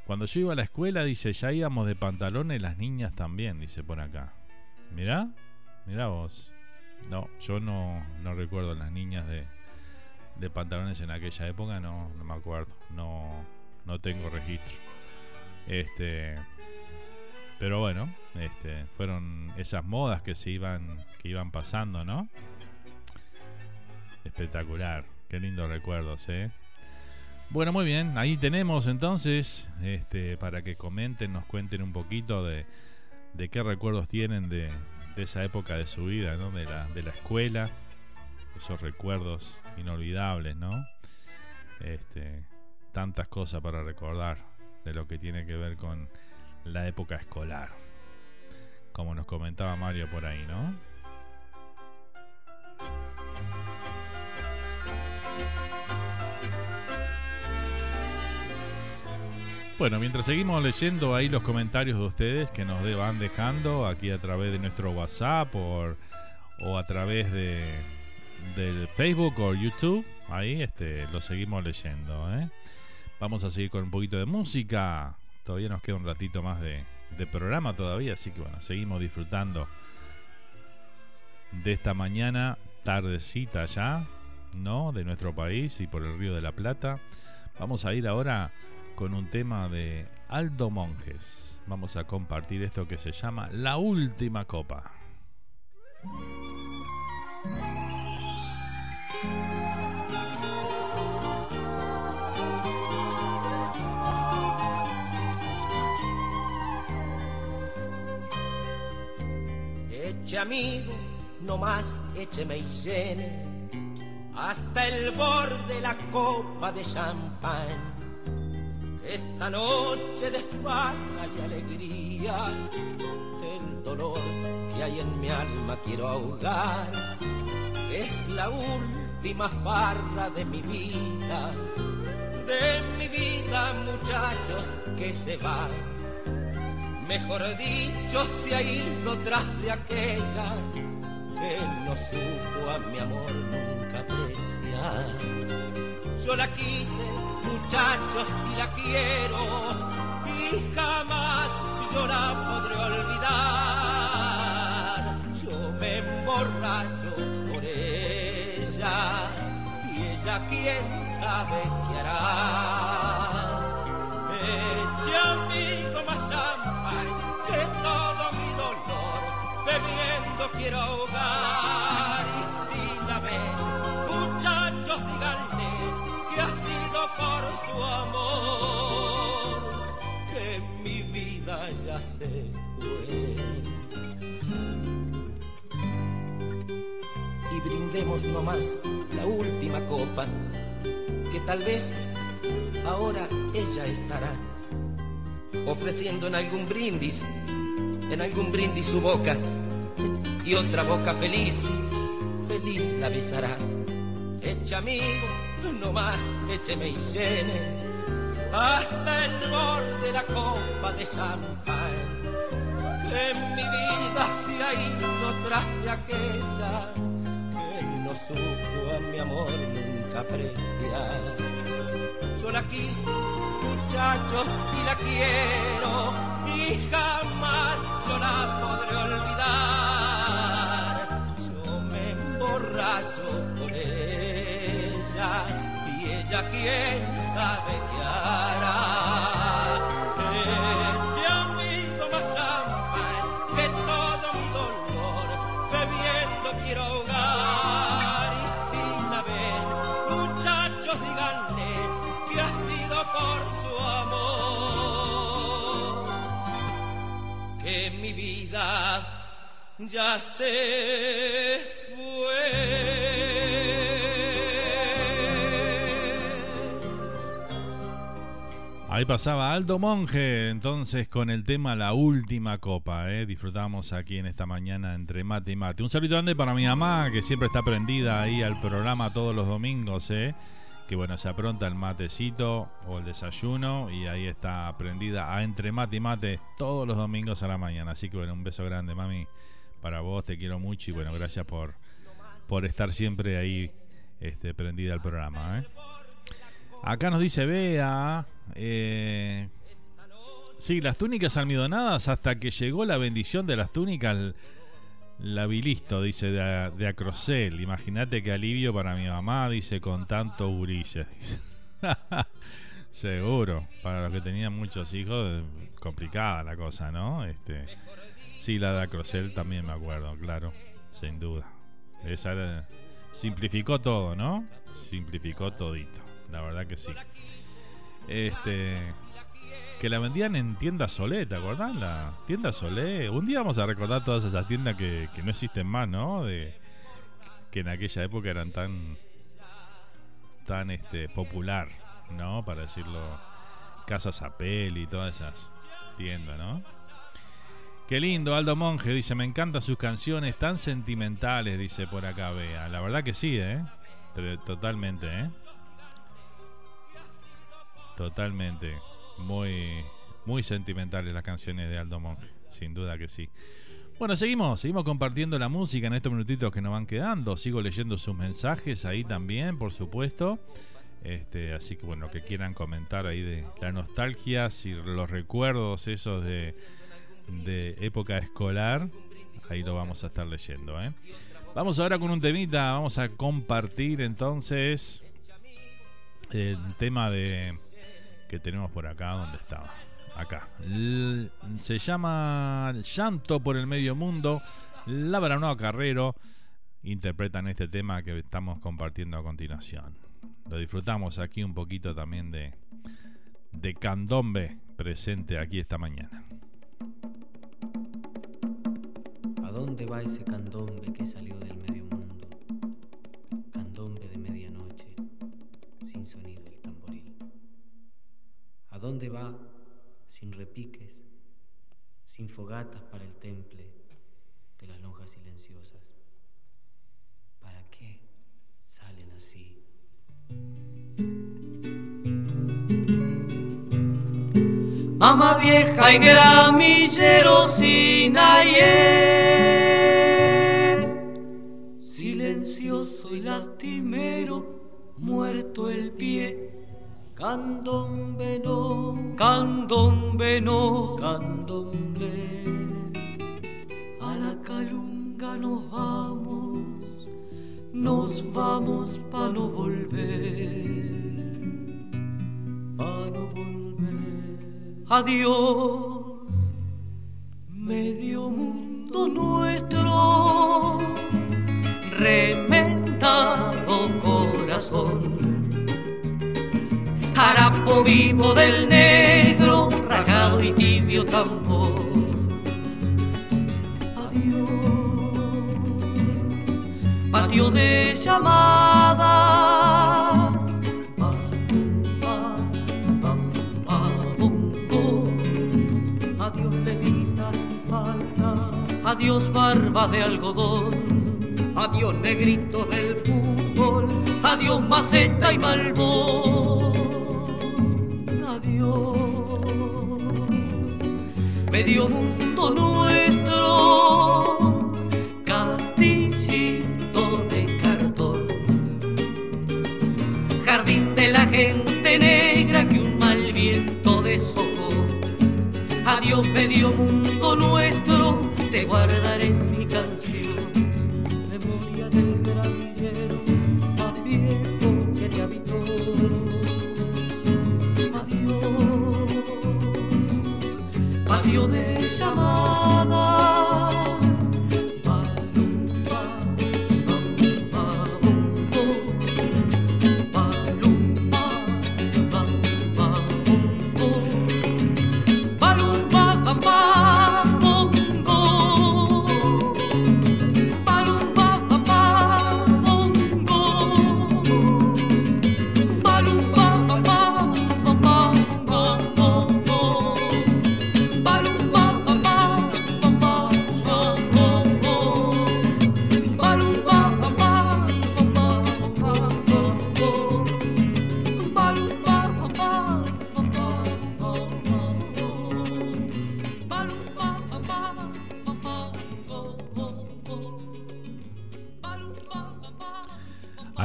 Cuando yo iba a la escuela, dice, ya íbamos de pantalones las niñas también, dice por acá. Mirá, mirá vos. No, yo no, no recuerdo las niñas de, de pantalones en aquella época, no, no me acuerdo, no, no tengo registro. Este, pero bueno, este, fueron esas modas que se iban, que iban pasando, ¿no? Espectacular, qué lindos recuerdos, ¿eh? Bueno, muy bien, ahí tenemos entonces, este, para que comenten, nos cuenten un poquito de, de qué recuerdos tienen de, de, esa época de su vida, ¿no? De la, de la escuela, esos recuerdos inolvidables, ¿no? Este, tantas cosas para recordar de lo que tiene que ver con la época escolar, como nos comentaba Mario por ahí, ¿no? Bueno, mientras seguimos leyendo ahí los comentarios de ustedes que nos van dejando aquí a través de nuestro WhatsApp o, o a través de del Facebook o YouTube, ahí este lo seguimos leyendo, ¿eh? Vamos a seguir con un poquito de música. Todavía nos queda un ratito más de, programa todavía, así que bueno, seguimos disfrutando de esta mañana tardecita ya, ¿no? De nuestro país y por el Río de la Plata. Vamos a ir ahora con un tema de Aldo Monjes. Vamos a compartir esto que se llama La Última Copa. Eche amigo, no más écheme y llene hasta el borde la copa de champán esta noche de farra y alegría, el dolor que hay en mi alma quiero ahogar. Es la última farra de mi vida, de mi vida muchachos que se va. Mejor dicho, se ha ido tras de aquella que no supo a mi amor nunca apreciar. Yo la quise muchachos, si la quiero y jamás yo la podré olvidar. Yo me emborracho por ella y ella quién sabe qué hará. Eche amigo más champán que todo mi dolor bebiendo quiero ahogar. Y si la ven muchachos díganle que ha sido por su amor que mi vida ya se fue. Y brindemos nomás la última copa, que tal vez ahora ella estará ofreciendo en algún brindis, en algún brindis su boca, y otra boca feliz, feliz la besará. Echa amigo no más écheme y llene hasta el borde de la copa de champán. En mi vida se ha ido tras de aquella que no supo a mi amor nunca apreciar. Yo la quise, muchachos, y la quiero, y jamás yo la podré olvidar. Yo me emborracho por ella ya quién sabe qué hará. Ya se fue. Ahí pasaba Aldo Monge, entonces con el tema La Última Copa, ¿eh? disfrutamos aquí en esta mañana entre mate y mate. Un saludo grande para mi mamá, que siempre está prendida ahí al programa todos los domingos, ¿eh? que bueno, se apronta el matecito o el desayuno y ahí está prendida a entre mate y mate todos los domingos a la mañana. Así que bueno, un beso grande, mami, para vos, te quiero mucho y bueno, gracias por, por estar siempre ahí este, prendida al programa. ¿eh? Acá nos dice Bea. Eh, sí, las túnicas almidonadas hasta que llegó la bendición de las túnicas. La vi listo, dice de, Acrocel. Imagínate qué alivio para mi mamá, dice, con tanto gurises. <laughs> Seguro, para los que tenían muchos hijos, complicada la cosa, ¿no? Este, sí, la de Acrocel también me acuerdo, claro, sin duda. Esa simplificó todo, ¿no? Simplificó todito la verdad que sí. Este. Que la vendían en tienda Solé, ¿te acordás? La tienda Solé. Un día vamos a recordar todas esas tiendas que, no existen más, ¿no? De, que en aquella época eran tan. tan este popular, ¿no? Para decirlo. Casas Apel y todas esas tiendas, ¿no? Qué lindo, Aldo Monge dice, me encantan sus canciones tan sentimentales, dice por acá, vea. La verdad que sí, ¿eh? Totalmente, ¿eh? Totalmente. Muy, muy sentimentales las canciones de Aldo Monge. Sin duda que sí. Bueno, seguimos, seguimos compartiendo la música en estos minutitos que nos van quedando. Sigo leyendo sus mensajes ahí también, por supuesto. Este, así que bueno, que quieran comentar ahí de la nostalgia, si los recuerdos esos de, de época escolar, ahí lo vamos a estar leyendo. ¿eh? Vamos ahora con un temita, vamos a compartir entonces el tema de que tenemos por acá, ¿dónde estaba? Acá. se llama Llanto por el Medio Mundo. La Baranoa Carrero interpretan este tema que estamos compartiendo a continuación. Lo disfrutamos aquí un poquito también de, de candombe presente aquí esta mañana. Dónde va ese candombe que salió del medio mundo? Candombe de medianoche, sin sonido dónde va sin repiques, sin fogatas para el temple Vieja y gramillero sin ayer, silencioso y lastimero, muerto el pie Candombe no, candombe no, candombe. A la calunga nos vamos, nos vamos pa' no volver, pa' no volver. Adiós, medio mundo nuestro, remendado corazón harapo vivo del negro, rajado y tibio tambor. Adiós, patio de llamadas. Adiós barba de algodón, adiós negritos del fútbol, adiós maceta y malvón. medio mundo nuestro, castillito de cartón, jardín de la gente negra que un mal viento deshojó. Adiós medio mundo nuestro, te guardaré mi canción, memoria del granillero más viejo que te habitó. de llamadas.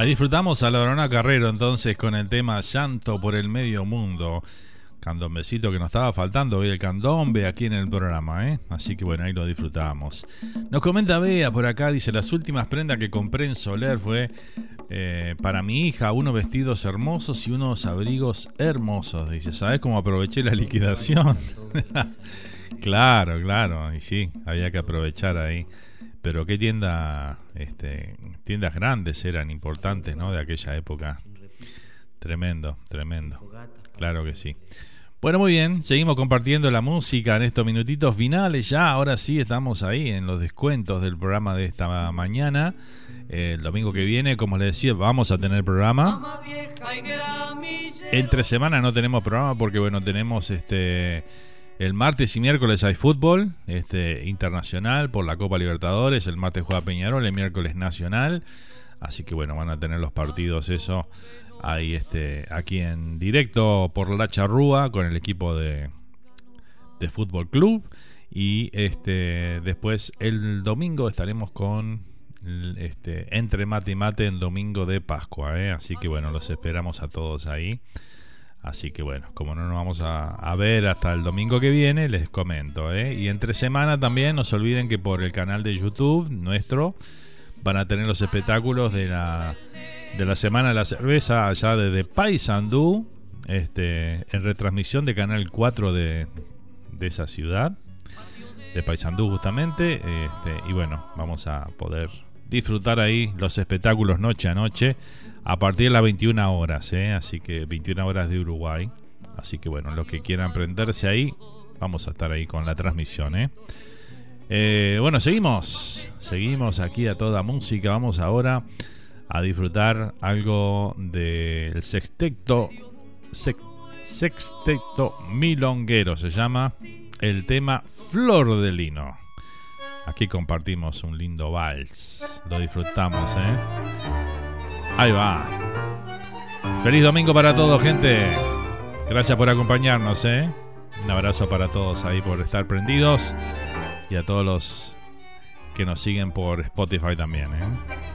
Disfrutamos a la Verona Carrero entonces con el tema Llanto por el Medio Mundo. Candombecito que nos estaba faltando hoy el candombe aquí en el programa, ¿eh? Así que bueno, ahí lo disfrutamos. Nos comenta Bea por acá, dice, las últimas prendas que compré en Soler fue eh, para mi hija, unos vestidos hermosos y unos abrigos hermosos. Dice, ¿sabes cómo aproveché la liquidación? <laughs> claro, claro, y sí, había que aprovechar ahí. Pero qué tienda, este, tiendas grandes eran importantes, ¿no? De aquella época. Tremendo, tremendo. Claro que sí. Bueno, muy bien, seguimos compartiendo la música en estos minutitos finales. Ya, ahora sí estamos ahí en los descuentos del programa de esta mañana. el domingo que viene, como les decía, vamos a tener programa. Entre semana no tenemos programa porque, bueno, tenemos este el martes y miércoles hay fútbol este, internacional por la Copa Libertadores. El martes juega Peñarol, el miércoles nacional. Así que bueno, van a tener los partidos eso ahí este, aquí en directo por la charrúa con el equipo de, de Fútbol Club. Y este después el domingo estaremos con este, entre mate y mate el domingo de Pascua. ¿eh? Así que bueno, los esperamos a todos ahí. Así que bueno, como no nos vamos a, ver hasta el domingo que viene, les comento. ¿eh? Y entre semana también, no se olviden que por el canal de YouTube nuestro van a tener los espectáculos de la, de la Semana de la Cerveza allá desde Paysandú, este, en retransmisión de Canal 4 de, de esa ciudad, de Paysandú justamente. Este, y bueno, vamos a poder disfrutar ahí los espectáculos noche a noche a partir de las 21 horas, ¿eh? así que 21 horas de Uruguay. Así que bueno, los que quieran prenderse ahí, vamos a estar ahí con la transmisión. ¿eh? Eh, bueno, seguimos, seguimos aquí a toda música. Vamos ahora a disfrutar algo del sexteto, sexteto milonguero, se llama el tema Flor de Lino. Aquí compartimos un lindo vals, lo disfrutamos, ¿eh? Ahí va. Feliz domingo para todos, gente. Gracias por acompañarnos, ¿eh? Un abrazo para todos ahí por estar prendidos y a todos los que nos siguen por Spotify también, ¿eh?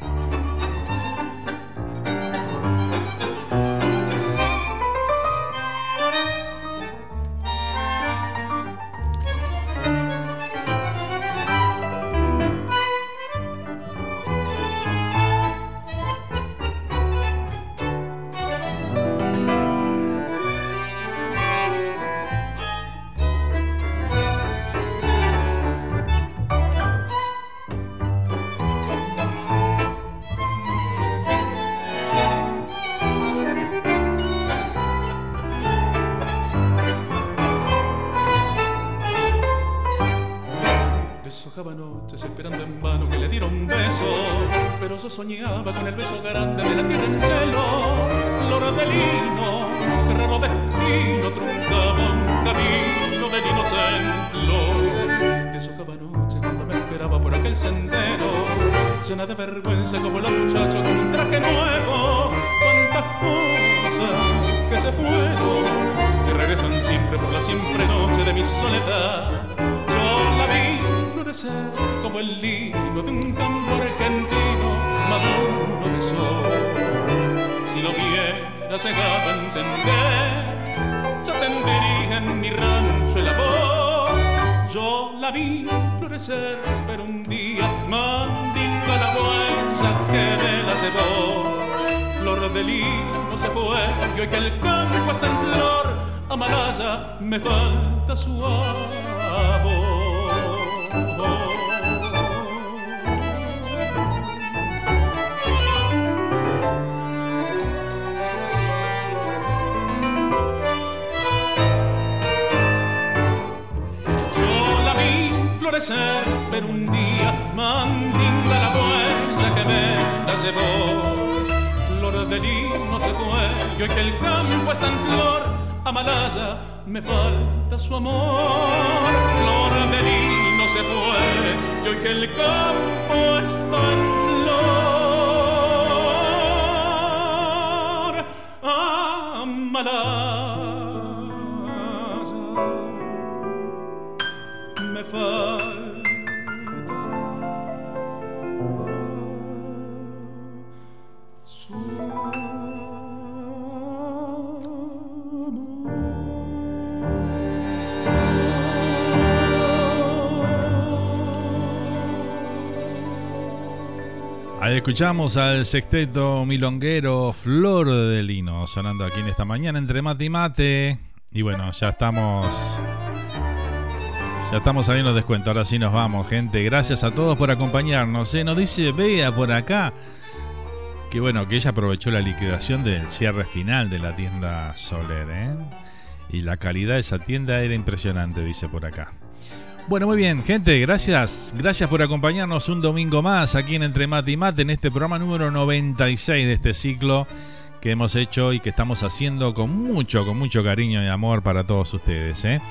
Escuchamos al sexteto milonguero Flor de Lino sonando aquí en esta mañana entre mate y mate. Y bueno, ya estamos. Ya estamos en los descuentos. Ahora sí nos vamos, gente. Gracias a todos por acompañarnos. ¿eh? Nos dice Bea por acá que bueno, que ella aprovechó la liquidación del cierre final de la tienda Soler. ¿eh? Y la calidad de esa tienda era impresionante, dice por acá. Bueno, muy bien, gente, gracias. Gracias por acompañarnos un domingo más aquí en Entre Mate y Mate en este programa número 96 de este ciclo que hemos hecho y que estamos haciendo con mucho, con mucho cariño y amor para todos ustedes. ¿eh?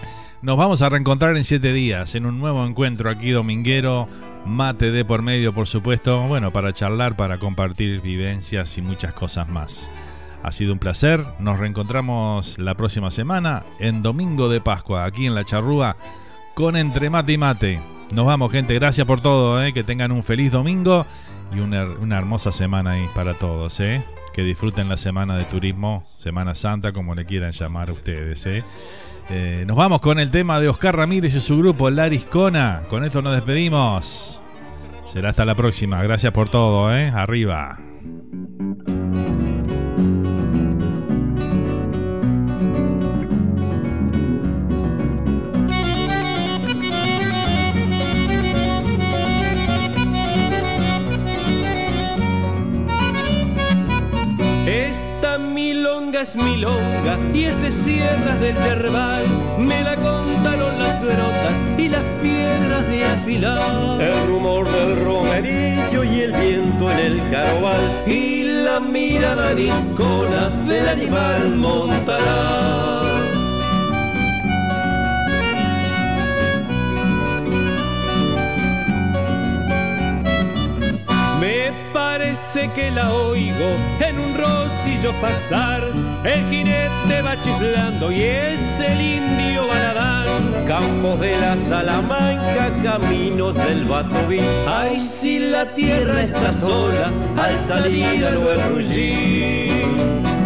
Nos vamos a reencontrar en siete días en un nuevo encuentro aquí dominguero, mate de por medio, por supuesto, bueno, para charlar, para compartir vivencias y muchas cosas más. Ha sido un placer, nos reencontramos la próxima semana en Domingo de Pascua, aquí en La Charrúa con Entre Mate y Mate. Nos vamos, gente. Gracias por todo. ¿eh? Que tengan un feliz domingo y una, hermosa semana ahí para todos. ¿eh? Que disfruten la semana de turismo, Semana Santa, como le quieran llamar ustedes. ¿eh? nos vamos con el tema de Oscar Ramírez y su grupo Lariscona. Con esto nos despedimos. Será hasta la próxima. Gracias por todo. Arriba. Es milonga y es de sierras del yerbal. Me la contaron las grotas y las piedras de afilar. El rumor del romerillo y el viento en el carobal. Y la mirada discona del animal montará. Parece que la oigo en un rocillo pasar. El jinete va chiflando y es el indio Baradán. Campos de la Salamanca, caminos del Batobí. Ay, si la tierra está sola al salir al buen Vamos,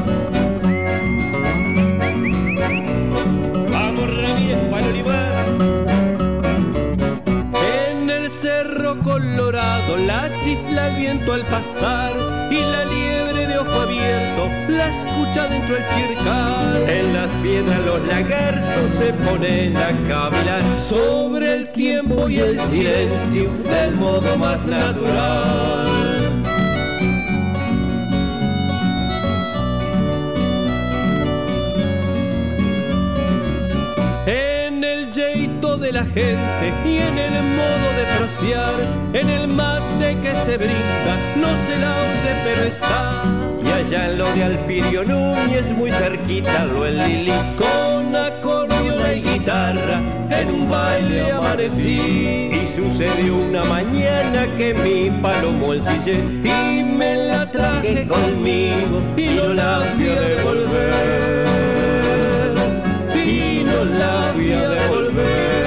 colorado, la chifla el viento al pasar y la liebre de ojo abierto la escucha dentro del chircar. En las piedras los lagartos se ponen a cavilar sobre el tiempo y el silencio del modo más natural. Gente y en el modo de prociar, en el mate que se brinda, no se la oye pero está. Y allá en lo de Alpirio Núñez, muy cerquita lo el Lili, con acordeón y guitarra, en un baile amanecí. Y sucedió una mañana que mi palomo ensillé y me la traje conmigo y no la fui a devolver. Y no la fui a devolver.